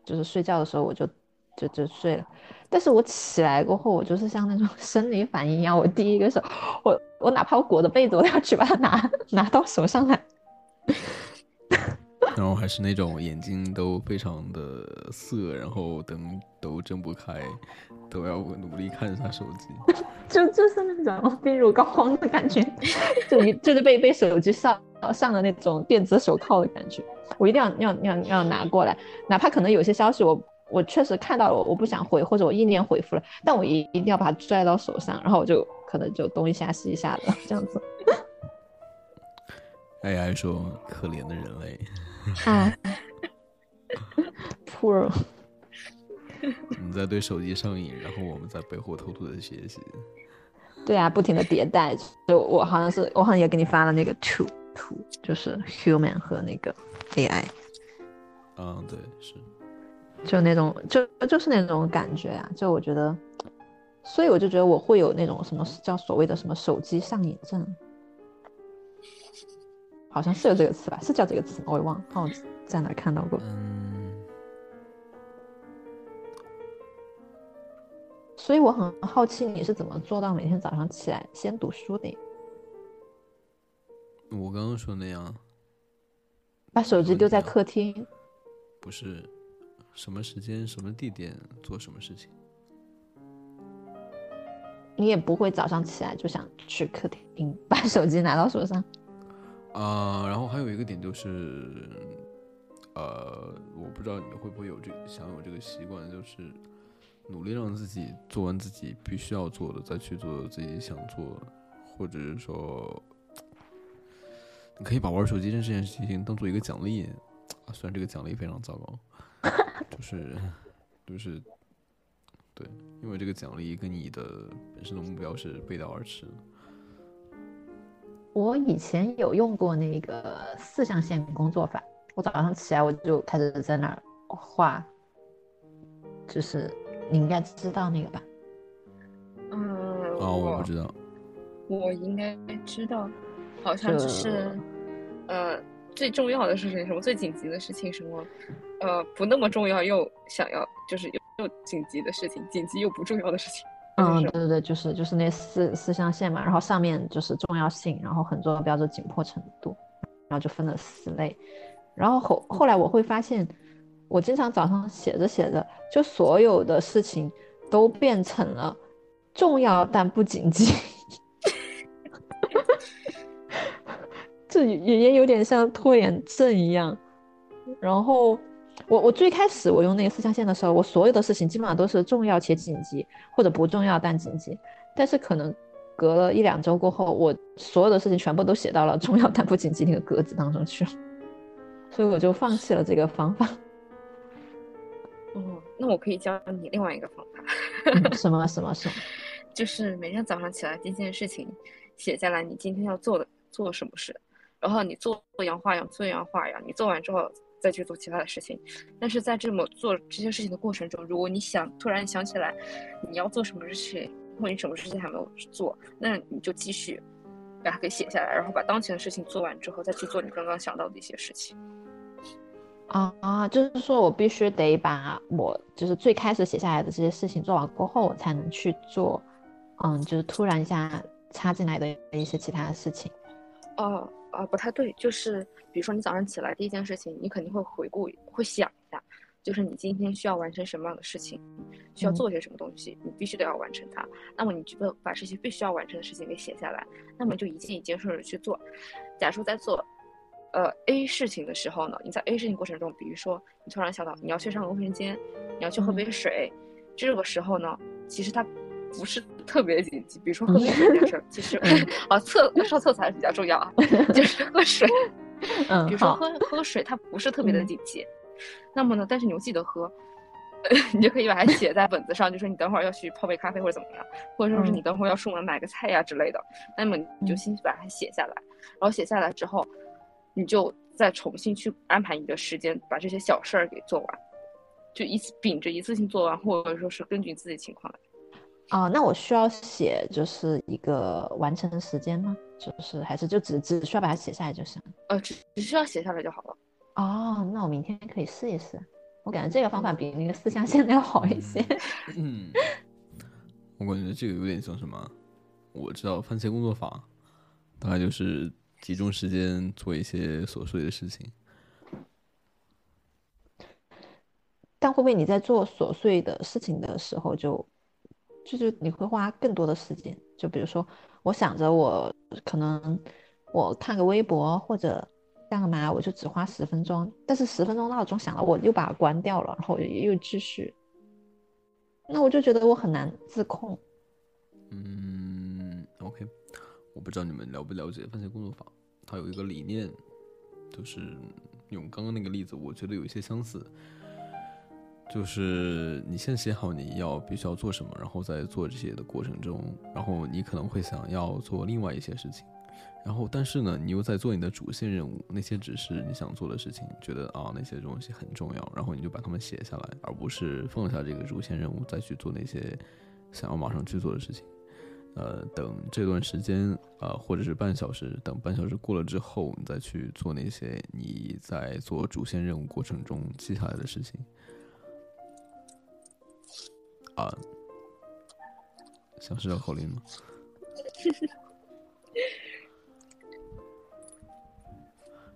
就是睡觉的时候我就就就睡了。但是我起来过后，我就是像那种 生理反应一样，我第一个是，我我哪怕我裹着被子，我都要去把它拿拿到手上来。然后还是那种眼睛都非常的涩，然后灯都睁不开，都要努力看一下手机，就就是那种病入膏肓的感觉，就一就是被被手机上上了那种电子手铐的感觉，我一定要要要要拿过来，哪怕可能有些消息我我确实看到了，我不想回或者我意念回复了，但我一一定要把它拽到手上，然后我就可能就东一下西一下的这样子。AI 说：“可怜的人类。”啊，poor。你在对手机上瘾，然后我们在背后偷偷的学习。对啊，不停的迭代。就我好像是，我好像也给你发了那个图图，就是 human 和那个 AI。嗯，对，是。就那种，就就是那种感觉啊！就我觉得，所以我就觉得我会有那种什么叫所谓的什么手机上瘾症。好像是有这个词吧？是叫这个词吗？我也忘了，我在哪看到过。嗯。所以我很好奇你是怎么做到每天早上起来先读书的？我刚刚说那样，把手机丢在客厅。不是，什么时间、什么地点做什么事情？你也不会早上起来就想去客厅把手机拿到手上。啊，然后还有一个点就是，呃，我不知道你会不会有这想有这个习惯，就是努力让自己做完自己必须要做的，再去做自己想做，或者是说，你可以把玩手机这件事情当做一个奖励，啊，虽然这个奖励非常糟糕，就是就是，对，因为这个奖励跟你的本身的目标是背道而驰。我以前有用过那个四象限工作法，我早上起来我就开始在那儿画，就是你应该知道那个吧？嗯，哦，我不知道，我应该知道，好像就是，呃，最重要的事情什么？最紧急的事情什么？呃，不那么重要又想要，就是又又紧急的事情，紧急又不重要的事情。嗯，对对对，就是就是那四四象限嘛，然后上面就是重要性，然后很重要标志紧迫程度，然后就分了四类，然后后后来我会发现，我经常早上写着写着，就所有的事情都变成了重要但不紧急，这也也有点像拖延症一样，然后。我我最开始我用那个四象限的时候，我所有的事情基本上都是重要且紧急，或者不重要但紧急。但是可能隔了一两周过后，我所有的事情全部都写到了重要但不紧急那个格子当中去了，所以我就放弃了这个方法。哦，那我可以教你另外一个方法。什么什么什么？就是每天早上起来第一件事情写下来，你今天要做的做什么事，然后你做做样画样，做样画样，你做完之后。再去做其他的事情，但是在这么做这些事情的过程中，如果你想突然想起来你要做什么事情，或者你什么事情还没有做，那你就继续把它给写下来，然后把当前的事情做完之后，再去做你刚刚想到的一些事情。啊啊，就是说我必须得把我就是最开始写下来的这些事情做完过后，我才能去做，嗯，就是突然一下插进来的一些其他的事情。哦。啊，不太对，就是比如说你早上起来第一件事情，你肯定会回顾，会想一下，就是你今天需要完成什么样的事情，需要做些什么东西，你必须得要完成它。那么你就把这些必须要完成的事情给写下来，那么就一件一件顺着去做。假如在做，呃 A 事情的时候呢，你在 A 事情过程中，比如说你突然想到你要去上个卫生间，你要去喝杯水，这个时候呢，其实它。不是特别紧急，比如说喝水这件事儿，其实 啊厕上厕所还是比较重要啊，就是喝水。嗯，比如说喝喝水，它不是特别的紧急。那么呢，但是你又记得喝，你就可以把它写在本子上，就说你等会儿要去泡杯咖啡或者怎么样，或者说是你等会儿要出门买个菜呀之类的。那么你就先把它写下来，然后写下来之后，你就再重新去安排你的时间，把这些小事儿给做完，就一次秉着一次性做完，或者说是根据自己情况来。啊，那我需要写就是一个完成时间吗？就是还是就只只需要把它写下来就行？呃，只只需要写下来就好了。哦，那我明天可以试一试。我感觉这个方法比那个四象限的要好一些。嗯，我感觉这个有点像什么？我知道番茄工作法，大概就是集中时间做一些琐碎的事情，但会不会你在做琐碎的事情的时候就，就是你会花更多的时间？就比如说，我想着我可能我看个微博或者干个嘛，我就只花十分钟，但是十分钟闹钟响了，我又把它关掉了，然后又继续。那我就觉得我很难自控。嗯，OK，我不知道你们了不了解番茄工作法，它有一个理念，就是用刚刚那个例子，我觉得有一些相似。就是你先写好你要必须要做什么，然后在做这些的过程中，然后你可能会想要做另外一些事情，然后但是呢，你又在做你的主线任务，那些只是你想做的事情，觉得啊那些东西很重要，然后你就把它们写下来，而不是放下这个主线任务再去做那些想要马上去做的事情。呃，等这段时间啊，或者是半小时，等半小时过了之后，你再去做那些你在做主线任务过程中记下来的事情。啊，想是绕口令吗？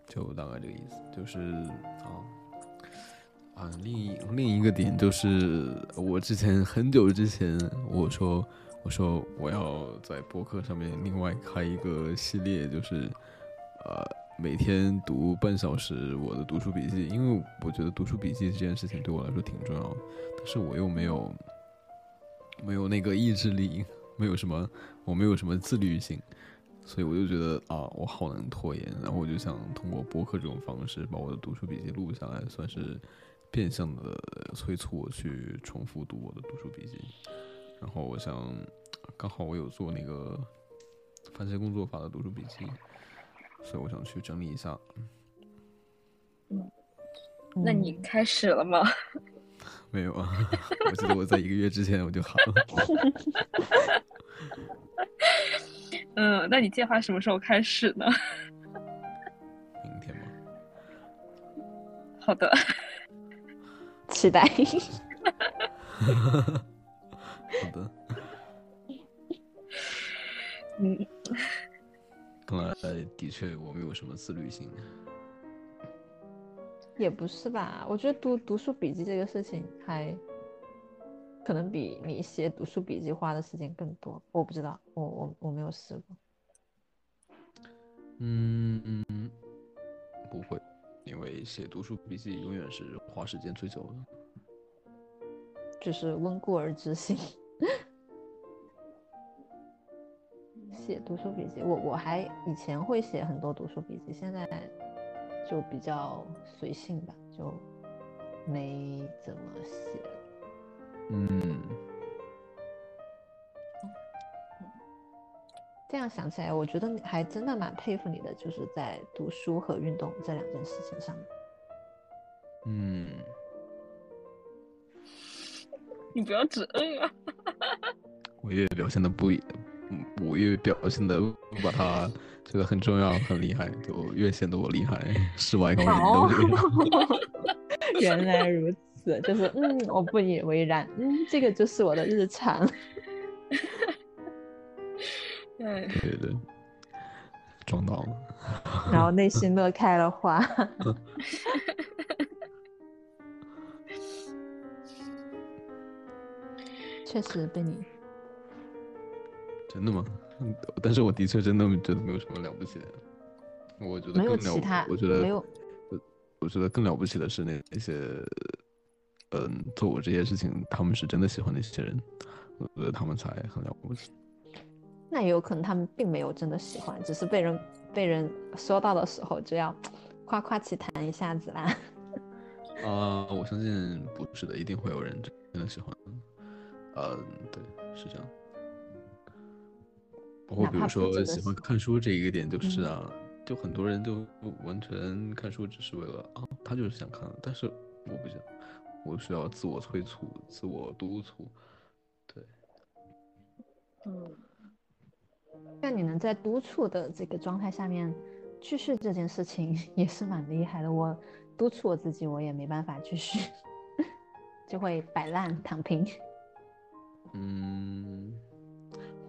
就大概这个意思，就是啊啊，另一另一个点就是，我之前很久之前我说我说我要在博客上面另外开一个系列，就是呃每天读半小时我的读书笔记，因为我觉得读书笔记这件事情对我来说挺重要的，但是我又没有。没有那个意志力，没有什么，我没有什么自律性，所以我就觉得啊，我好能拖延。然后我就想通过播客这种方式把我的读书笔记录下来，算是变相的催促我去重复读我的读书笔记。然后我想，刚好我有做那个番茄工作法的读书笔记，所以我想去整理一下。嗯，那你开始了吗？没有啊，我记得我在一个月之前我就好了。嗯，那你计划什么时候开始呢？明天吗？好的，期待。好的。嗯，看来的确我没有什么自律性。也不是吧，我觉得读读书笔记这个事情还可能比你写读书笔记花的时间更多。我不知道，我我我没有试过。嗯嗯，不会，因为写读书笔记永远是花时间最久的。就是温故而知新。写读书笔记，我我还以前会写很多读书笔记，现在。就比较随性吧，就没怎么写。嗯，这样想起来，我觉得还真的蛮佩服你的，就是在读书和运动这两件事情上。嗯，你不要只嗯啊！我越表现的不，我越表现的不把它。这个很重要，很厉害，就越显得我厉害。世外高人都。原来如此，就是嗯，我不以为然，嗯，这个就是我的日常。对对对，撞到了，然后内心乐开了花。确实被你。真的吗？但是我的确真的觉得没有什么了不起的。我觉得没有其他，我觉得没有。我我觉得更了不起的是那那些，嗯，做我这些事情，他们是真的喜欢那些人，我觉得他们才很了不起。那也有可能他们并没有真的喜欢，只是被人被人说到的时候就要夸夸其谈一下子啦。啊，我相信不是的，一定会有人真的喜欢。嗯，对，是这样。包括比如说喜欢看书这一个点，就是啊，就很多人就完全看书只是为了啊，他就是想看，但是我不想，我需要自我催促、自我督促，对，嗯，那你能在督促的这个状态下面继续这件事情，也是蛮厉害的。我督促我自己，我也没办法继续，就会摆烂躺平。嗯。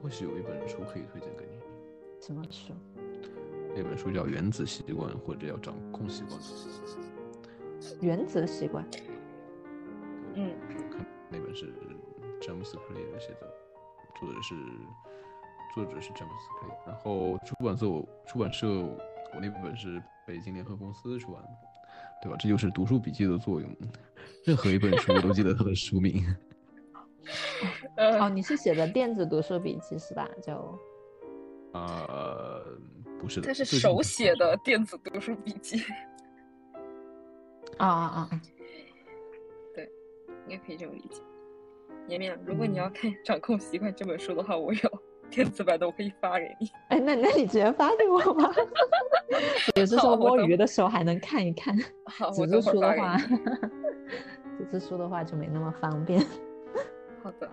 或许有一本书可以推荐给你。什么书？那本书叫《原子习惯》，或者叫《掌控习惯》。原子习惯。对，嗯，看那本是詹姆斯·克雷写的，作者是作者是詹姆斯·克雷，然后出版社我出版社我那本是北京联合公司出版的，对吧？这就是读书笔记的作用，任何一本书我都记得它的书名。哦，你是写的电子读书笔记是吧？就呃，不是的，它是手写的电子读书笔记。啊啊啊！对，应该可以这么理解。绵绵，如果你要看《掌控习惯》这本书的话，我有电子版的，我可以发给你。哎，那那你直接发给我吧。有时候摸鱼的时候还能看一看。好，纸质书的话，纸质书的话就没那么方便。好的。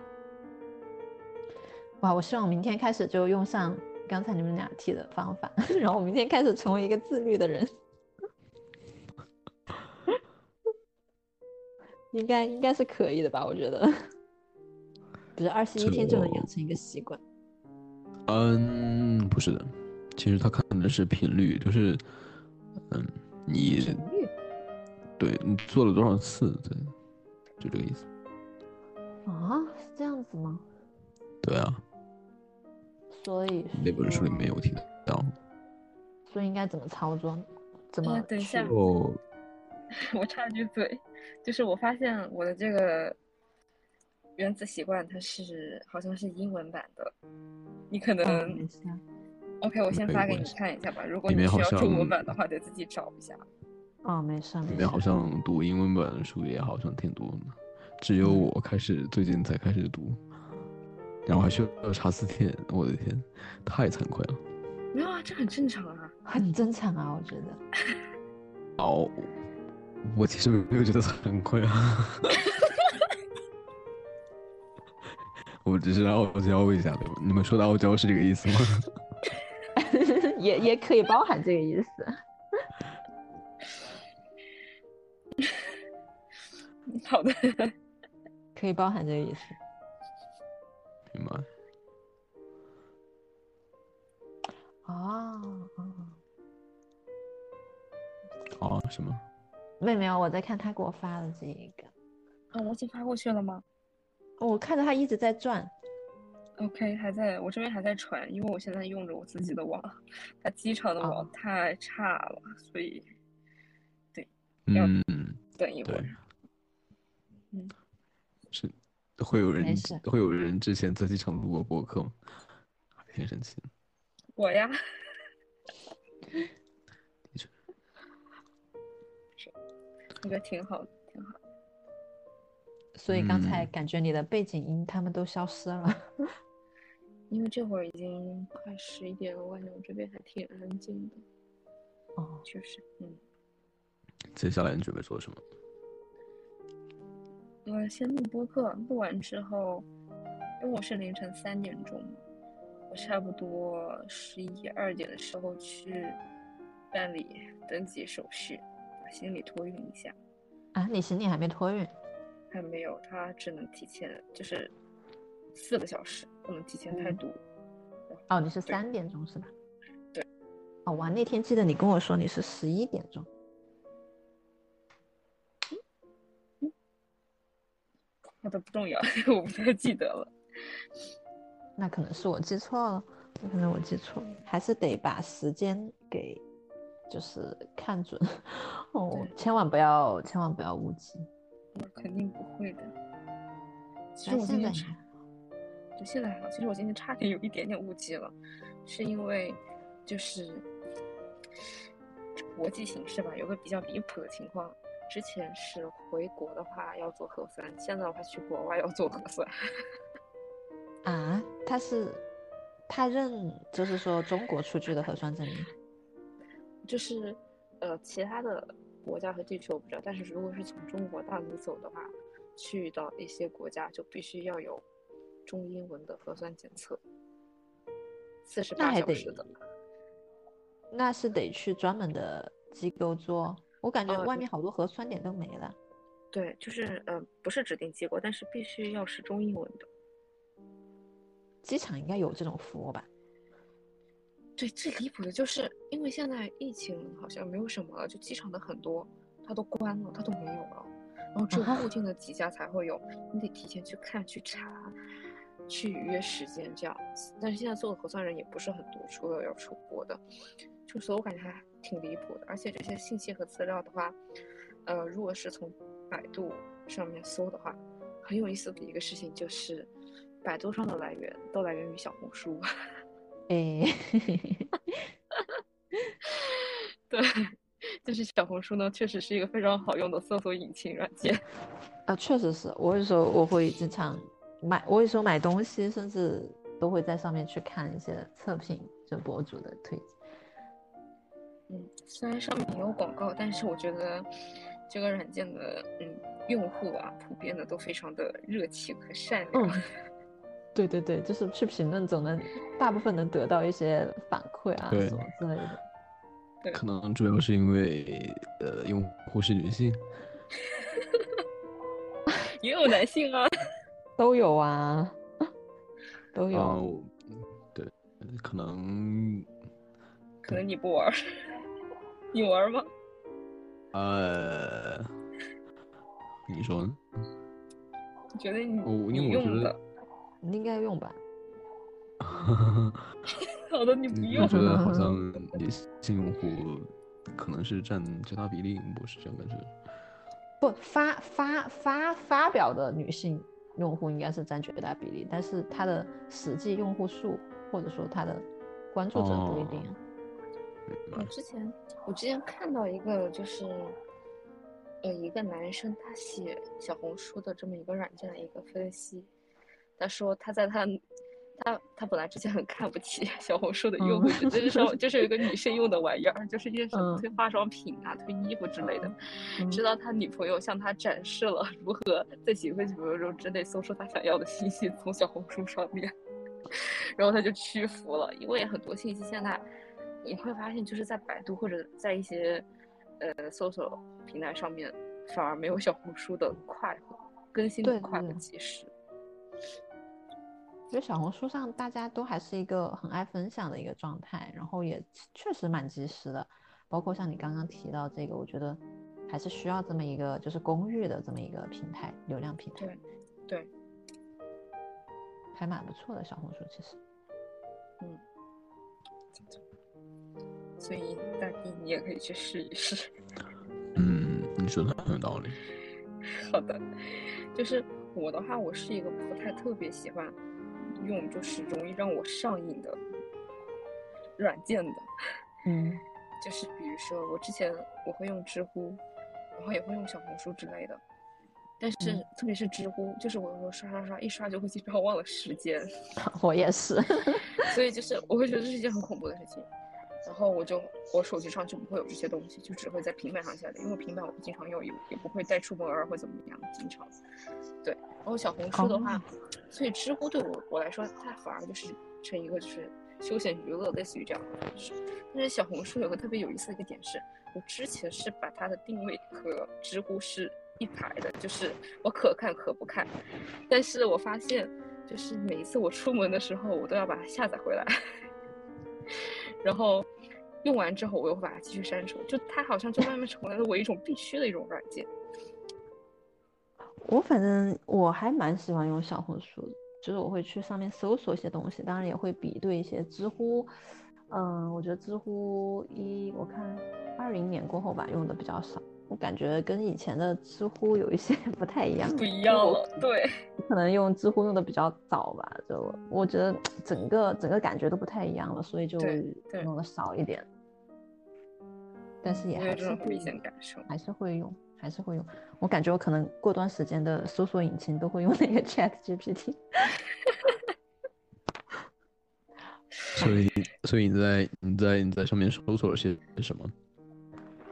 哇，我希望明天开始就用上刚才你们俩提的方法，然后我明天开始成为一个自律的人。应该应该是可以的吧？我觉得，不是二十一天就能养成一个习惯。嗯，不是的，其实他看的是频率，就是，嗯，你，对你做了多少次，对，就这个意思。啊，是这样子吗？对啊。所以那本书里面有提到。所以应该怎么操作？怎么？等一下，我 我插句嘴。就是我发现我的这个原子习惯，它是好像是英文版的，你可能，OK，我先发给你看一下吧。如果你需要中文版的话，得自己找一下。哦，没事。里面好像读英文版的书也好像挺多的，只有我开始最近才开始读，然后还需要查字典，我的天，太惭愧了。没有啊，这很正常啊，很正常啊，我觉得。哦。我其实没有觉得惭愧啊，我只是傲娇一下，对吧？你们说的傲娇是这个意思吗？也也可以包含这个意思。好的，可以包含这个意思。明白。啊啊！啊？什么？没有没有，我在看他给我发的这一个。啊，我已经发过去了吗？我看着他一直在转。OK，还在我这边还在传，因为我现在用着我自己的网，他机场的网太差了，所以对，要等一会儿。嗯，是会有人会有人之前在机场录过播客吗？挺神奇。我呀。我觉得挺好的，挺好。所以刚才感觉你的背景音他们都消失了，因为这会儿已经快十一点了，我感觉我这边还挺安静的。哦，确实，嗯。接下来你准备做什么？我先录播客，录完之后，因为我是凌晨三点钟，我差不多十一二点的时候去办理登记手续。把行李托运一下啊？你行李还没托运？还没有，他只能提前，就是四个小时，不能提前太多。哦，你是三点钟是吧？对。哦，我那天记得你跟我说你是十一点钟。好的，不重要，我不太记得了。那可能是我记错了，可能我记错了，还是得把时间给。就是看准 哦，千万不要，千万不要误记。我肯定不会的。其实我今天差，就现在还好。其实我今天差点有一点点误记了，是因为就是国际形势吧，有个比较离谱的情况。之前是回国的话要做核酸，现在的话去国外要做核酸。啊？他是他认，就是说中国出具的核酸证明。就是，呃，其他的国家和地区我不知道，但是如果是从中国大陆走的话，去到一些国家就必须要有中英文的核酸检测，四十八小时的。那是得去专门的机构做，我感觉外面好多核酸点都没了。对，就是呃，不是指定机构，但是必须要是中英文的。机场应该有这种服务吧？对，最离谱的就是因为现在疫情好像没有什么了，就机场的很多它都关了，它都没有了。然后只有固定的几家才会有，你得提前去看去查，去预约时间这样子。但是现在做的核酸人也不是很多，除了要出国的，就所以我感觉还挺离谱的。而且这些信息和资料的话，呃，如果是从百度上面搜的话，很有意思的一个事情就是，百度上的来源都来源于小红书。哎，对，就是小红书呢，确实是一个非常好用的搜索引擎软件。啊，确实是我有时候我会经常买，我有时候买东西，甚至都会在上面去看一些测评，就博主的推荐。嗯，虽然上面也有广告，但是我觉得这个软件的嗯用户啊，普遍的都非常的热情和善良。对对对，就是去评论总能，大部分能得到一些反馈啊什么之类的。对，可能主要是因为呃用户是女性，也有男性啊，都有啊，都有。对，可能可能你不玩，你玩吗？呃，你说呢？你觉得你你用的？你应该用吧。好的，你不用。我觉得好像 女性用户可能是占较大比例，不是这样感觉。不发发发发表的女性用户应该是占绝大比例，但是它的实际用户数或者说它的关注者不一定。我之前我之前看到一个就是呃一个男生他写小红书的这么一个软件的一个分析。他说他在他，他他本来之前很看不起 小红书的用户，就是说就是有一个女生用的玩意儿，就是一些什么推化妆品啊、推衣服之类的。直到他女朋友向他展示了如何在几分几分钟之内搜出他想要的信息，从小红书上面，然后他就屈服了。因为很多信息现在你会发现，就是在百度或者在一些呃搜索平台上面，反而没有小红书的快更新的快和及时。觉得小红书上大家都还是一个很爱分享的一个状态，然后也确实蛮及时的。包括像你刚刚提到这个，我觉得还是需要这么一个就是公寓的这么一个平台，流量平台。对，对，还蛮不错的小红书其实。嗯。所以大弟你也可以去试一试。嗯，你说的很有道理。好的，就是我的话，我是一个不太特别喜欢。用就是容易让我上瘾的软件的，嗯，就是比如说我之前我会用知乎，然后也会用小红书之类的，但是特别是知乎，就是我我刷刷刷一刷就会经常忘了时间，我也是，所以就是我会觉得这是一件很恐怖的事情。然后我就我手机上就不会有这些东西，就只会在平板上下载，因为平板我不经常用，也也不会带出门儿或怎么样，经常。对，然后小红书的话，所以知乎对我我来说，它反而就是成一个就是休闲娱乐，类似于这样的方式。但是小红书有个特别有意思的一个点是，我之前是把它的定位和知乎是一排的，就是我可看可不看。但是我发现，就是每一次我出门的时候，我都要把它下载回来，然后。用完之后，我又会把它继续删除，就它好像就慢慢成为了我一种必须的一种软件。我反正我还蛮喜欢用小红书，就是我会去上面搜索一些东西，当然也会比对一些知乎。嗯，我觉得知乎一我看二零年过后吧，用的比较少。我感觉跟以前的知乎有一些 不太一样，不一样了。对，可能用知乎用的比较早吧，就我觉得整个整个感觉都不太一样了，所以就用的少一点。但是也还是明显感受，还是会用，还是会用。我感觉我可能过段时间的搜索引擎都会用那个 Chat GPT。所以，所以你在你在你在上面搜索了些什么？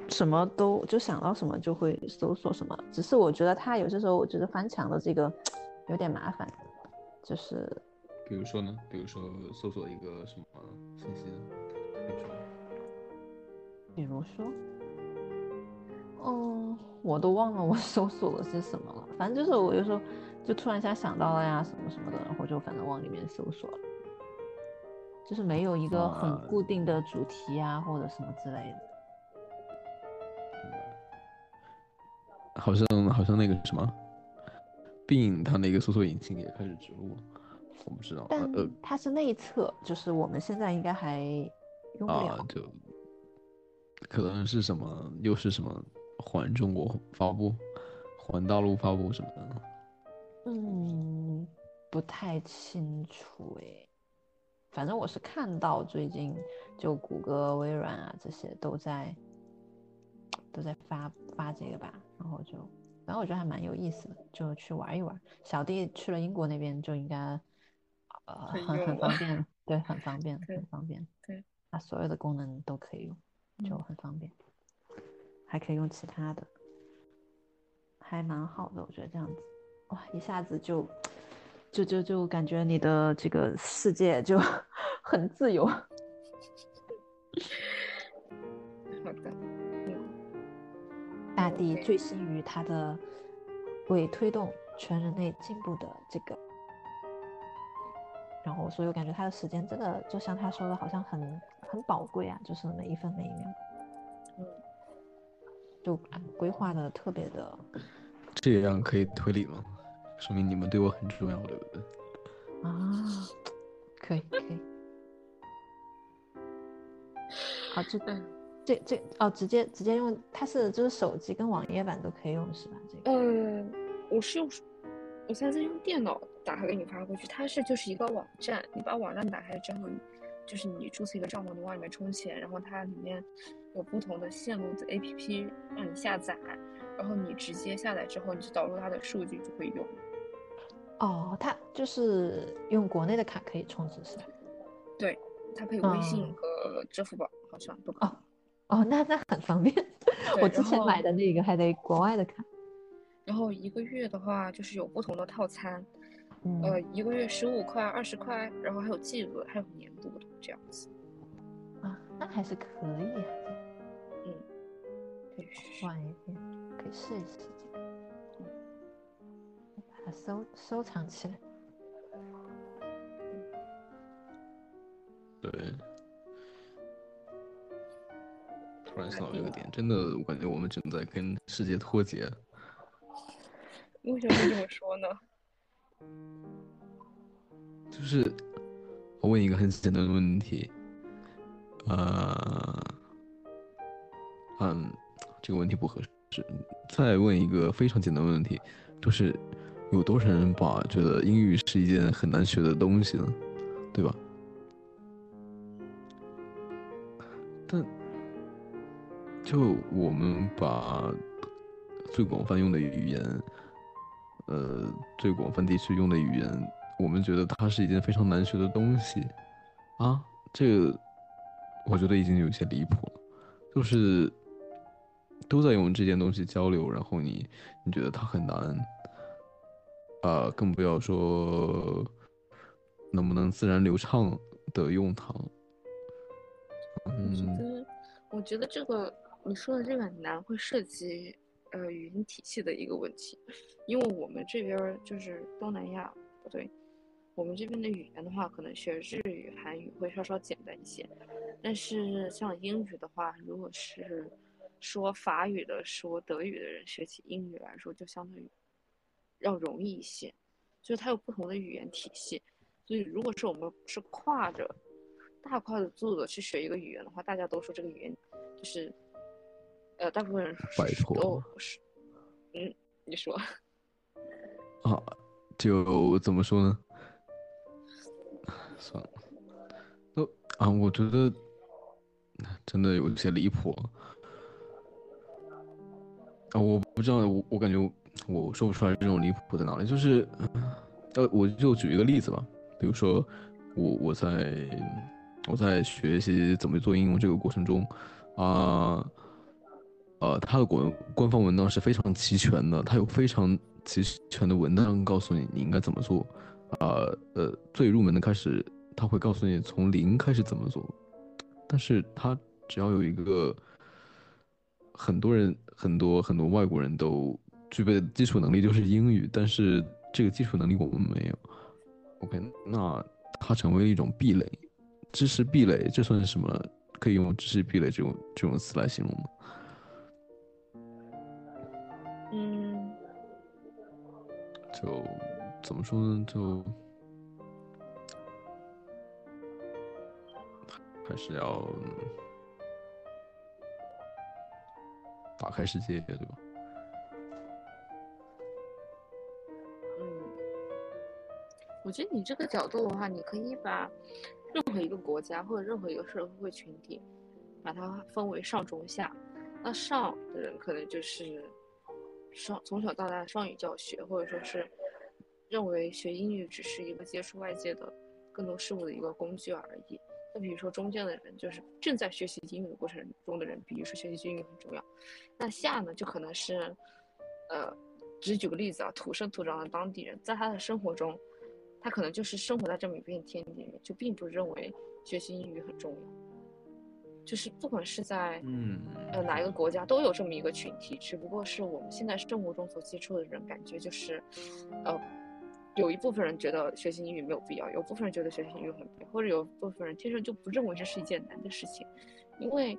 什么都就想到什么就会搜索什么，只是我觉得他有些时候我觉得翻墙的这个有点麻烦，就是比如说呢，比如说搜索一个什么信息呢？比如说，嗯，我都忘了我搜索了些什么了，反正就是我有时候就突然一下想到了呀什么什么的，然后就反正往里面搜索了，就是没有一个很固定的主题啊或者什么之类的。好像好像那个什么，病它那个搜索引擎也开始植入了，我不知道。但呃，它是内测，就是我们现在应该还用不了。啊，就可能是什么，又是什么环中国发布，环大陆发布什么的。嗯，不太清楚诶。反正我是看到最近就谷歌、微软啊这些都在都在发发这个吧，然后就反正我觉得还蛮有意思的，就去玩一玩。小弟去了英国那边就应该呃很 很方便，对，很方便，很方便，对，它所有的功能都可以用，就很方便，还可以用其他的，还蛮好的，我觉得这样子，哇，一下子就。就就就感觉你的这个世界就 很自由。好的，大地醉心于他的为推动全人类进步的这个，然后所以我感觉他的时间真的就像他说的，好像很很宝贵啊，就是每一分每一秒，嗯，就规划的特别的。这样可以推理吗？说明你们对我很重要，对不对？啊，可以可以。好，这这这哦，直接直接用，它是就是手机跟网页版都可以用是吧？这个。呃，我是用，我现在用电脑打开给你发过去，它是就是一个网站，你把网站打开之后，就是你注册一个账号，你往里面充钱，然后它里面有不同的线路的 APP 让你下载，然后你直接下载之后，你就导入它的数据就可以用。哦，它就是用国内的卡可以充值是吧？对，它可以微信和支付宝好像都可以。哦，哦，那那很方便。我之前买的那个还得国外的卡。然后一个月的话，就是有不同的套餐，呃，一个月十五块、二十块，然后还有季度的，还有年度的这样子。啊，那还是可以啊。嗯，可以换一遍，可以试一试。把它收收藏起来。对，突然想到这个点，真的，我感觉我们正在跟世界脱节。为什么会这么说呢？就是我问一个很简单的问题，呃，嗯，这个问题不合适。再问一个非常简单的问题，就是。有多少人把觉得英语是一件很难学的东西呢？对吧？但就我们把最广泛用的语言，呃，最广泛地区用的语言，我们觉得它是一件非常难学的东西啊，这个我觉得已经有些离谱了。就是都在用这件东西交流，然后你你觉得它很难。啊，更不要说能不能自然流畅的用它。我觉得，我觉得这个你说的这个很难，会涉及呃语音体系的一个问题，因为我们这边就是东南亚，不对，我们这边的语言的话，可能学日语、韩语会稍稍简单一些，但是像英语的话，如果是说法语的、说德语的人学起英语来说，就相对于。要容易一些，就是它有不同的语言体系，所以如果是我们是跨着大跨的度的去学一个语言的话，大家都说这个语言就是，呃，大部分人都是，嗯，你说，啊，就怎么说呢？算了，都啊，我觉得真的有些离谱啊，我不知道，我我感觉。我说不出来这种离谱在哪里，就是，呃，我就举一个例子吧，比如说，我我在我在学习怎么做应用这个过程中，啊，呃，呃它的官官方文档是非常齐全的，它有非常齐全的文档告诉你你应该怎么做，啊，呃，最入门的开始，他会告诉你从零开始怎么做，但是他只要有一个，很多人很多很多外国人都。具备的基础能力就是英语，但是这个基础能力我们没有。OK，那它成为了一种壁垒，知识壁垒，这算是什么？可以用知识壁垒这种这种词来形容吗？就怎么说呢？就还是要打开世界，对吧？嗯，我觉得你这个角度的话，你可以把任何一个国家或者任何一个社会群体，把它分为上中下。那上的人可能就是双从小到大双语教学，或者说是认为学英语只是一个接触外界的更多事物的一个工具而已。那比如说中间的人，就是正在学习英语的过程中的人，比如说学习英语很重要。那下呢，就可能是，呃，只举个例子啊，土生土长的当地人，在他的生活中，他可能就是生活在这么一片天地里面，就并不认为学习英语很重要。就是不管是在嗯呃哪一个国家，都有这么一个群体，只不过是我们现在生活中所接触的人，感觉就是，呃，有一部分人觉得学习英语没有必要，有部分人觉得学习英语很必要，或者有部分人天生就不认为这是一件难的事情，因为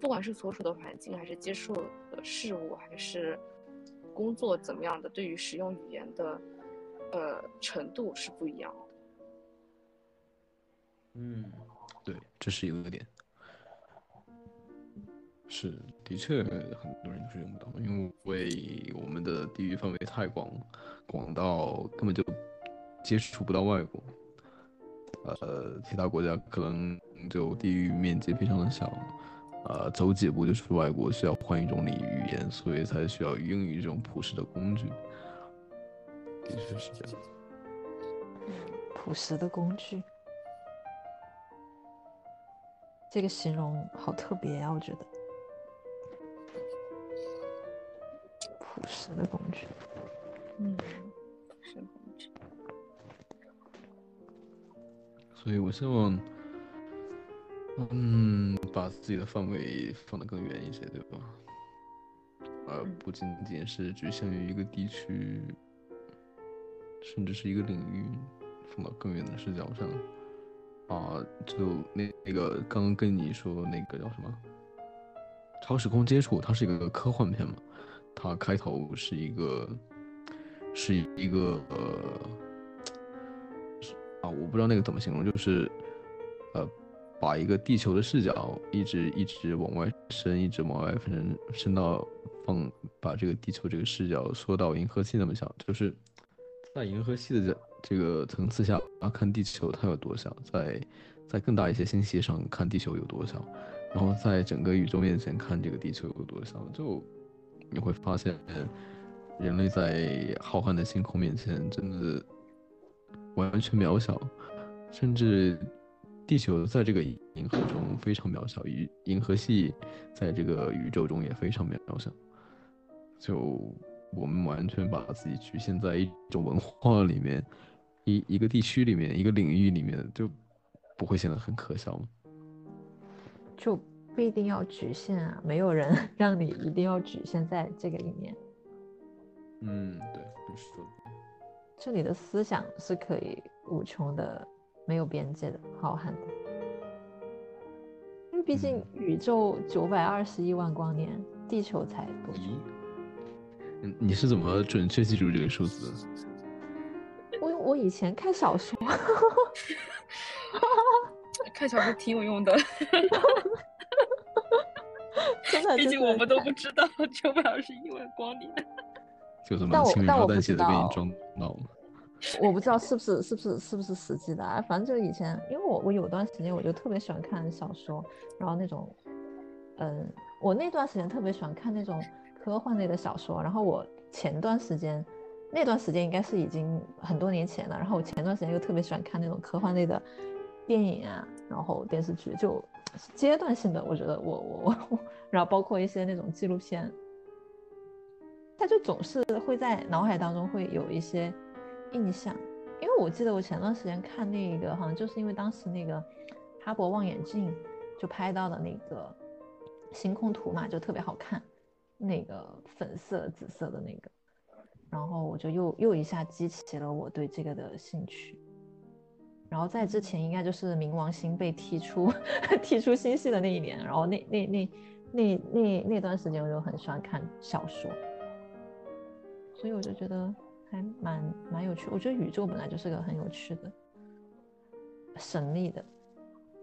不管是所处的环境，还是接触的事物，还是工作怎么样的，对于使用语言的呃程度是不一样的。嗯，对，这是有一个点。是，的确，很多人就是用不到，因为我们的地域范围太广，广到根本就接触不到外国。呃，其他国家可能就地域面积非常的小，呃，走几步就是外国，需要换一种语言，所以才需要英语这种普世的工具。的确是这样。朴实的工具，这个形容好特别啊，我觉得。朴实的工具，嗯，是工具。所以我希望，嗯，把自己的范围放得更远一些，对吧？而不仅仅是局限于一个地区，甚至是一个领域，放到更远的视角上。啊，就那那个刚刚跟你说那个叫什么《超时空接触》，它是一个科幻片嘛？它开头是一个，是一个呃，啊，我不知道那个怎么形容，就是，呃，把一个地球的视角一直一直往外伸，一直往外伸，伸到放把这个地球这个视角缩到银河系那么小，就是在银河系的这这个层次下啊看地球它有多小，在在更大一些星系上看地球有多小，然后在整个宇宙面前看这个地球有多小，就。你会发现，人类在浩瀚的星空面前真的完全渺小，甚至地球在这个银河中非常渺小，与银河系在这个宇宙中也非常渺小。就我们完全把自己局限在一种文化里面，一一个地区里面，一个领域里面，就不会显得很可笑吗？就。不一定要局限啊，没有人 让你一定要局限在这个里面。嗯，对，你说这里的思想是可以无穷的，没有边界的，浩瀚的。因为毕竟宇宙九百二十亿万光年，地球才多少？嗯，你是怎么准确记住这个数字？我我以前看小说，看小说挺有用的。毕竟我们都不知道九百二十一万光年，就这么轻描淡写的给你装到了。我不知道是不是是不是是不是实际的啊？反正就以前，因为我我有段时间我就特别喜欢看小说，然后那种，嗯，我那段时间特别喜欢看那种科幻类的小说。然后我前段时间，那段时间应该是已经很多年前了。然后我前段时间又特别喜欢看那种科幻类的电影啊，然后电视剧就。阶段性的，我觉得我我我，然后包括一些那种纪录片，他就总是会在脑海当中会有一些印象，因为我记得我前段时间看那个，好像就是因为当时那个哈勃望远镜就拍到的那个星空图嘛，就特别好看，那个粉色紫色的那个，然后我就又又一下激起了我对这个的兴趣。然后在之前应该就是冥王星被踢出 踢出星系的那一年，然后那那那那那那段时间我就很喜欢看小说，所以我就觉得还蛮蛮有趣。我觉得宇宙本来就是个很有趣的、神秘的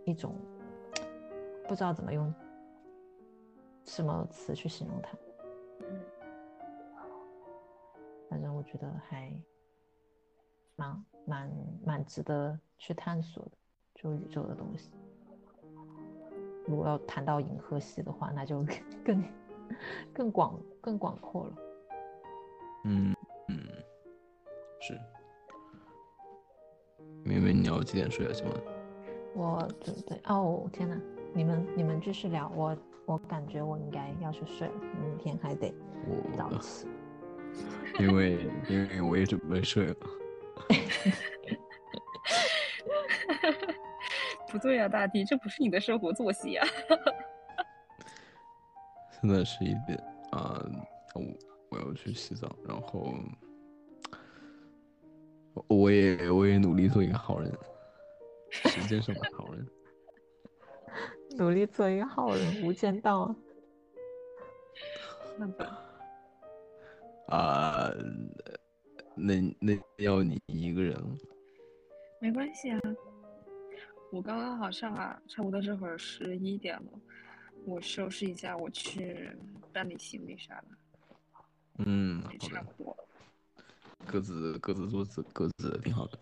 一种，不知道怎么用什么词去形容它。嗯，反正我觉得还蛮蛮蛮值得去探索的，就宇宙的东西。如果要谈到银河系的话，那就 更更广更广阔了。嗯嗯，是。明明你要几点睡啊？今晚？我准备哦，天哪！你们你们继续聊，我我感觉我应该要去睡了，明天还得早起。因为因为我也准备睡了。不对呀，大地，这不是你的生活作息啊！现在十一点啊，我我要去洗澡，然后我也我也努力做一个好人，时间上的好人，努力做一个好人，无间道。啊，那那要你一个人？没关系啊。我刚刚好像啊，差不多这会儿十一点了，我收拾一下，我去办理行李啥的。嗯，差不多。各自各自做自各自的，挺好的。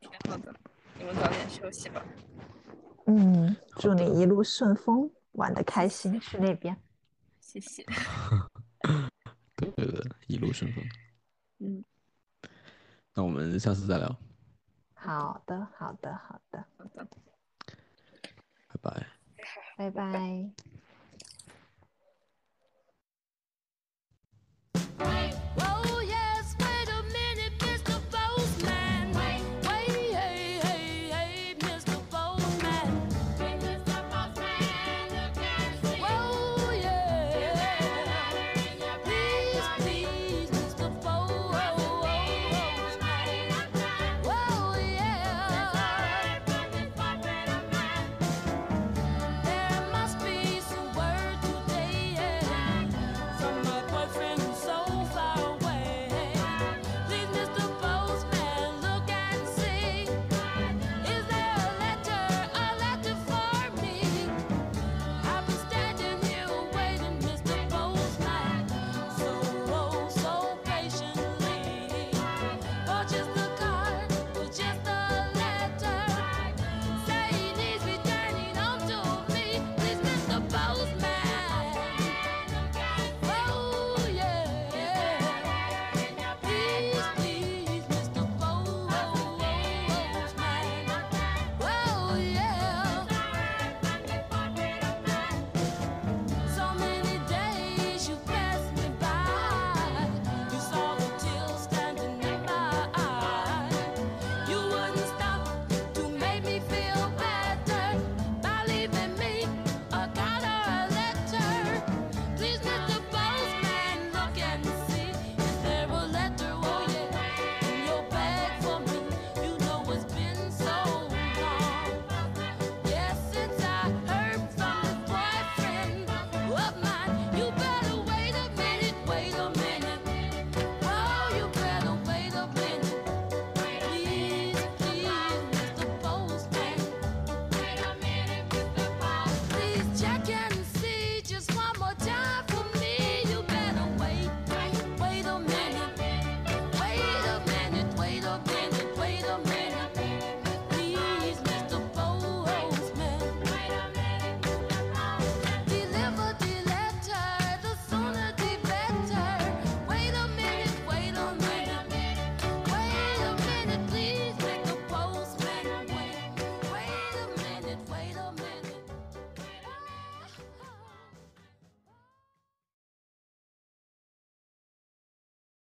挺好的，你们早点休息吧。嗯，祝你一路顺风，玩的开心，去那边。谢谢。对对对，一路顺风。嗯。那我们下次再聊。好的好的好的。拜拜。拜拜。拜拜。